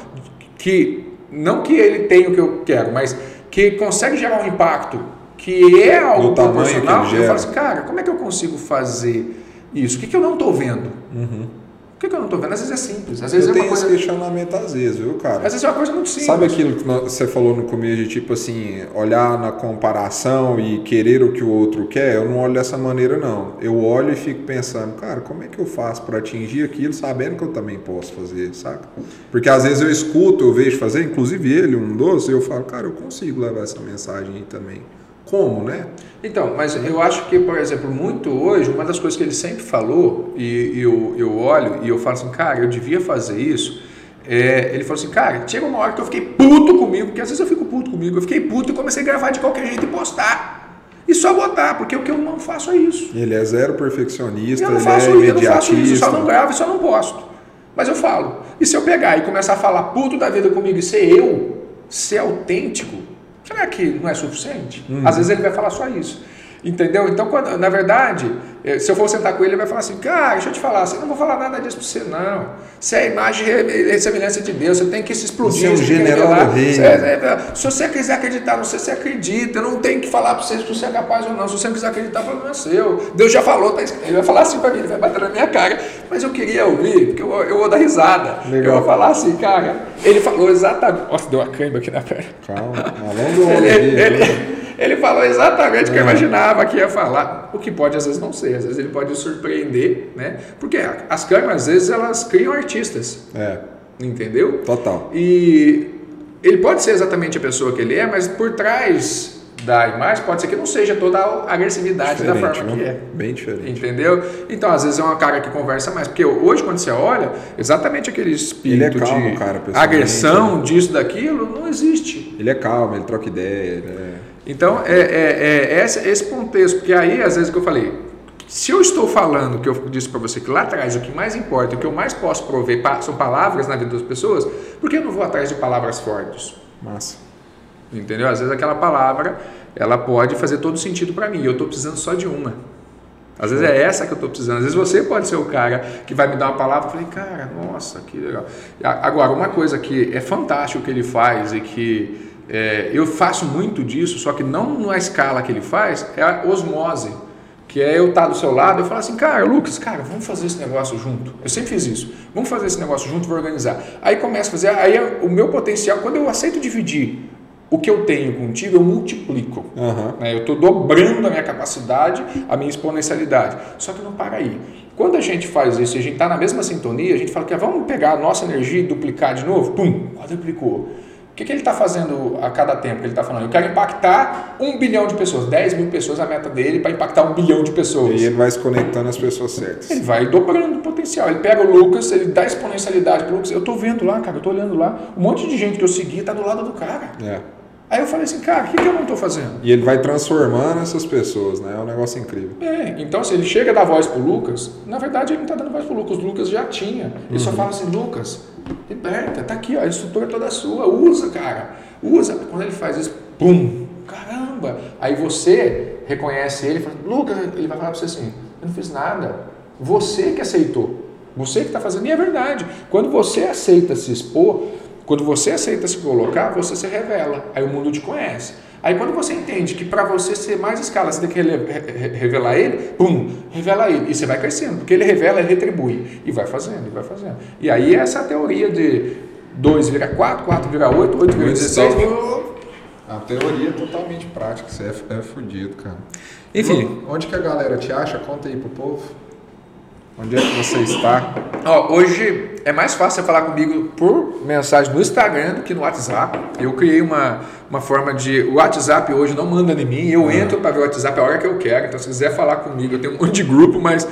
S2: que, não que ele tenha o que eu quero, mas que consegue gerar um impacto que é algo
S1: que
S2: proporcional,
S1: ele
S2: eu falo assim, cara, como é que eu consigo fazer isso? O que, que eu não estou vendo? O que, que eu não estou vendo? Às vezes é simples, às vezes
S1: Eu
S2: é uma
S1: tenho esse
S2: coisa.
S1: questionamento às vezes, viu, cara?
S2: Às vezes é uma coisa muito simples.
S1: Sabe aquilo que você falou no começo de tipo assim, olhar na comparação e querer o que o outro quer? Eu não olho dessa maneira, não. Eu olho e fico pensando, cara, como é que eu faço para atingir aquilo sabendo que eu também posso fazer, saca? Porque às vezes eu escuto, eu vejo fazer, inclusive ele, um dos, e eu falo, cara, eu consigo levar essa mensagem aí também. Como, né?
S2: Então, mas eu acho que, por exemplo, muito hoje, uma das coisas que ele sempre falou, e, e eu, eu olho e eu falo assim, cara, eu devia fazer isso. é, ele falou assim, cara, chega uma hora que eu fiquei puto comigo, porque às vezes eu fico puto comigo, eu fiquei puto e comecei a gravar de qualquer jeito e postar. E só botar, porque o que eu não faço é isso.
S1: Ele é zero perfeccionista,
S2: Eu não
S1: ele
S2: faço
S1: é
S2: isso, eu não faço isso,
S1: imediatista.
S2: só não gravo e só não posto. Mas eu falo. E se eu pegar e começar a falar puto da vida comigo e ser eu, ser autêntico, será que não é suficiente?
S1: Uhum.
S2: Às vezes ele vai falar só isso. Entendeu? Então, quando, na verdade, eh, se eu for sentar com ele, ele vai falar assim: Cara, deixa eu te falar, você não vou falar nada disso pra você, não. Você é a imagem e semelhança de Deus, você tem que se explodir.
S1: Você é o general do rei.
S2: Você, é, se você quiser acreditar, não sei se você acredita, não tem que falar pra você se você é capaz ou não. Se você não quiser acreditar, o problema é seu. Deus já falou, tá escrito. Ele vai falar assim pra mim, ele vai bater na minha cara. Mas eu queria ouvir, porque eu, eu vou dar risada. Legal. Eu vou falar assim, cara, ele falou exatamente. Nossa, deu uma cãibra aqui na perna. Calma, alonga o (laughs) ele, ele, ele falou exatamente o que eu é. imaginava que ia falar, o que pode às vezes não ser, às vezes ele pode surpreender, né? Porque as câmeras às vezes elas criam artistas. É. Entendeu?
S1: Total.
S2: E ele pode ser exatamente a pessoa que ele é, mas por trás da imagem pode ser que não seja toda a agressividade diferente, da forma que é.
S1: Bem diferente.
S2: Entendeu? Então, às vezes é uma cara que conversa mais. Porque hoje, quando você olha, exatamente aquele espírito ele é calmo, de cara, agressão, disso, daquilo, não existe.
S1: Ele é calmo, ele troca ideia. Ele é...
S2: Então, é, é, é esse, esse contexto, porque aí, às vezes, que eu falei, se eu estou falando, que eu disse para você que lá atrás o que mais importa, o que eu mais posso prover são palavras na vida das pessoas, por que eu não vou atrás de palavras fortes?
S1: Massa.
S2: Entendeu? Às vezes aquela palavra, ela pode fazer todo sentido para mim, e eu estou precisando só de uma. Às vezes é essa que eu estou precisando. Às vezes você pode ser o cara que vai me dar uma palavra e falei, cara, nossa, que legal. Agora, uma coisa que é fantástico que ele faz e que é, eu faço muito disso, só que não na escala que ele faz, é a osmose. Que é eu estar do seu lado, eu falar assim, cara, Lucas, cara, vamos fazer esse negócio junto. Eu sempre fiz isso. Vamos fazer esse negócio junto, vou organizar. Aí começa a fazer, aí é o meu potencial, quando eu aceito dividir o que eu tenho contigo, eu multiplico. Uhum. Né? Eu estou dobrando a minha capacidade, a minha exponencialidade. Só que não para aí. Quando a gente faz isso e a gente está na mesma sintonia, a gente fala que ah, vamos pegar a nossa energia e duplicar de novo, pum, quadruplicou que, que ele está fazendo a cada tempo que ele está falando? Eu quero impactar um bilhão de pessoas, 10 mil pessoas a meta dele para impactar um bilhão de pessoas.
S1: E ele vai se conectando às pessoas certas.
S2: Ele vai dobrando o potencial. Ele pega o Lucas, ele dá exponencialidade para o Lucas. Eu estou vendo lá, cara, eu estou olhando lá. Um monte de gente que eu segui está do lado do cara. É. Aí eu falei assim, cara, o que, que eu não estou fazendo?
S1: E ele vai transformando essas pessoas, né? É um negócio incrível.
S2: É, então se ele chega a dar voz pro Lucas, na verdade ele não está dando voz pro Lucas, o Lucas já tinha. Ele uhum. só fala assim, Lucas, liberta, tá aqui, ó, a estrutura toda sua, usa, cara. Usa. Quando ele faz isso, pum, caramba. Aí você reconhece ele fala, Lucas, ele vai falar para você assim, eu não fiz nada. Você que aceitou. Você que está fazendo. E é verdade. Quando você aceita se expor, quando você aceita se colocar, você se revela. Aí o mundo te conhece. Aí quando você entende que para você ser mais escala, você tem que revelar ele, pum, revela ele. E você vai crescendo, porque ele revela, ele retribui. E vai fazendo, e vai fazendo. E aí essa teoria de 2 vira 4, 4 vira 8, 8 vira 16.
S1: A teoria é totalmente prática, você é, é fudido, cara.
S2: Enfim.
S1: Onde que a galera te acha? Conta aí pro povo. Onde é que você está?
S2: Ó, hoje é mais fácil você falar comigo por mensagem no Instagram do que no WhatsApp. Eu criei uma, uma forma de. O WhatsApp hoje não manda em mim, eu uhum. entro para ver o WhatsApp a hora que eu quero. Então, se quiser falar comigo, eu tenho um monte de grupo, mas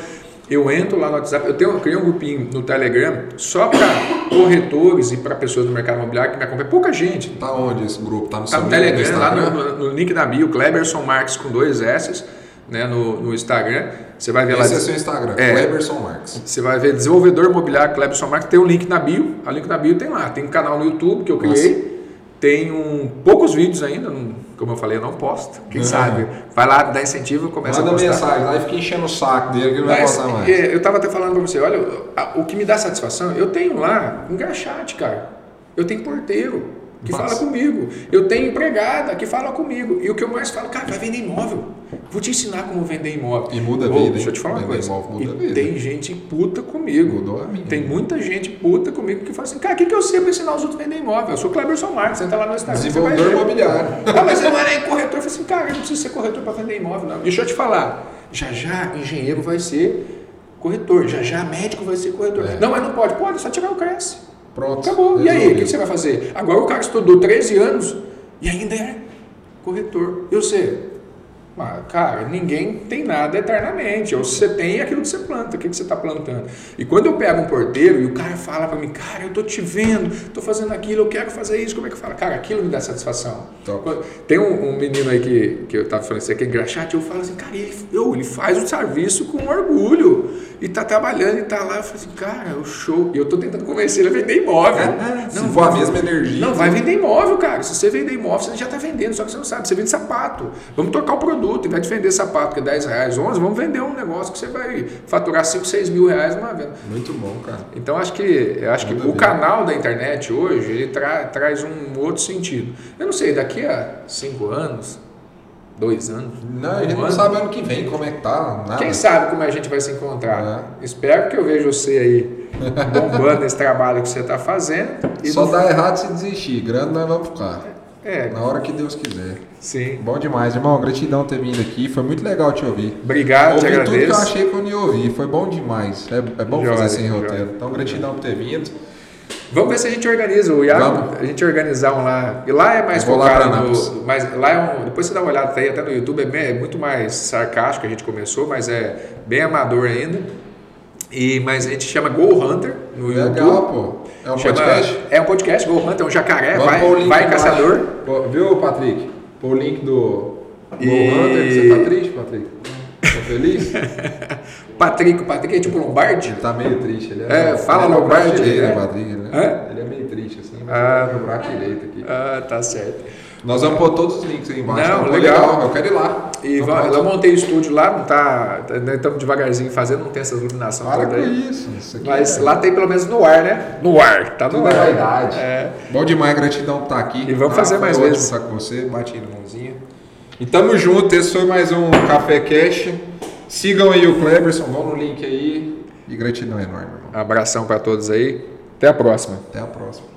S2: eu entro lá no WhatsApp. Eu, tenho, eu criei um grupinho no Telegram só para corretores e para pessoas do mercado imobiliário que me acompanham. Pouca gente.
S1: Tá onde esse grupo? Tá no,
S2: tá no Telegram, lá no, no, link da bio, Kleberson Marques com dois S né, no, no Instagram. Você vai ver
S1: Esse
S2: lá.
S1: Esse é seu Instagram, é, Cleberson Marques.
S2: Você vai ver desenvolvedor imobiliário Cleberson Marques. Tem o um link na bio. O link na bio tem lá. Tem um canal no YouTube que eu criei. Nossa. Tem um, poucos vídeos ainda. Como eu falei, eu não posto. Quem uhum. sabe? Vai lá, dá incentivo e começa
S1: Manda
S2: a postar.
S1: mensagem lá e fica enchendo o saco dele que ele não vai postar mais.
S2: É, eu estava até falando para você, olha, o que me dá satisfação, eu tenho lá engraxate, cara. Eu tenho porteiro que Nossa. fala comigo. Eu tenho empregada que fala comigo. E o que eu mais falo, cara, vai vender imóvel. Vou te ensinar como vender imóvel.
S1: E muda a vida.
S2: Deixa eu te falar uma coisa. Muda e vida. tem gente puta comigo.
S1: Mudou a minha.
S2: Tem muita gente puta comigo que fala assim, cara, o que, que eu sei para ensinar os outros a vender imóvel? Eu sou Cleberson Marques, entra lá no Instagram.
S1: Desenvolvedor imobiliário.
S2: Ah, mas eu não era corretor. Eu falei assim, cara, eu não preciso ser corretor para vender imóvel, não. Deixa eu te falar. Já já engenheiro vai ser corretor. Já já médico vai ser corretor. É. Não, mas não pode. Pode, só tirar o Cresce.
S1: Pronto.
S2: Acabou. Resolvido. E aí, o que você vai fazer? Agora o cara estudou 13 anos e ainda é corretor. E você? Ah, cara, ninguém tem nada eternamente. Ou você tem aquilo que você planta, o que você está plantando. E quando eu pego um porteiro e o cara fala para mim, cara, eu tô te vendo, tô fazendo aquilo, eu quero fazer isso, como é que fala? Cara, aquilo me dá satisfação. Top. Tem um, um, menino aí que, que eu tava falando, você quer engraxate, eu falo assim, cara, ele, eu, ele faz o serviço com orgulho. E tá trabalhando e tá lá. Eu falei assim, cara, o show. E eu tô tentando convencer ele a vender imóvel.
S1: É, se for a mesma energia.
S2: Não, vai vender imóvel, cara. Se você vender imóvel, você já tá vendendo, só que você não sabe. Você vende sapato. Vamos trocar o produto. Em vez de vender sapato que é 10 reais, 11, vamos vender um negócio que você vai faturar 5, 6 mil reais numa venda.
S1: Muito bom, cara.
S2: Então acho que eu acho que o canal da internet hoje ele tra traz um outro sentido. Eu não sei, daqui a 5 anos, dois anos.
S1: Não, a gente um não ano. sabe ano que vem como é que tá. Nada.
S2: Quem sabe como a gente vai se encontrar. É. Espero que eu veja você aí bombando esse trabalho que você está fazendo.
S1: Só dá errado se desistir. Grande nós vamos ficar. É. Na hora que Deus quiser.
S2: Sim.
S1: Bom demais, irmão. Gratidão ter vindo aqui. Foi muito legal te ouvir.
S2: Obrigado,
S1: ouvi
S2: te agradeço.
S1: tudo que eu achei que eu ia ouvir. Foi bom demais. É, é bom fazer sem roteiro. Então, gratidão por ter vindo.
S2: Vamos ver se a gente organiza o Iago, a gente organizar um lá. E lá é mais focado no. Mas lá é um, depois você dá uma olhada aí, até no YouTube, é, é, muito mais sarcástico a gente começou, mas é bem amador ainda. E, mas a gente chama Go Hunter no
S1: Legal,
S2: YouTube.
S1: pô. É um chama, podcast?
S2: É um podcast, Go Hunter, é um jacaré, Vamos vai, vai caçador.
S1: Pô, viu, Patrick? Pô o link do Go e... Hunter, você tá triste, Patrick? Tá feliz? (laughs)
S2: Patrick, o Patrick é tipo Lombardi?
S1: Ele tá meio triste. Ele é,
S2: é fala Lombardi.
S1: Direito, né, Patrick? Né? É? Ele é meio triste, assim, mas ah, no braço direito aqui.
S2: Ah, tá certo.
S1: Nós vamos pôr todos os links aí embaixo.
S2: Não, tá? legal. legal.
S1: Eu quero ir lá.
S2: E então, eu montei o estúdio lá, não tá. Estamos devagarzinho fazendo, não tem essas iluminações
S1: Para toda isso. isso
S2: Mas é... lá tem pelo menos no ar, né? No ar, tá no
S1: Tudo
S2: ar.
S1: É verdade. É. Bom demais, gratidão por estar aqui.
S2: E vamos ah, fazer mais vezes.
S1: estar com você, bate aí no mãozinha. E tamo junto, esse foi mais um Café Cash. Sigam aí o Cleberson, vão no link aí. E gratidão enorme, irmão.
S2: Abração para todos aí. Até a próxima.
S1: Até a próxima.